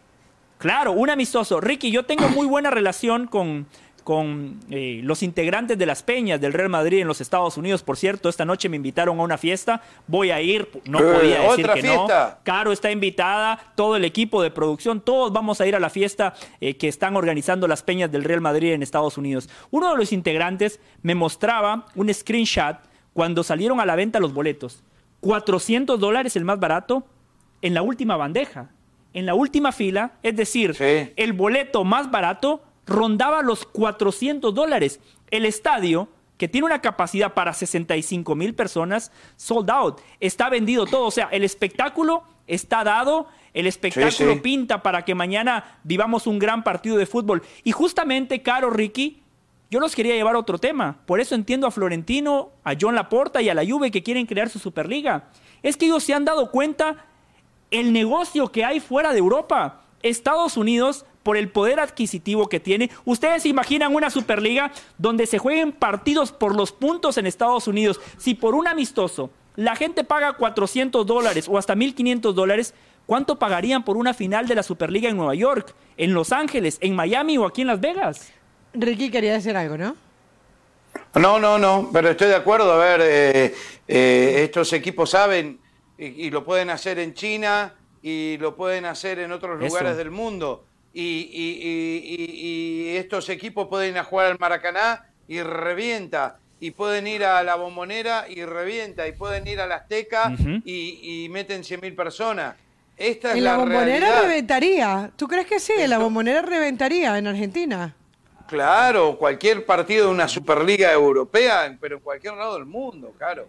claro, un amistoso. Ricky, yo tengo muy buena relación con, con eh, los integrantes de las peñas del Real Madrid en los Estados Unidos. Por cierto, esta noche me invitaron a una fiesta. Voy a ir, no eh, podía decir que no. Caro está invitada, todo el equipo de producción, todos vamos a ir a la fiesta eh, que están organizando las peñas del Real Madrid en Estados Unidos. Uno de los integrantes me mostraba un screenshot cuando salieron a la venta los boletos. 400 dólares el más barato en la última bandeja, en la última fila, es decir, el boleto más barato rondaba los 400 dólares. El estadio, que tiene una capacidad para 65 mil personas, sold out. Está vendido todo. O sea, el espectáculo está dado. El espectáculo pinta para que mañana vivamos un gran partido de fútbol. Y justamente, Caro Ricky, yo los quería llevar a otro tema. Por eso entiendo a Florentino, a John Laporta y a la Juve que quieren crear su Superliga. Es que ellos se han dado cuenta el negocio que hay fuera de Europa. Estados Unidos por el poder adquisitivo que tiene. Ustedes se imaginan una Superliga donde se jueguen partidos por los puntos en Estados Unidos. Si por un amistoso la gente paga 400 dólares o hasta 1.500 dólares, ¿cuánto pagarían por una final de la Superliga en Nueva York, en Los Ángeles, en Miami o aquí en Las Vegas? Ricky quería decir algo, ¿no? No, no, no, pero estoy de acuerdo. A ver, eh, eh, estos equipos saben y, lo pueden hacer en China y lo pueden hacer en otros lugares del mundo y, estos equipos pueden ir a jugar al Maracaná y revienta, y pueden ir a la Bombonera y revienta, y pueden ir a la Azteca y, meten 100.000 personas. Esta es en la, bombonera reventaría. ¿Tú crees que sí? En la bombonera reventaría en Argentina. Claro, cualquier partido de una Superliga Europea, pero en cualquier lado del mundo, claro.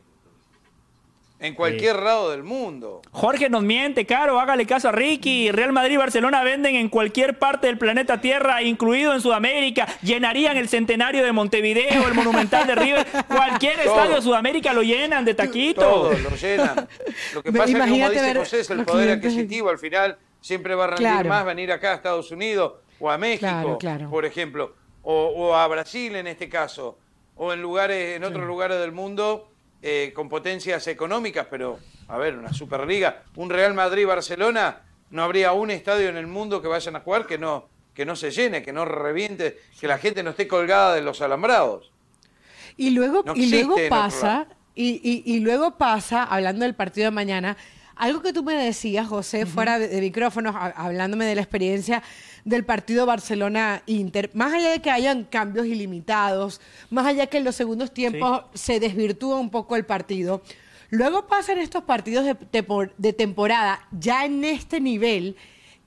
En cualquier lado del mundo. Jorge nos miente, caro, hágale caso a Ricky. Real Madrid y Barcelona venden en cualquier parte del planeta Tierra, incluido en Sudamérica. Llenarían el centenario de Montevideo, el Monumental de River. Cualquier estadio de Sudamérica lo llenan de taquito. Todo, lo llenan. Lo que pasa es que, como dice José, es el poder adquisitivo. Al final siempre va a rendir más venir acá a Estados Unidos o a México, por ejemplo. O, a Brasil en este caso. O en lugares, en otros lugares del mundo eh, con potencias económicas, pero a ver, una Superliga, un Real Madrid-Barcelona, no habría un estadio en el mundo que vayan a jugar que no, que no se llene, que no reviente, que la gente no esté colgada de los alambrados. Y luego, y luego pasa, y, y, luego pasa, hablando del partido de mañana, algo que tú me decías, José, fuera de, micrófonos, hablándome de la experiencia del partido Barcelona-Inter, más allá de que hayan cambios ilimitados, más allá de que en los segundos tiempos se desvirtúa un poco el partido, luego pasan estos partidos de, de temporada ya en este nivel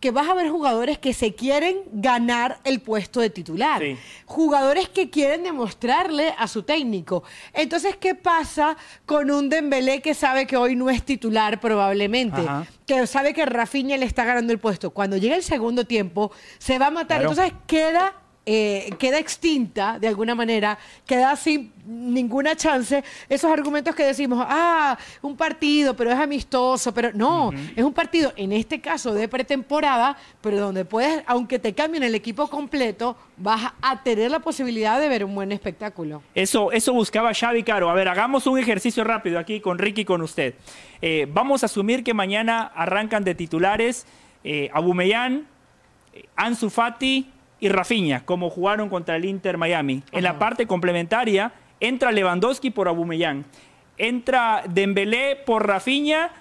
que vas a ver jugadores que se quieren ganar el puesto de titular. Sí. Jugadores que quieren demostrarle a su técnico. Entonces, ¿qué pasa con un Dembélé que sabe que hoy no es titular probablemente? Ajá. Que sabe que Rafinha le está ganando el puesto. Cuando llega el segundo tiempo, se va a matar. Claro. Entonces, queda eh, queda extinta de alguna manera, queda sin ninguna chance esos argumentos que decimos, ah, un partido, pero es amistoso, pero no, es un partido, en este caso de pretemporada, pero donde puedes, aunque te cambien el equipo completo, vas a tener la posibilidad de ver un buen espectáculo. Eso, eso buscaba Xavi Caro. A ver, hagamos un ejercicio rápido aquí con Ricky y con usted. Eh, vamos a asumir que mañana arrancan de titulares eh, Abumellán, Ansu Fati y Rafinha, como jugaron contra el Inter Miami. En la parte complementaria entra Lewandowski por Abumellán, entra Dembélé por Rafinha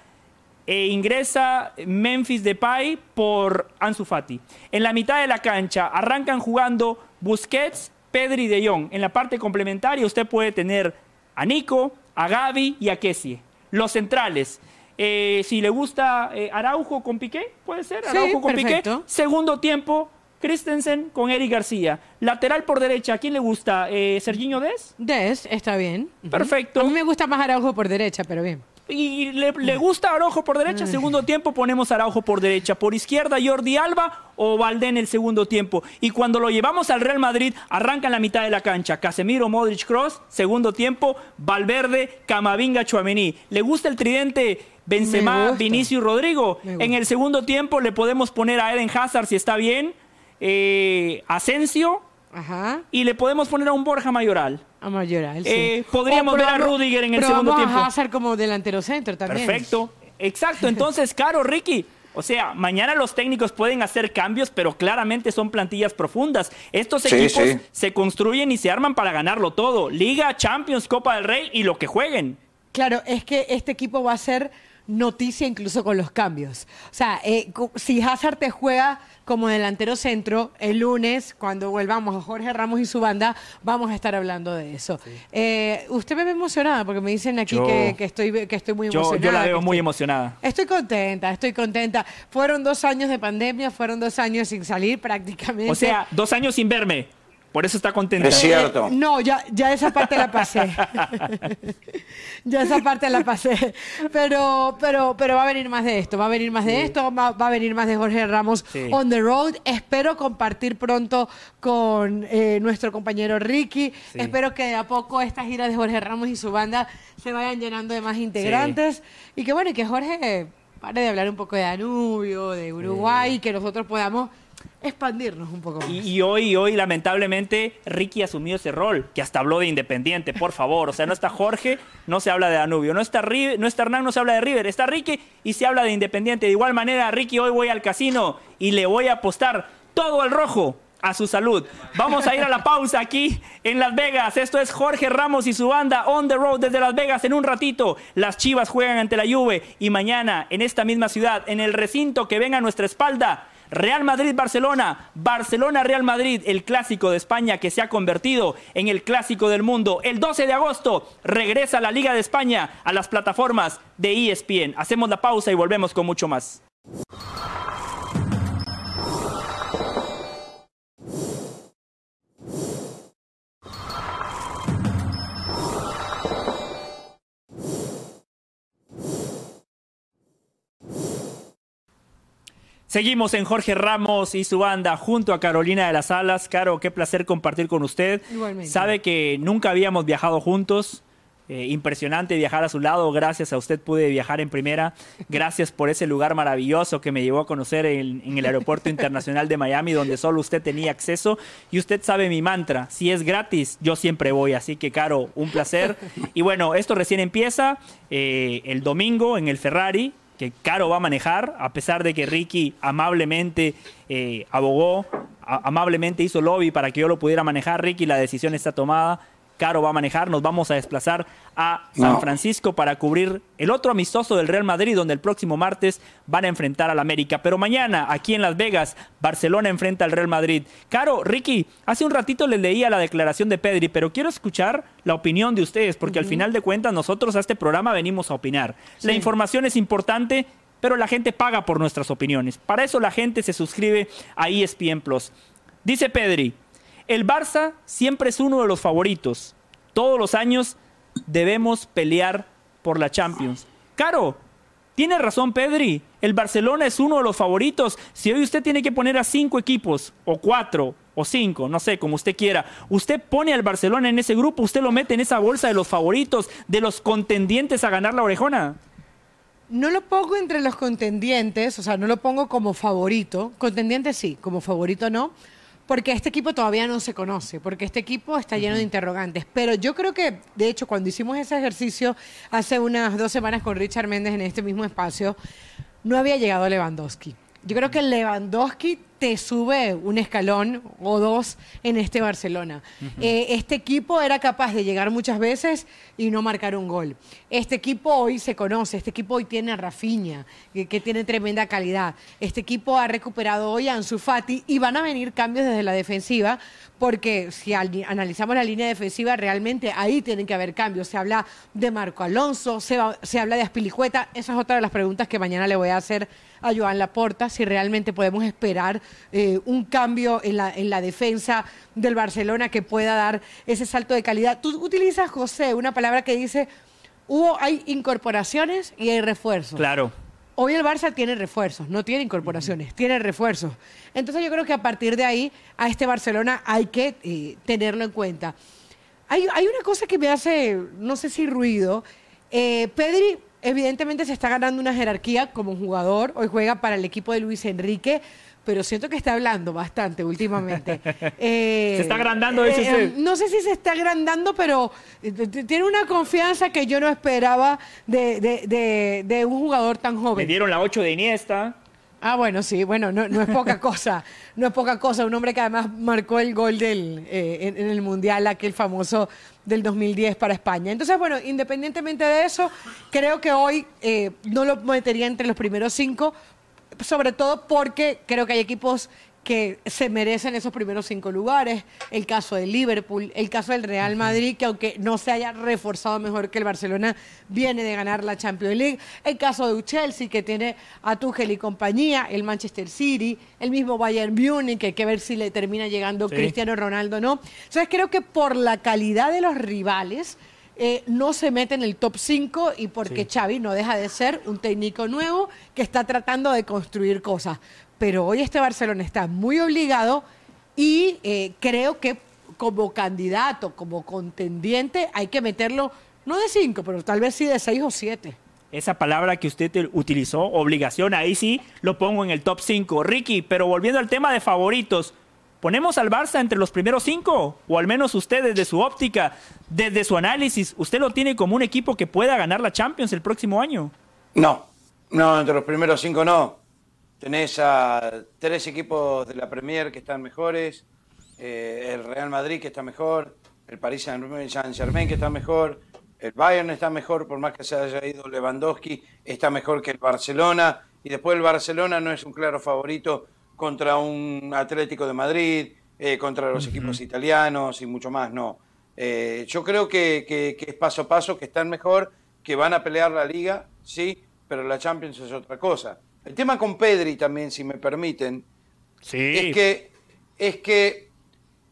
e ingresa Memphis Depay por Ansu Fati. En la mitad de la cancha arrancan jugando Busquets, Pedri y De Jong. En la parte complementaria usted puede tener a Nico, a Gaby y a Kessie. Los centrales. eh, si le gusta eh, Araujo con Piqué, puede ser Sí, Araujo con Piqué. Segundo tiempo, Christensen con Eric García. Lateral por derecha, ¿a quién le gusta? Eh, ¿Serginho Des? Des, está bien. Perfecto. A mí me gusta más Araujo por derecha, pero bien. Y le, le gusta Araujo por derecha, segundo tiempo ponemos Araujo por derecha, por izquierda Jordi Alba o Valdé en el segundo tiempo. Y cuando lo llevamos al Real Madrid, arranca en la mitad de la cancha. Casemiro, Modric, Cross, segundo tiempo, Valverde, Camavinga, Chuamení. ¿Le gusta el tridente Benzema. Vinicius, Rodrigo? En el segundo tiempo le podemos poner a Eden Hazard si está bien, eh, Asensio Ajá. y le podemos poner a un Borja Mayoral. A Mayoral, sí. Eh, podríamos O ver a Rudiger en el segundo tiempo. a Hazard como delantero centro también. Perfecto. Exacto. Entonces, Caro, Ricky. O sea, mañana los técnicos pueden hacer cambios, pero claramente son plantillas profundas. Estos Sí, equipos sí. se construyen y se arman para ganarlo todo. Liga, Champions, Copa del Rey y lo que jueguen. Claro, es que este equipo va a ser noticia incluso con los cambios. O sea, eh, si Hazard te juega como delantero centro, el lunes, cuando volvamos a Jorge Ramos y su banda, vamos a estar hablando de eso. Eh, usted me ve emocionada porque me dicen aquí Yo- que, que estoy, que estoy muy Yo, emocionada. yo la veo muy estoy- emocionada. Estoy contenta, estoy contenta. Fueron dos años de pandemia, fueron dos años sin salir prácticamente. O sea, dos años sin verme. Por eso está contenta. Es cierto. Eh, no, ya, ya esa parte la pasé. ya esa parte la pasé. Pero, pero, pero va a venir más de esto, va a venir más de esto, va, va a venir más de Jorge Ramos Sí. on the road. Espero compartir pronto con eh, nuestro compañero Ricky. Sí. Espero que de a poco esta gira de Jorge Ramos y su banda se vayan llenando de más integrantes. Y que bueno, y que Jorge pare de hablar un poco de Danubio, de Uruguay, y que nosotros podamos expandirnos un poco más. Y, y hoy, hoy, lamentablemente, Ricky asumió ese rol, que hasta habló de Independiente, por favor. O sea, no está Jorge, no se habla de Danubio. No está, River, no está Hernán, no se habla de River. Está Ricky y se habla de Independiente. De igual manera, Ricky, hoy voy al casino y le voy a apostar todo al rojo a su salud. Vamos a ir a la pausa aquí en Las Vegas. Esto es Jorge Ramos y su banda On the Road desde Las Vegas. En un ratito, las Chivas juegan ante la Juve y mañana en esta misma ciudad, en el recinto que ven a nuestra espalda, Real Madrid-Barcelona, Barcelona-Real Madrid, el clásico de España que se ha convertido en el clásico del mundo. El 12 de agosto regresa la Liga de España a las plataformas de ESPN. Hacemos la pausa y volvemos con mucho más. Seguimos en Jorge Ramos y su banda junto a Carolina de las Alas. Caro, qué placer compartir con usted. Igualmente. Sabe que nunca habíamos viajado juntos. Eh, impresionante viajar a su lado. Gracias a usted pude viajar en primera. Gracias por ese lugar maravilloso que me llevó a conocer en, en el Aeropuerto Internacional de Miami, donde solo usted tenía acceso. Y usted sabe mi mantra: si es gratis, yo siempre voy. Así que, Caro, un placer. Y bueno, esto recién empieza eh, el domingo en el Ferrari que Caro va a manejar, a pesar de que Ricky amablemente eh, abogó, amablemente hizo lobby para que yo lo pudiera manejar. Ricky, la decisión está tomada. Caro va a manejar, nos vamos a desplazar a San No. Francisco para cubrir el otro amistoso del Real Madrid, donde el próximo martes van a enfrentar al América. Pero mañana, aquí en Las Vegas, Barcelona enfrenta al Real Madrid. Caro, Ricky, hace un ratito les leía la declaración de Pedri, pero quiero escuchar la opinión de ustedes, porque al final de cuentas nosotros a este programa venimos a opinar. La información es importante pero la gente paga por nuestras opiniones. Para eso la gente se suscribe a ESPN Plus. Dice Pedri, el Barça siempre es uno de los favoritos. Todos los años debemos pelear por la Champions. Caro, tiene razón Pedri, el Barcelona es uno de los favoritos. Si hoy usted tiene que poner a cinco equipos, o cuatro, o cinco, no sé, como usted quiera, usted pone al Barcelona en ese grupo, usted lo mete en esa bolsa de los favoritos, de los contendientes a ganar la orejona. No lo pongo entre los contendientes, o sea, no lo pongo como favorito. Contendiente sí, como favorito no porque este equipo todavía no se conoce, porque este equipo está lleno de interrogantes. Pero yo creo que, de hecho, cuando hicimos ese ejercicio hace unas dos semanas con Richard Méndez en este mismo espacio, no había llegado Lewandowski. Yo creo que Lewandowski te sube un escalón o dos en este Barcelona. Eh, este equipo era capaz de llegar muchas veces y no marcar un gol. Este equipo hoy se conoce, este equipo hoy tiene a Rafinha, que, que, tiene tremenda calidad. Este equipo ha recuperado hoy a Ansu Fati y van a venir cambios desde la defensiva porque si analizamos la línea defensiva, realmente ahí tienen que haber cambios. Se habla de Marco Alonso, se, habla de Aspilicueta. Esa es otra de las preguntas que mañana le voy a hacer a Joan Laporta, si realmente podemos esperar eh, un cambio en la, en la defensa del Barcelona que pueda dar ese salto de calidad. Tú utilizas, José, una palabra que dice, hubo, hay incorporaciones y hay refuerzos. Claro. Hoy el Barça tiene refuerzos, no tiene incorporaciones, tiene refuerzos. Entonces yo creo que a partir de ahí a este Barcelona hay que eh, tenerlo en cuenta. Hay, una cosa que me hace, no sé si ruido. Eh, Pedri evidentemente se está ganando una jerarquía como jugador. Hoy juega para el equipo de Luis Enrique pero siento que está hablando bastante últimamente. se está agrandando, dice eh, usted. no sé si se está agrandando, pero tiene una confianza que yo no esperaba de, un jugador tan joven. Me dieron la 8 de Iniesta. Ah, bueno, sí, bueno, no, es poca cosa, no es poca cosa. Un hombre que además marcó el gol del, eh, en, el Mundial, aquel famoso del 2010 para España. Entonces, bueno, independientemente de eso, creo que hoy eh, no lo metería entre los primeros cinco, sobre todo porque creo que hay equipos que se merecen esos primeros cinco lugares. El caso de Liverpool, el caso del Real Madrid, que aunque no se haya reforzado mejor que el Barcelona, viene de ganar la Champions League. El caso de Chelsea, que tiene a Tuchel y compañía, el Manchester City, el mismo Bayern Múnich, que hay que ver si le termina llegando Cristiano Ronaldo o no. Entonces creo que por la calidad de los rivales, eh, no se mete en el top 5 y porque Xavi no deja de ser un técnico nuevo que está tratando de construir cosas. Pero hoy este Barcelona está muy obligado y eh, creo que como candidato, como contendiente, hay que meterlo no de 5, pero tal vez sí de 6 o 7. Esa palabra que usted utilizó, obligación, ahí sí lo pongo en el top 5. Ricky, pero volviendo al tema de favoritos, ¿Ponemos al Barça entre los primeros cinco? O al menos usted desde su óptica, desde su análisis, ¿usted lo tiene como un equipo que pueda ganar la Champions el próximo año? No, no, entre los primeros cinco no. Tenés a tres equipos de la Premier que están mejores, eh, el Real Madrid que está mejor, el Paris Saint-Germain que está mejor, el Bayern está mejor, por más que se haya ido Lewandowski, está mejor que el Barcelona, y después el Barcelona no es un claro favorito contra un Atlético de Madrid, eh, contra los equipos italianos y mucho más, no. Eh, yo creo que, es paso a paso, que están mejor, que van a pelear la liga, sí, pero la Champions es otra cosa. El tema con Pedri también, si me permiten, es, que, es que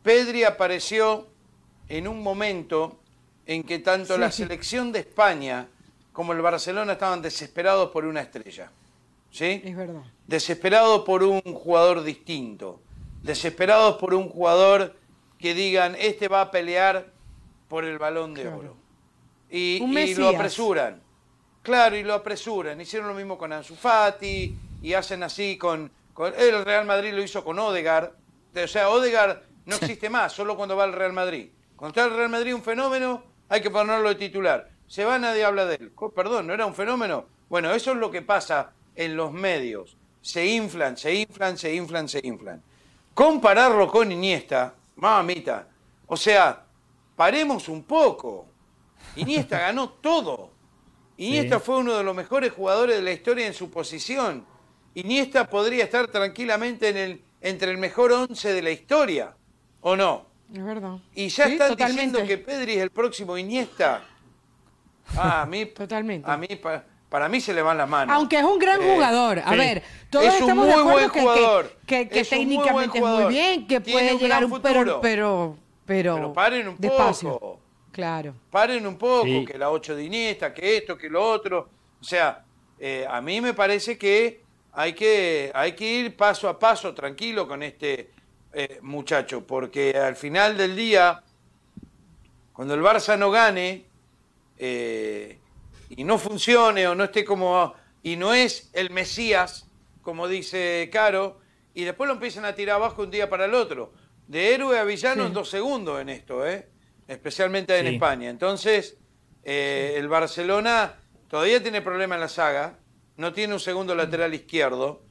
Pedri apareció en un momento en que tanto la selección de España como el Barcelona estaban desesperados por una estrella. ¿Sí? Es verdad. Desesperados por un jugador distinto, desesperados por un jugador que digan, este va a pelear por el balón de oro. Y, lo apresuran. Claro, y lo apresuran. Hicieron lo mismo con Ansu Fati y hacen así con, con... El Real Madrid lo hizo con Odegaard. O sea, Odegaard no existe más, solo cuando va al Real Madrid. Cuando está el Real Madrid un fenómeno, hay que ponerlo de titular. Se va, nadie habla de él. Perdón, ¿no era un fenómeno? Bueno, eso es lo que pasa en los medios. Se inflan, se inflan, se inflan, se inflan. Compararlo con Iniesta, mamita. O sea, paremos un poco. Iniesta ganó todo. Iniesta fue uno de los mejores jugadores de la historia en su posición. Iniesta podría estar tranquilamente en el, entre el mejor once de la historia, ¿o no? Es verdad. Y ya están diciendo que Pedri es el próximo Iniesta. Ah, a mí, totalmente. A mí, para mí se le van las manos. Aunque es un gran Eh, jugador. A sí. ver, todos Es un estamos de muy acuerdo buen que, jugador. que, que muy técnicamente es muy bien, que Tiene puede un llegar un pero, pero, pero, Pero paren un despacio. poco. Claro. Paren un poco, Sí. que la 8 de Iniesta, que esto, que lo otro. O sea, eh, a mí me parece que hay, que hay que ir paso a paso, tranquilo con este eh, muchacho, porque al final del día, cuando el Barça no gane eh, y no funcione o no esté como... y no es el Mesías, como dice Caro, y después lo empiezan a tirar abajo un día para el otro. De héroe a villano Sí. en dos segundos en esto, ¿eh? especialmente en Sí. España. Entonces, eh, el Barcelona todavía tiene problema en la saga, no tiene un segundo lateral izquierdo,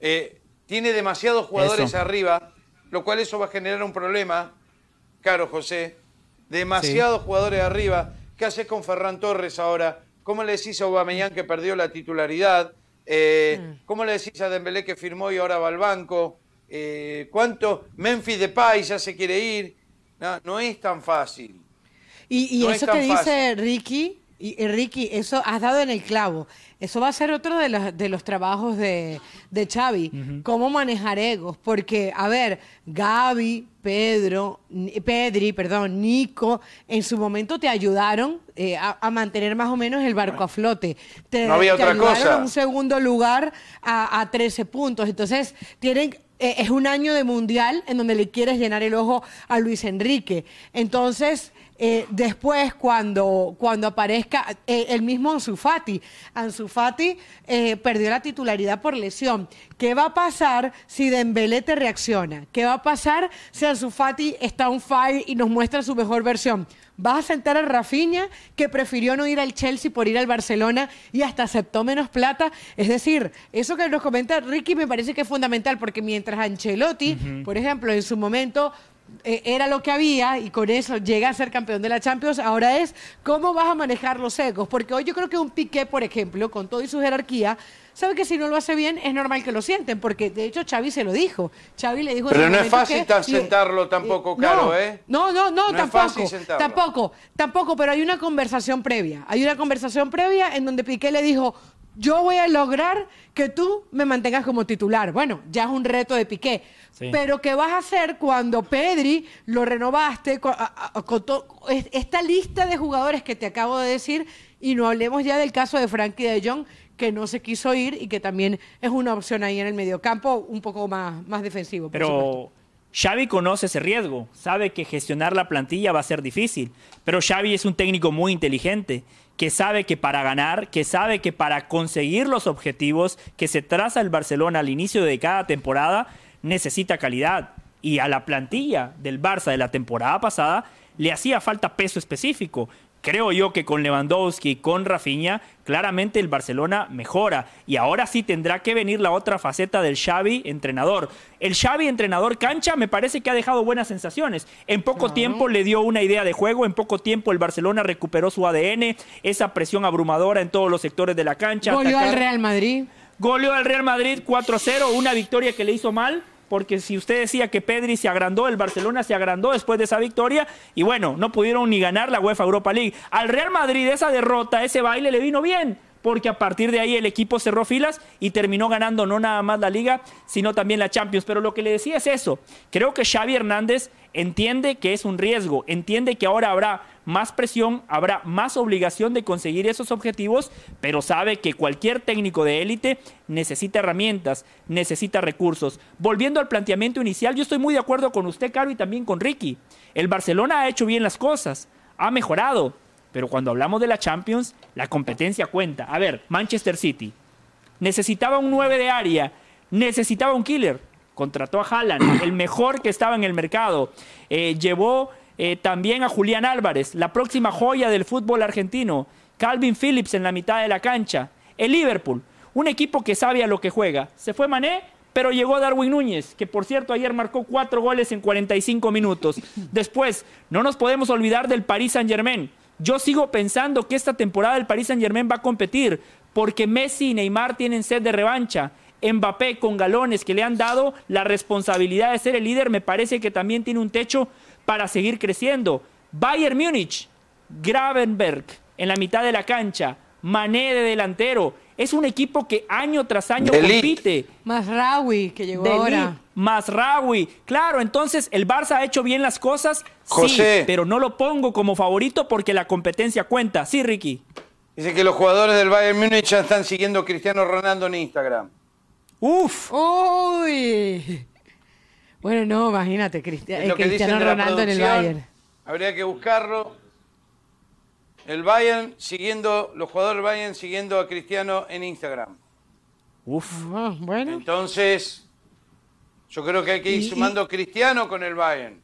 eh, tiene demasiados jugadores Eso. arriba, lo cual eso va a generar un problema, caro José, demasiados jugadores arriba. ¿Qué haces con Ferran Torres ahora? ¿Cómo le decís a Aubameyang que perdió la titularidad? Eh, ¿Cómo le decís a Dembélé que firmó y ahora va al banco? Eh, ¿Cuánto? Memphis Depay ya se quiere ir. No, no es tan fácil. Y, y No es eso que dice. Ricky, y, y Ricky, eso has dado en el clavo. Eso va a ser otro de los, de los trabajos de, de Xavi. Cómo manejar egos. Porque, a ver, Gaby, Pedro, Pedri, perdón, Nico, en su momento te ayudaron eh, a, a mantener más o menos el barco a flote. Te, No había te otra ayudaron cosa. a un segundo lugar a, a 13 puntos. Entonces, tienen, eh, es un año de mundial en donde le quieres llenar el ojo a Luis Enrique. Entonces, eh, después, cuando, cuando aparezca eh, el mismo Ansu Fati, Ansu Fati eh, perdió la titularidad por lesión. ¿Qué va a pasar si Dembélé te reacciona? ¿Qué va a pasar si Ansu Fati está on fire y nos muestra su mejor versión? Vas a sentar a Rafinha, que prefirió no ir al Chelsea por ir al Barcelona y hasta aceptó menos plata. Es decir, eso que nos comenta Ricky me parece que es fundamental, porque mientras Ancelotti, por ejemplo, en su momento era lo que había y con eso llega a ser campeón de la Champions, ahora es cómo vas a manejar los egos. Porque hoy yo creo que un Piqué, por ejemplo, con todo y su jerarquía, sabe que si no lo hace bien es normal que lo sienten, porque de hecho Xavi se lo dijo. Xavi le dijo Pero no es fácil que- y- sentarlo tampoco, eh, Caro, no, ¿eh? No, no, no, tampoco. Tampoco, tampoco, pero hay una conversación previa. Hay una conversación previa en donde Piqué le dijo, yo voy a lograr que tú me mantengas como titular. Bueno, ya es un reto de Piqué. Sí. Pero ¿qué vas a hacer cuando Pedri lo renovaste con, a- a- con to- es- esta lista de jugadores que te acabo de decir? Y no hablemos ya del caso de Frankie de Jong, que no se quiso ir y que también es una opción ahí en el mediocampo un poco más, más defensivo. por supuesto. Pero Xavi conoce ese riesgo, sabe que gestionar la plantilla va a ser difícil, pero Xavi es un técnico muy inteligente, que sabe que para ganar, que sabe que para conseguir los objetivos que se traza el Barcelona al inicio de cada temporada, necesita calidad. Y a la plantilla del Barça de la temporada pasada le hacía falta peso específico. Creo yo que con Lewandowski, con Rafinha, claramente el Barcelona mejora. Y ahora sí tendrá que venir la otra faceta del Xavi entrenador. El Xavi entrenador cancha me parece que ha dejado buenas sensaciones. En poco tiempo le dio una idea de juego, en poco tiempo el Barcelona recuperó su ADN, esa presión abrumadora en todos los sectores de la cancha. Goleó al. Real Madrid. Goleó al Real Madrid 4-0, una victoria que le hizo mal, porque si usted decía que Pedri se agrandó, el Barcelona se agrandó después de esa victoria, y bueno, no pudieron ni ganar la UEFA Europa League. Al Real Madrid esa derrota, ese baile le vino bien, porque a partir de ahí el equipo cerró filas y terminó ganando no nada más la liga, sino también la Champions. Pero lo que le decía es eso, creo que Xavi Hernández entiende que es un riesgo, entiende que ahora habrá más presión, habrá más obligación de conseguir esos objetivos, pero sabe que cualquier técnico de élite necesita herramientas, necesita recursos. Volviendo al planteamiento inicial, yo estoy muy de acuerdo con usted, Caro, y también con Ricky. El Barcelona ha hecho bien las cosas, ha mejorado, pero cuando hablamos de la Champions, la competencia cuenta. A ver, Manchester City necesitaba un 9 de área, necesitaba un killer. Contrató a Haaland, el mejor que estaba en el mercado. Eh, llevó eh, también a Julián Álvarez, la próxima joya del fútbol argentino. Calvin Phillips en la mitad de la cancha. El Liverpool, un equipo que sabe a lo que juega. Se fue Mané, pero llegó Darwin Núñez, que por cierto ayer marcó cuatro goles en 45 minutos. Después, no nos podemos olvidar del Paris Saint Germain. Yo sigo pensando que esta temporada el Paris Saint Germain va a competir, porque Messi y Neymar tienen sed de revancha. Mbappé con galones que le han dado la responsabilidad de ser el líder, me parece que también tiene un techo para seguir creciendo. Bayern Múnich, Gravenberg en la mitad de la cancha, Mané de delantero. Es un equipo que año tras año compite. Más Rawi, que llegó ahora. Más Rawi. Claro, entonces el Barça ha hecho bien las cosas. Sí, pero no lo pongo como favorito porque la competencia cuenta. Sí, Ricky. Dice que los jugadores del Bayern Múnich ya están siguiendo a Cristiano Ronaldo en Instagram. Uf. Uy. Bueno, no, imagínate, eh, Cristiano Ronaldo en el Bayern. Habría que buscarlo. El Bayern siguiendo, los jugadores del Bayern siguiendo a Cristiano en Instagram. Uf. Ah, bueno. Entonces, yo creo que hay que ir sumando Cristiano con el Bayern.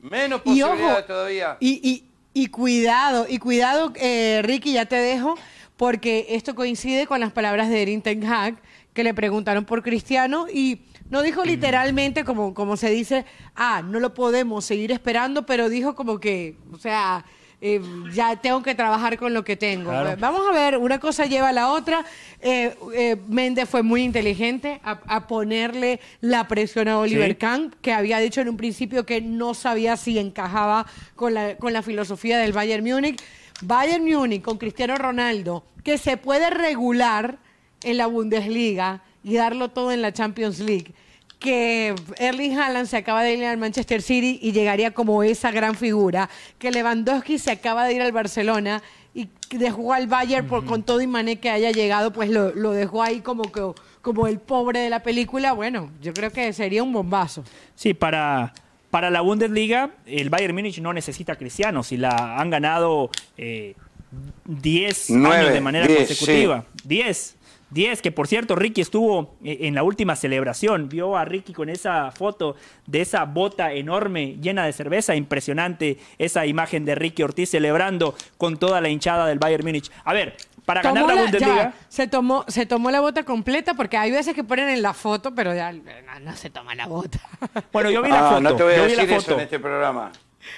Menos posibilidades todavía. Y, y, cuidado, y cuidado, eh, Ricky, ya te dejo, porque esto coincide con las palabras de Erin Ten Hag, que le preguntaron por Cristiano y no dijo literalmente como, como se dice, ah, no lo podemos seguir esperando, pero dijo como que, o sea, eh, ya tengo que trabajar con lo que tengo. Vamos a ver, una cosa lleva a la otra. Eh, eh, Méndez fue muy inteligente a, ponerle la presión a Oliver Kahn, que había dicho en un principio que no sabía si encajaba con la, con la filosofía del Bayern Múnich. Bayern Múnich con Cristiano Ronaldo, que se puede regular en la Bundesliga y darlo todo en la Champions League que Erling Haaland se acaba de ir al Manchester City y llegaría como esa gran figura, que Lewandowski se acaba de ir al Barcelona y dejó al Bayern por, con todo y mané que haya llegado, pues lo, dejó ahí como, que, como el pobre de la película. Bueno, yo creo que sería un bombazo. Sí, para, para la Bundesliga, el Bayern Múnich no necesita a Cristiano, si la han ganado 10 eh, años de manera consecutiva. 10. 10, que por cierto, Ricky estuvo eh, en la última celebración, vio a Ricky con esa foto de esa bota enorme llena de cerveza, impresionante esa imagen de Ricky Ortiz celebrando con toda la hinchada del Bayern Múnich. A ver, para ganar la, Bundesliga... se, tomó, se tomó la bota completa porque hay veces que ponen en la foto, pero ya no, se toma la bota. Bueno, yo vi la ah, foto. No te voy a decir eso en este programa.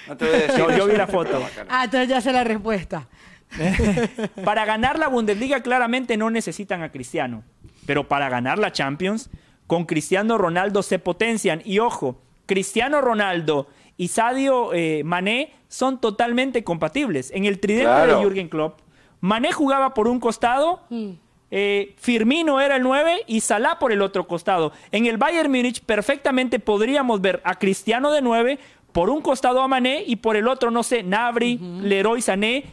No te voy a decir yo vi la foto. Ah, entonces ya sé la respuesta. para ganar la Bundesliga claramente no necesitan a Cristiano, pero para ganar la Champions, con Cristiano Ronaldo se potencian. Y ojo, Cristiano Ronaldo y Sadio eh, Mané son totalmente compatibles. En el tridente de Jürgen Klopp, Mané jugaba por un costado, mm. eh, Firmino era el 9 y Salah por el otro costado. En el Bayern Múnich perfectamente podríamos ver a Cristiano de 9 por un costado a Mané y por el otro, no sé, Nabri, Leroy Sané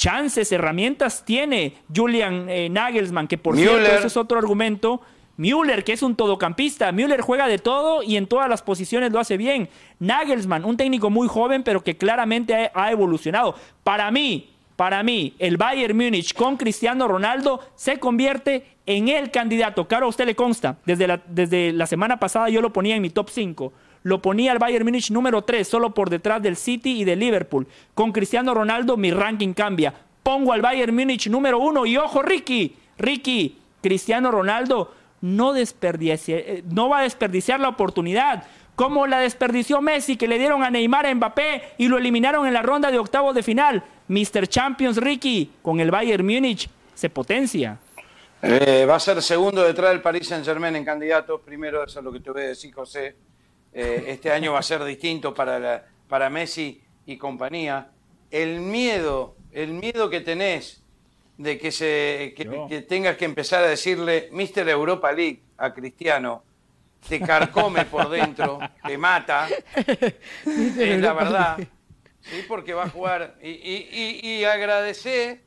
chances, herramientas tiene Julian eh, Nagelsmann, que por cierto, ese es otro argumento. Müller, que es un todocampista. Müller juega de todo y en todas las posiciones lo hace bien. Nagelsmann, un técnico muy joven, pero que claramente ha, evolucionado. Para mí, para mí, el Bayern Múnich con Cristiano Ronaldo se convierte en el candidato. Claro, a usted le consta. Desde la, desde la semana pasada yo lo ponía en mi top 5 lo ponía al Bayern Múnich número 3, solo por detrás del City y del Liverpool. Con Cristiano Ronaldo mi ranking cambia. Pongo al Bayern Múnich número 1 y ojo Ricky, Ricky, Cristiano Ronaldo no, eh, no va a desperdiciar la oportunidad. Como la desperdició Messi, que le dieron a Neymar a Mbappé y lo eliminaron en la ronda de octavos de final. Mr. Champions Ricky, con el Bayern Múnich, se potencia. Eh, va a ser segundo detrás del Paris Saint Germain en candidatos. Primero, eso es lo que te voy a decir, José. Eh, este año va a ser distinto para, para Messi y compañía. El miedo, el miedo que tenés de que, se, que, tengas que empezar a decirle Mister Europa League a Cristiano, te carcome por dentro, te mata, es la verdad, ¿sí? porque va a jugar. Y, y, y, agradecer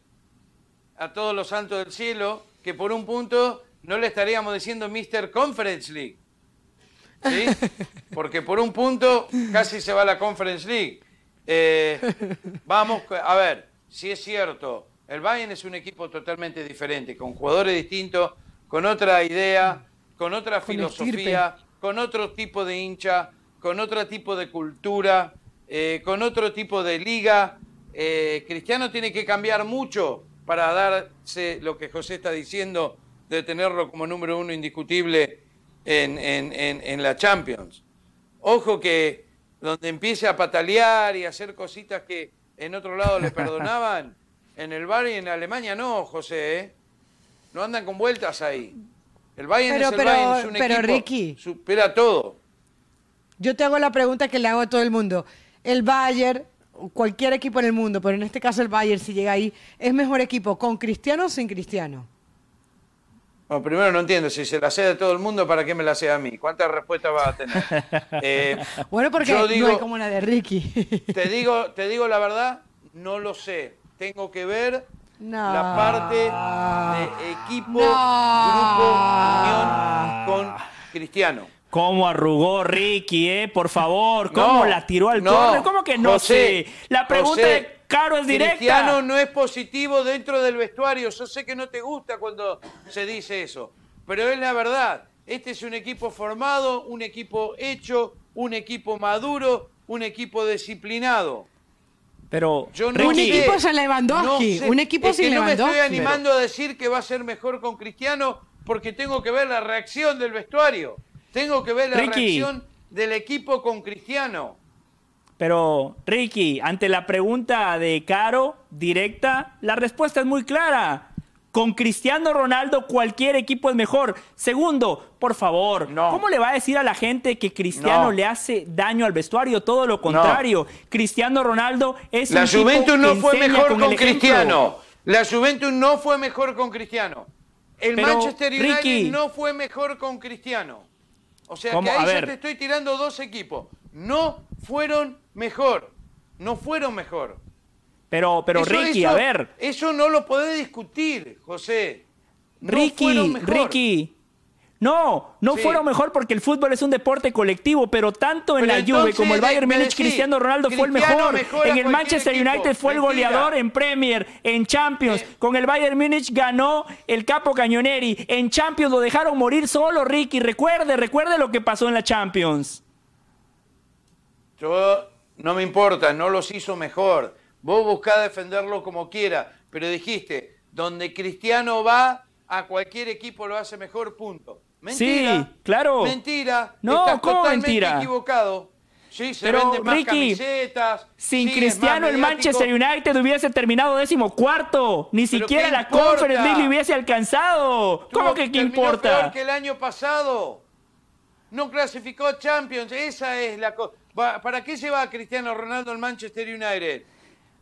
a todos los santos del cielo que por un punto no le estaríamos diciendo Mister Conference League. ¿Sí? Porque por un punto casi se va a la Conference League. Eh, vamos, a ver, si es cierto, el Bayern es un equipo totalmente diferente, con jugadores distintos, con otra idea, con otra filosofía, con otro tipo de hincha, con otro tipo de cultura, eh, con otro tipo de liga. Eh, Cristiano tiene que cambiar mucho para darse lo que José está diciendo de tenerlo como número uno indiscutible en, la Champions. Ojo que donde empiece a patalear y a hacer cositas que en otro lado le perdonaban, en el Bayern y en Alemania no, José, ¿eh? No andan con vueltas ahí. El Bayern es el Bayern, es un pero Ricky, supera todo. Yo te hago la pregunta que le hago a todo el mundo. El Bayern cualquier equipo en el mundo, pero en este caso el Bayern si llega ahí, ¿es mejor equipo con Cristiano o sin Cristiano? Bueno, primero no entiendo, si se la sé de todo el mundo, ¿para qué me la sé a mí? ¿Cuántas respuestas va a tener? Eh, bueno, porque no hay como la de Ricky. te, digo, te digo la verdad, no lo sé. Tengo que ver la parte de equipo, grupo, unión con Cristiano. ¿Cómo arrugó Ricky, eh? Por favor, ¿cómo la tiró al no, ¿Cómo que no sé? La pregunta de Caro es directa. Cristiano no es positivo dentro del vestuario. Yo sé que no te gusta cuando se dice eso, pero es la verdad. Este es un equipo formado, un equipo hecho, un equipo maduro, un equipo disciplinado. Pero Yo no un equipo sin Lewandowski, un equipo es sin que No me estoy animando a decir que va a ser mejor con Cristiano porque tengo que ver la reacción del vestuario. Tengo que ver la reacción del equipo con Cristiano. Pero, Ricky, ante la pregunta de Caro, directa, la respuesta es muy clara. Con Cristiano Ronaldo cualquier equipo es mejor. Segundo, por favor, ¿cómo le va a decir a la gente que Cristiano le hace daño al vestuario? Todo lo contrario. Cristiano Ronaldo es la un Juventus no fue mejor con, Cristiano. La Juventus no fue mejor con Cristiano. El Manchester United no fue mejor con Cristiano. O sea que ahí yo te estoy tirando dos equipos. No fueron mejor. No fueron mejor. Pero, pero Ricky, a ver. Eso no lo podés discutir, José. Ricky, Ricky. No, no fueron mejor porque el fútbol es un deporte colectivo, pero tanto en la Juve como el Bayern Múnich, Cristiano Ronaldo fue el mejor. En el Manchester United fue el goleador en Premier, en Champions. Eh. Con el Bayern Múnich ganó el capo Cañoneri. En Champions lo dejaron morir solo, Ricky. Recuerde, recuerde lo que pasó en la Champions. Yo no me importa, no los hizo mejor. Vos buscá defenderlo como quiera, pero dijiste, donde Cristiano va, a cualquier equipo lo hace mejor, punto. Mentira. Sí, claro. Mentira. No, Estás ¿cómo totalmente mentira? equivocado. Sí, se Pero, venden más Ricky, camisetas. Sin Cristiano el Manchester United hubiese terminado décimo cuarto. Ni siquiera la Conference League hubiese alcanzado. ¿Cómo que qué importa? Peor que el año pasado. No clasificó Champions. Esa es la cosa. ¿Para qué se va Cristiano Ronaldo al Manchester United?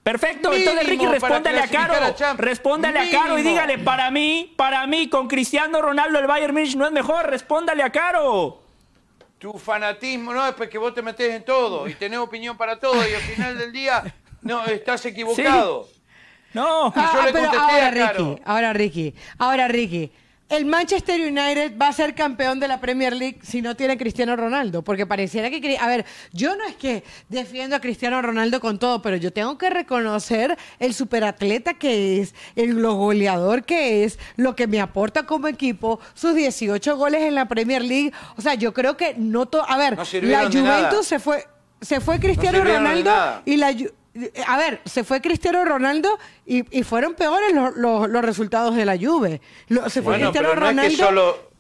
Perfecto, entonces Ricky respóndale a Caro. respóndale a Caro y dígale, para mí, para mí, con Cristiano Ronaldo el Bayern Munich no es mejor, respóndale a Caro. Tu fanatismo, no, es porque vos te metés en todo y tenés opinión para todo y al final del día no estás equivocado. No, ah, pero ahora Ricky, ahora Ricky, ahora Ricky el Manchester United va a ser campeón de la Premier League si no tiene Cristiano Ronaldo, porque pareciera que, a ver, yo no es que defiendo a Cristiano Ronaldo con todo, pero yo tengo que reconocer el superatleta que es, el goleador que es, lo que me aporta como equipo, sus 18 goles en la Premier League. O sea, yo creo que no todo, a ver, la Juventus se fue se fue Cristiano Ronaldo y la a ver, se fue Cristiano Ronaldo y, fueron peores los, resultados de la Juve. se fue Cristiano Ronaldo. No, solo,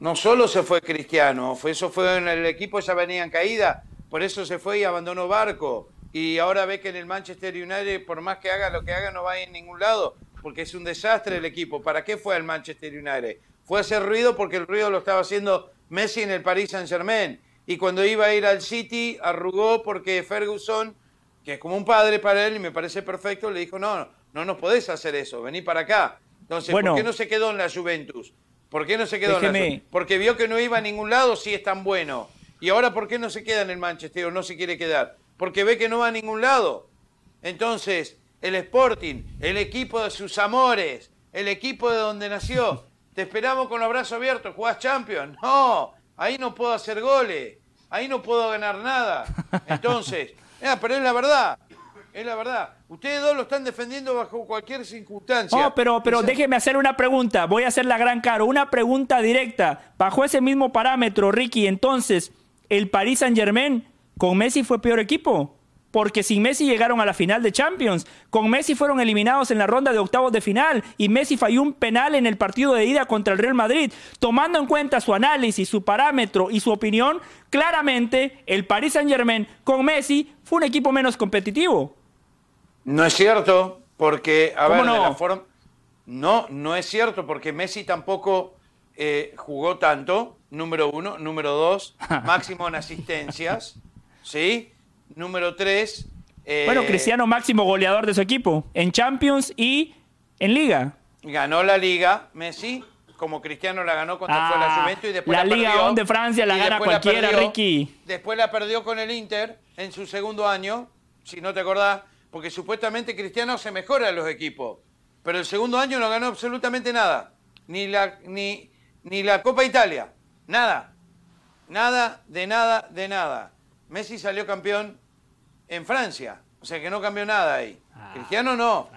no solo se fue Cristiano, fue, eso fue en el equipo ya venía en caída, por eso se fue y abandonó Barco. Y ahora ve que en el Manchester United, por más que haga lo que haga, no va a ir en ningún lado, porque es un desastre el equipo. ¿Para qué fue al Manchester United? Fue a hacer ruido porque el ruido lo estaba haciendo Messi en el Paris Saint Germain. Y cuando iba a ir al City, arrugó porque Ferguson que es como un padre para él y me parece perfecto, le dijo, no, no nos podés hacer eso, vení para acá. Entonces, ¿por qué no se quedó en la Juventus? ¿Por qué no se quedó en la Juventus? Porque vio que no iba a ningún lado si es tan bueno. Y ahora, ¿por qué no se queda en el Manchester o no se quiere quedar? Porque ve que no va a ningún lado. Entonces, el Sporting, el equipo de sus amores, el equipo de donde nació, te esperamos con los brazos abiertos, jugás Champions. No, ahí no puedo hacer goles, ahí no puedo ganar nada. Entonces, Ah, pero es la verdad. Es la verdad. Ustedes dos lo están defendiendo bajo cualquier circunstancia. No, pero, pero déjeme hacer una pregunta. Voy a hacer la gran caro. Una pregunta directa. Bajo ese mismo parámetro, Ricky, entonces, ¿el Paris Saint Germain con Messi fue peor equipo? Porque sin Messi llegaron a la final de Champions. Con Messi fueron eliminados en la ronda de octavos de final y Messi falló un penal en el partido de ida contra el Real Madrid. Tomando en cuenta su análisis, su parámetro y su opinión, claramente el Paris Saint-Germain con Messi fue un equipo menos competitivo. No es cierto, porque, a ver, no? No, no es cierto, porque Messi tampoco eh, jugó tanto, número uno. Número dos, máximo en asistencias, ¿sí? Número tres, Eh, Bueno, Cristiano máximo goleador de su equipo en Champions y en Liga. Ganó la Liga, Messi, como Cristiano la ganó cuando fue a la Ah, Juventus y después la la, Liga perdió. De Francia la gana la cualquiera, perdió. Ricky. Después la perdió con el Inter en su segundo año, si no te acordás, porque supuestamente Cristiano se mejora en los equipos. Pero el segundo año no ganó absolutamente nada. Ni la, ni, ni la Copa Italia. Nada. Nada, de nada, de nada. Messi salió campeón en Francia. O sea que no cambió nada ahí. Ah, Cristiano no.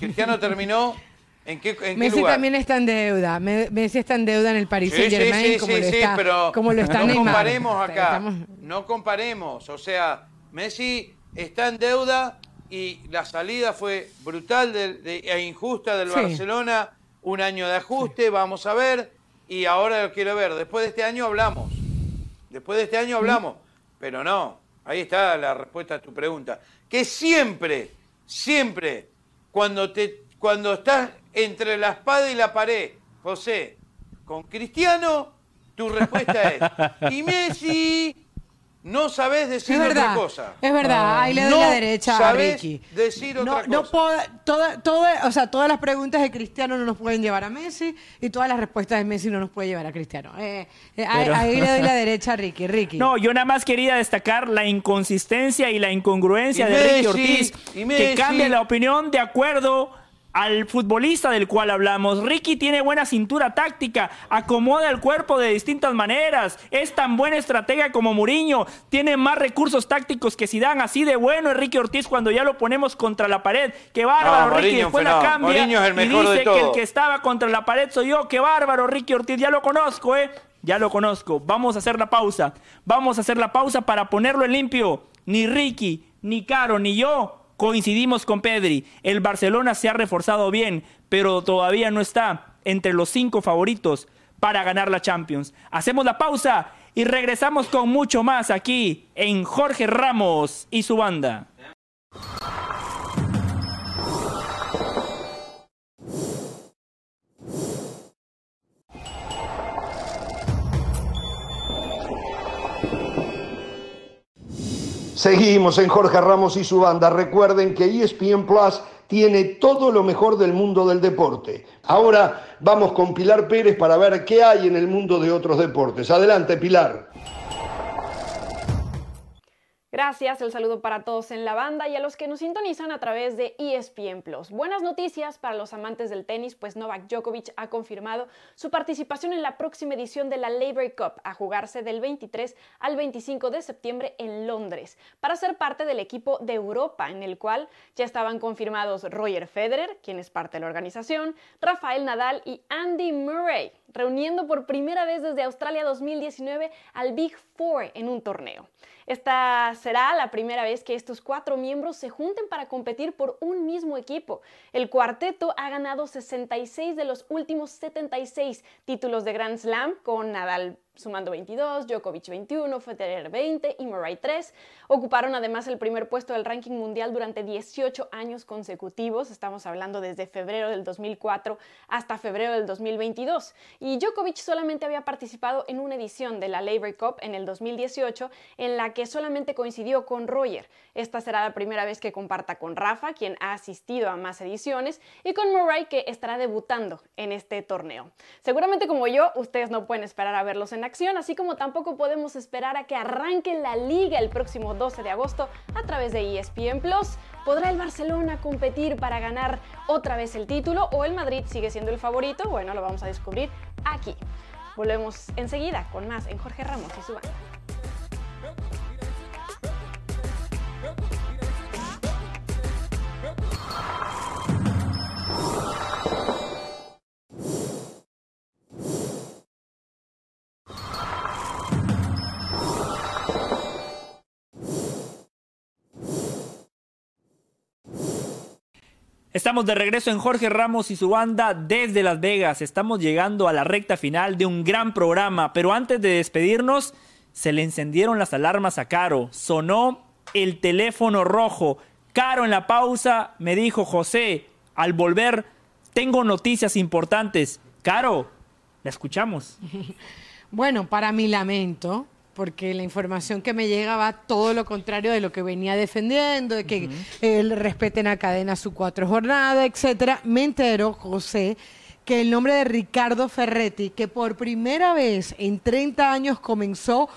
Cristiano terminó en qué, en qué Messi lugar? también está en deuda. Me- Messi está en deuda en el Paris Sí, Saint Germain, sí, sí, como, sí, lo sí, está, pero como lo está no Neymar. comparemos acá. Estamos- No comparemos. O sea, Messi está en deuda y la salida fue brutal de- de- e injusta del Sí. Barcelona. Un año de ajuste, vamos a ver. Y ahora lo quiero ver. Después de este año hablamos. Después de este año hablamos. Pero no, ahí está la respuesta a tu pregunta. Que siempre, siempre, cuando, te, cuando estás entre la espada y la pared, José, con Cristiano, tu respuesta es, y Messi, no sabés decir Es verdad, otra cosa. es verdad, ahí le doy No la derecha a Ricky. decir no, otra no cosa. puedo- toda- toda- o sea, todas las preguntas de Cristiano no nos pueden llevar a Messi y todas las respuestas de Messi no nos pueden llevar a Cristiano. Eh, eh, ahí- Pero- ahí, le doy la derecha a Ricky. Ricky. No, yo nada más quería destacar la inconsistencia y la incongruencia Y de Ricky Ortiz, y que cambia la opinión de acuerdo al futbolista del cual hablamos. Ricky tiene buena cintura táctica, acomoda el cuerpo de distintas maneras, es tan buena estratega como Mourinho, tiene más recursos tácticos que Zidane, así de bueno es Ricky Ortiz cuando ya lo ponemos contra la pared. Qué bárbaro No, Ricky, Mourinho después la no, cambia Mourinho es el y de dice que el que estaba contra la pared soy yo. Qué bárbaro Ricky Ortiz, ya lo conozco, ¿eh? Ya lo conozco. Vamos a hacer la pausa. Vamos a hacer la pausa para ponerlo en limpio. Ni Ricky, ni Caro, ni yo coincidimos con Pedri. El Barcelona se ha reforzado bien, pero todavía no está entre los cinco favoritos para ganar la Champions. Hacemos la pausa y regresamos con mucho más aquí en Jorge Ramos y su banda. Seguimos en Jorge Ramos y su banda. Recuerden que ESPN Plus tiene todo lo mejor del mundo del deporte. Ahora vamos con Pilar Pérez para ver qué hay en el mundo de otros deportes. Adelante, Pilar. Gracias, el saludo para todos en la banda y a los que nos sintonizan a través de ESPN Plus. Buenas noticias para los amantes del tenis, pues Novak Djokovic ha confirmado su participación en la próxima edición de la Labour Cup, a jugarse del 23 al 25 de septiembre en Londres, para ser parte del equipo de Europa, en el cual ya estaban confirmados Roger Federer, quien es parte de la organización, Rafael Nadal y Andy Murray, reuniendo por primera vez desde Australia 2019 al Big Four en un torneo. Esta será la primera vez que estos cuatro miembros se junten para competir por un mismo equipo. El cuarteto ha ganado 66 de los últimos 76 títulos de Grand Slam, con Nadal sumando 22, Djokovic 21, Federer 20 y Murray 3. Ocuparon además el primer puesto del ranking mundial durante 18 años consecutivos, estamos hablando desde febrero del 2004 hasta febrero del 2022. Y Djokovic solamente había participado en una edición de la Labour Cup en el 2018, en la que solamente coincidió con Roger. Esta será la primera vez que comparta con Rafa, quien ha asistido a más ediciones, y con Murray, que estará debutando en este torneo. Seguramente como yo, ustedes no pueden esperar a verlos en acción, así como tampoco podemos esperar a que arranque la liga el próximo 12 de agosto a través de ESPN Plus. ¿Podrá el Barcelona competir para ganar otra vez el título o el Madrid sigue siendo el favorito? Bueno, lo vamos a descubrir aquí. Volvemos enseguida con más en Jorge Ramos y su banda. Estamos de regreso en Jorge Ramos y su banda desde Las Vegas. Estamos llegando a la recta final de un gran programa, pero antes de despedirnos, se le encendieron las alarmas a Caro. Sonó el teléfono rojo. Caro en la pausa me dijo, José, al volver tengo noticias importantes. Caro, la escuchamos. Bueno, para mi lamento, porque la información que me llega va todo lo contrario de lo que venía defendiendo, de que él respeten a cadena su cuatro jornadas, etcétera. Me entero, José, que el nombre de Ricardo Ferretti, que por primera vez en 30 años comenzó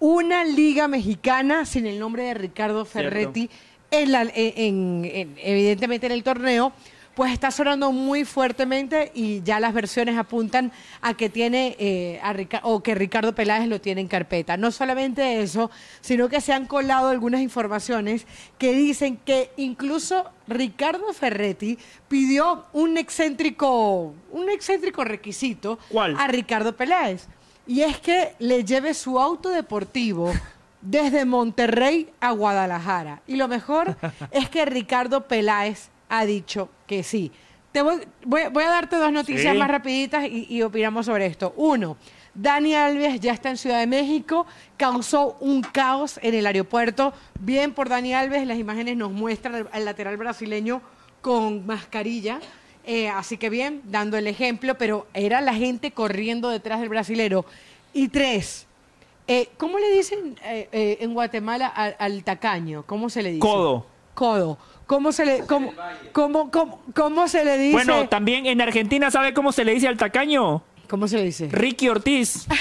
una liga mexicana sin el nombre de Ricardo Ferretti, en la, en- en- evidentemente en el torneo, pues está sonando muy fuertemente y ya las versiones apuntan a que tiene eh, a Rica- o que Ricardo Peláez lo tiene en carpeta. No solamente eso, sino que se han colado algunas informaciones que dicen que incluso Ricardo Ferretti pidió un excéntrico, un excéntrico requisito ¿Cuál? a Ricardo Peláez. Y es que le lleve su auto deportivo desde Monterrey a Guadalajara. Y lo mejor es que Ricardo Peláez ha dicho que sí. Te voy, voy- voy a darte dos noticias Sí. más rapiditas y, y opinamos sobre esto. Uno, Dani Alves ya está en Ciudad de México, causó un caos en el aeropuerto. Bien por Dani Alves, las imágenes nos muestran al- al lateral brasileño con mascarilla. Eh, así que bien, dando el ejemplo, pero era la gente corriendo detrás del brasilero. Y tres, eh, ¿cómo le dicen eh, eh, en Guatemala al, al tacaño? ¿Cómo se le dice? Codo. Codo. ¿Cómo se le, cómo, cómo, cómo- cómo se le dice? Bueno, también en Argentina, ¿sabe cómo se le dice al tacaño? ¿Cómo se le dice? Ricky Ortiz.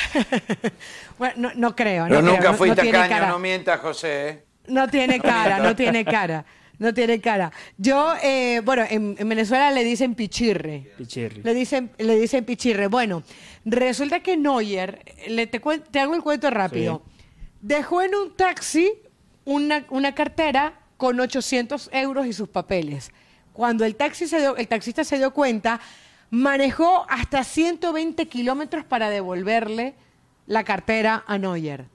Bueno, no, no creo. Pero no creo, nunca no- fui no tacaño, cara. no mientas, José. ¿eh? No tiene cara, no tiene cara. No tiene cara. Yo, eh, bueno, en, en Venezuela le dicen pichirre. Pichirri. Le dicen, le dicen pichirre. Bueno, resulta que Neuer, le te, te hago el cuento rápido, dejó en un taxi una, una cartera con 800 euros y sus papeles. Cuando el, taxi se dio- el taxista se dio cuenta, manejó hasta 120 kilómetros para devolverle la cartera a Neuer.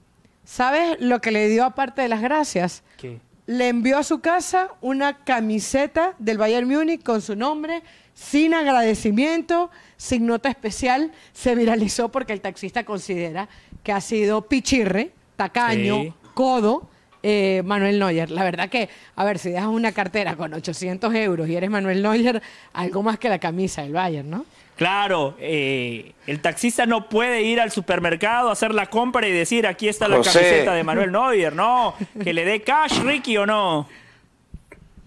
¿Sabes lo que le dio aparte de las gracias? ¿Qué? Le envió a su casa una camiseta del Bayern Múnich con su nombre, sin agradecimiento, sin nota especial. Se viralizó porque el taxista considera que ha sido pichirre, tacaño, Sí. codo, eh, Manuel Neuer. La verdad que, a ver, si dejas una cartera con 800 euros y eres Manuel Neuer, algo más que la camisa del Bayern, ¿no? Claro, eh, el taxista no puede ir al supermercado, hacer la compra y decir, aquí está la José. camiseta de Manuel Neuer. No, que le dé cash, Ricky, o no.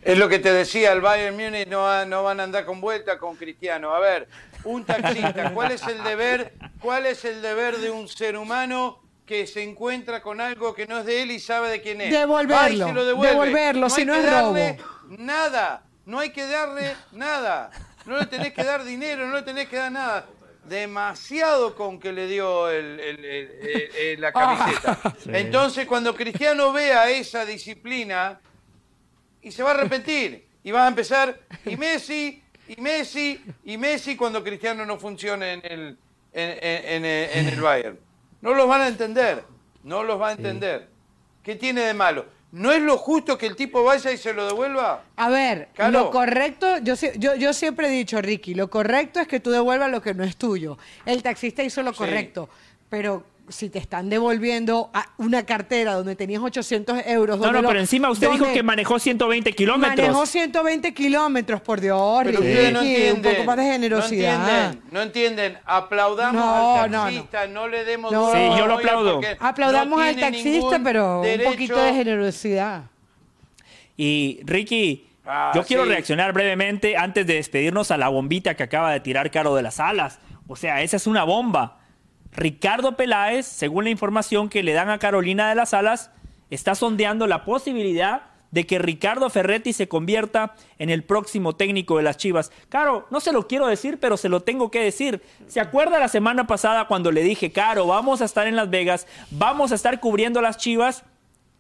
Es lo que te decía, el Bayern Múnich no, va- no van a andar con vuelta con Cristiano. A ver, un taxista, ¿cuál es el deber, cuál es el deber de un ser humano que se encuentra con algo que no es de él y sabe de quién es? Devolverlo, Va y se lo devuelve. devolverlo, si hay no que es darle robo. Nada, no hay que darle nada. No le tenés que dar dinero, no le tenés que dar nada. Demasiado con que le dio el- el- el- el- el- la camiseta. Entonces, cuando Cristiano vea esa disciplina, y se va a arrepentir. Y va a empezar, y Messi, y Messi, y Messi cuando Cristiano no funcione en el, en, en- en- en el Bayern. No los van a entender, no los va a entender. ¿Qué tiene de malo? ¿No es lo justo que el tipo vaya y se lo devuelva? A ver, lo correcto, yo, yo, yo siempre he dicho, Ricky, lo correcto es que tú devuelvas lo que no es tuyo. El taxista hizo lo Sí. correcto, pero si te están devolviendo a una cartera donde tenías 800 euros... No, no, lo- pero encima usted dijo que manejó 120 Manejó kilómetros. 120 kilómetros, por Dios, Pero ustedes no un entienden. poco más de generosidad. No entienden, no entienden. Aplaudamos No, al no, no. taxista, no, le demos No. Sí, yo lo aplaudo. Aplaudamos no al taxista, pero un poquito de generosidad. Y Ricky, Ah, yo quiero sí. reaccionar brevemente antes de despedirnos a la bombita que acaba de tirar Caro de las Alas. O sea, esa es una bomba. Ricardo Peláez, según la información que le dan a Carolina de las Alas, está sondeando la posibilidad de que Ricardo Ferretti se convierta en el próximo técnico de las Chivas. Caro, no se lo quiero decir, pero se lo tengo que decir. ¿Se acuerda la semana pasada cuando le dije, Caro, vamos a estar en Las Vegas, vamos a estar cubriendo las Chivas?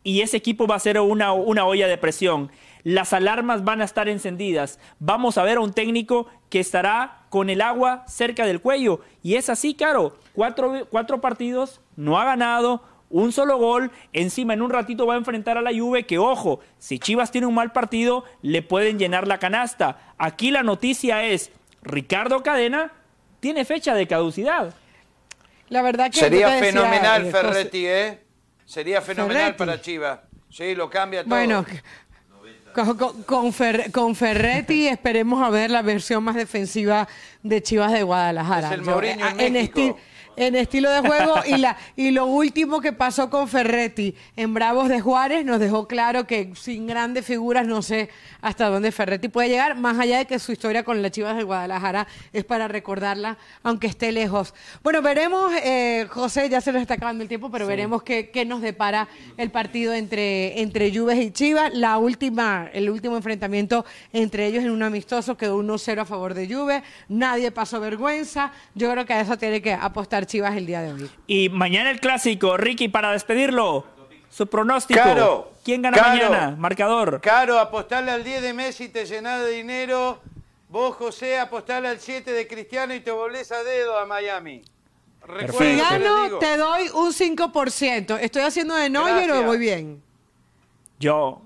y ese equipo va a ser una, una olla de presión. Las alarmas van a estar encendidas. Vamos a ver a un técnico que estará con el agua cerca del cuello. Y es así, Caro. Cuatro, cuatro partidos, no ha ganado, un solo gol. Encima, en un ratito va a enfrentar a la Juve, que ojo, si Chivas tiene un mal partido, le pueden llenar la canasta. Aquí la noticia es, Ricardo Cadena tiene fecha de caducidad. La verdad que Sería decía, fenomenal eh, Ferretti, ¿eh? Sería fenomenal Ferretti. para Chivas. Sí, lo cambia todo. Bueno, con, con- Fer- con Ferretti esperemos a ver la versión más defensiva de Chivas de Guadalajara. Es el Yo, Mourinho eh, en México. esti- en estilo de juego y, la, y lo último que pasó con Ferretti en Bravos de Juárez nos dejó claro que sin grandes figuras no sé hasta dónde Ferretti puede llegar, más allá de que su historia con las Chivas de Guadalajara es para recordarla, aunque esté lejos. Bueno, veremos, eh, José, ya se nos está acabando el tiempo, pero veremos qué, qué, nos depara el partido entre, entre Juves y Chivas. La última, el último enfrentamiento entre ellos en un amistoso quedó 1-0 a favor de Juve, nadie pasó vergüenza, yo creo que a eso tiene que apostar Chivas el día de hoy. Y mañana el clásico, Ricky, para despedirlo, su pronóstico. Caro, ¿Quién gana Caro, mañana? Marcador. Caro, apostarle al 10 de Messi te llenás de dinero. Vos, José, apostarle al 7 de Cristiano y te volvés a dedo a Miami. Si gano, te doy un 5%. ¿Estoy haciendo de Neuer o voy bien? Yo.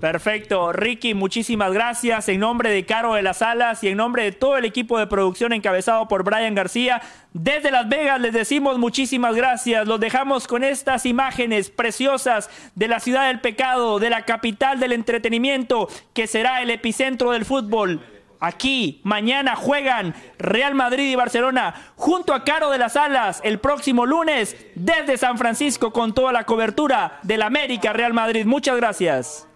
Perfecto, Ricky, muchísimas gracias. En nombre de Caro de las Alas y en nombre de todo el equipo de producción encabezado por Brian García, desde Las Vegas les decimos muchísimas gracias. Los dejamos con estas imágenes preciosas de la ciudad del pecado, de la capital del entretenimiento, que será el epicentro del fútbol. Aquí, mañana juegan Real Madrid y Barcelona junto a Caro de las Alas el próximo lunes desde San Francisco con toda la cobertura del América Real Madrid. Muchas gracias.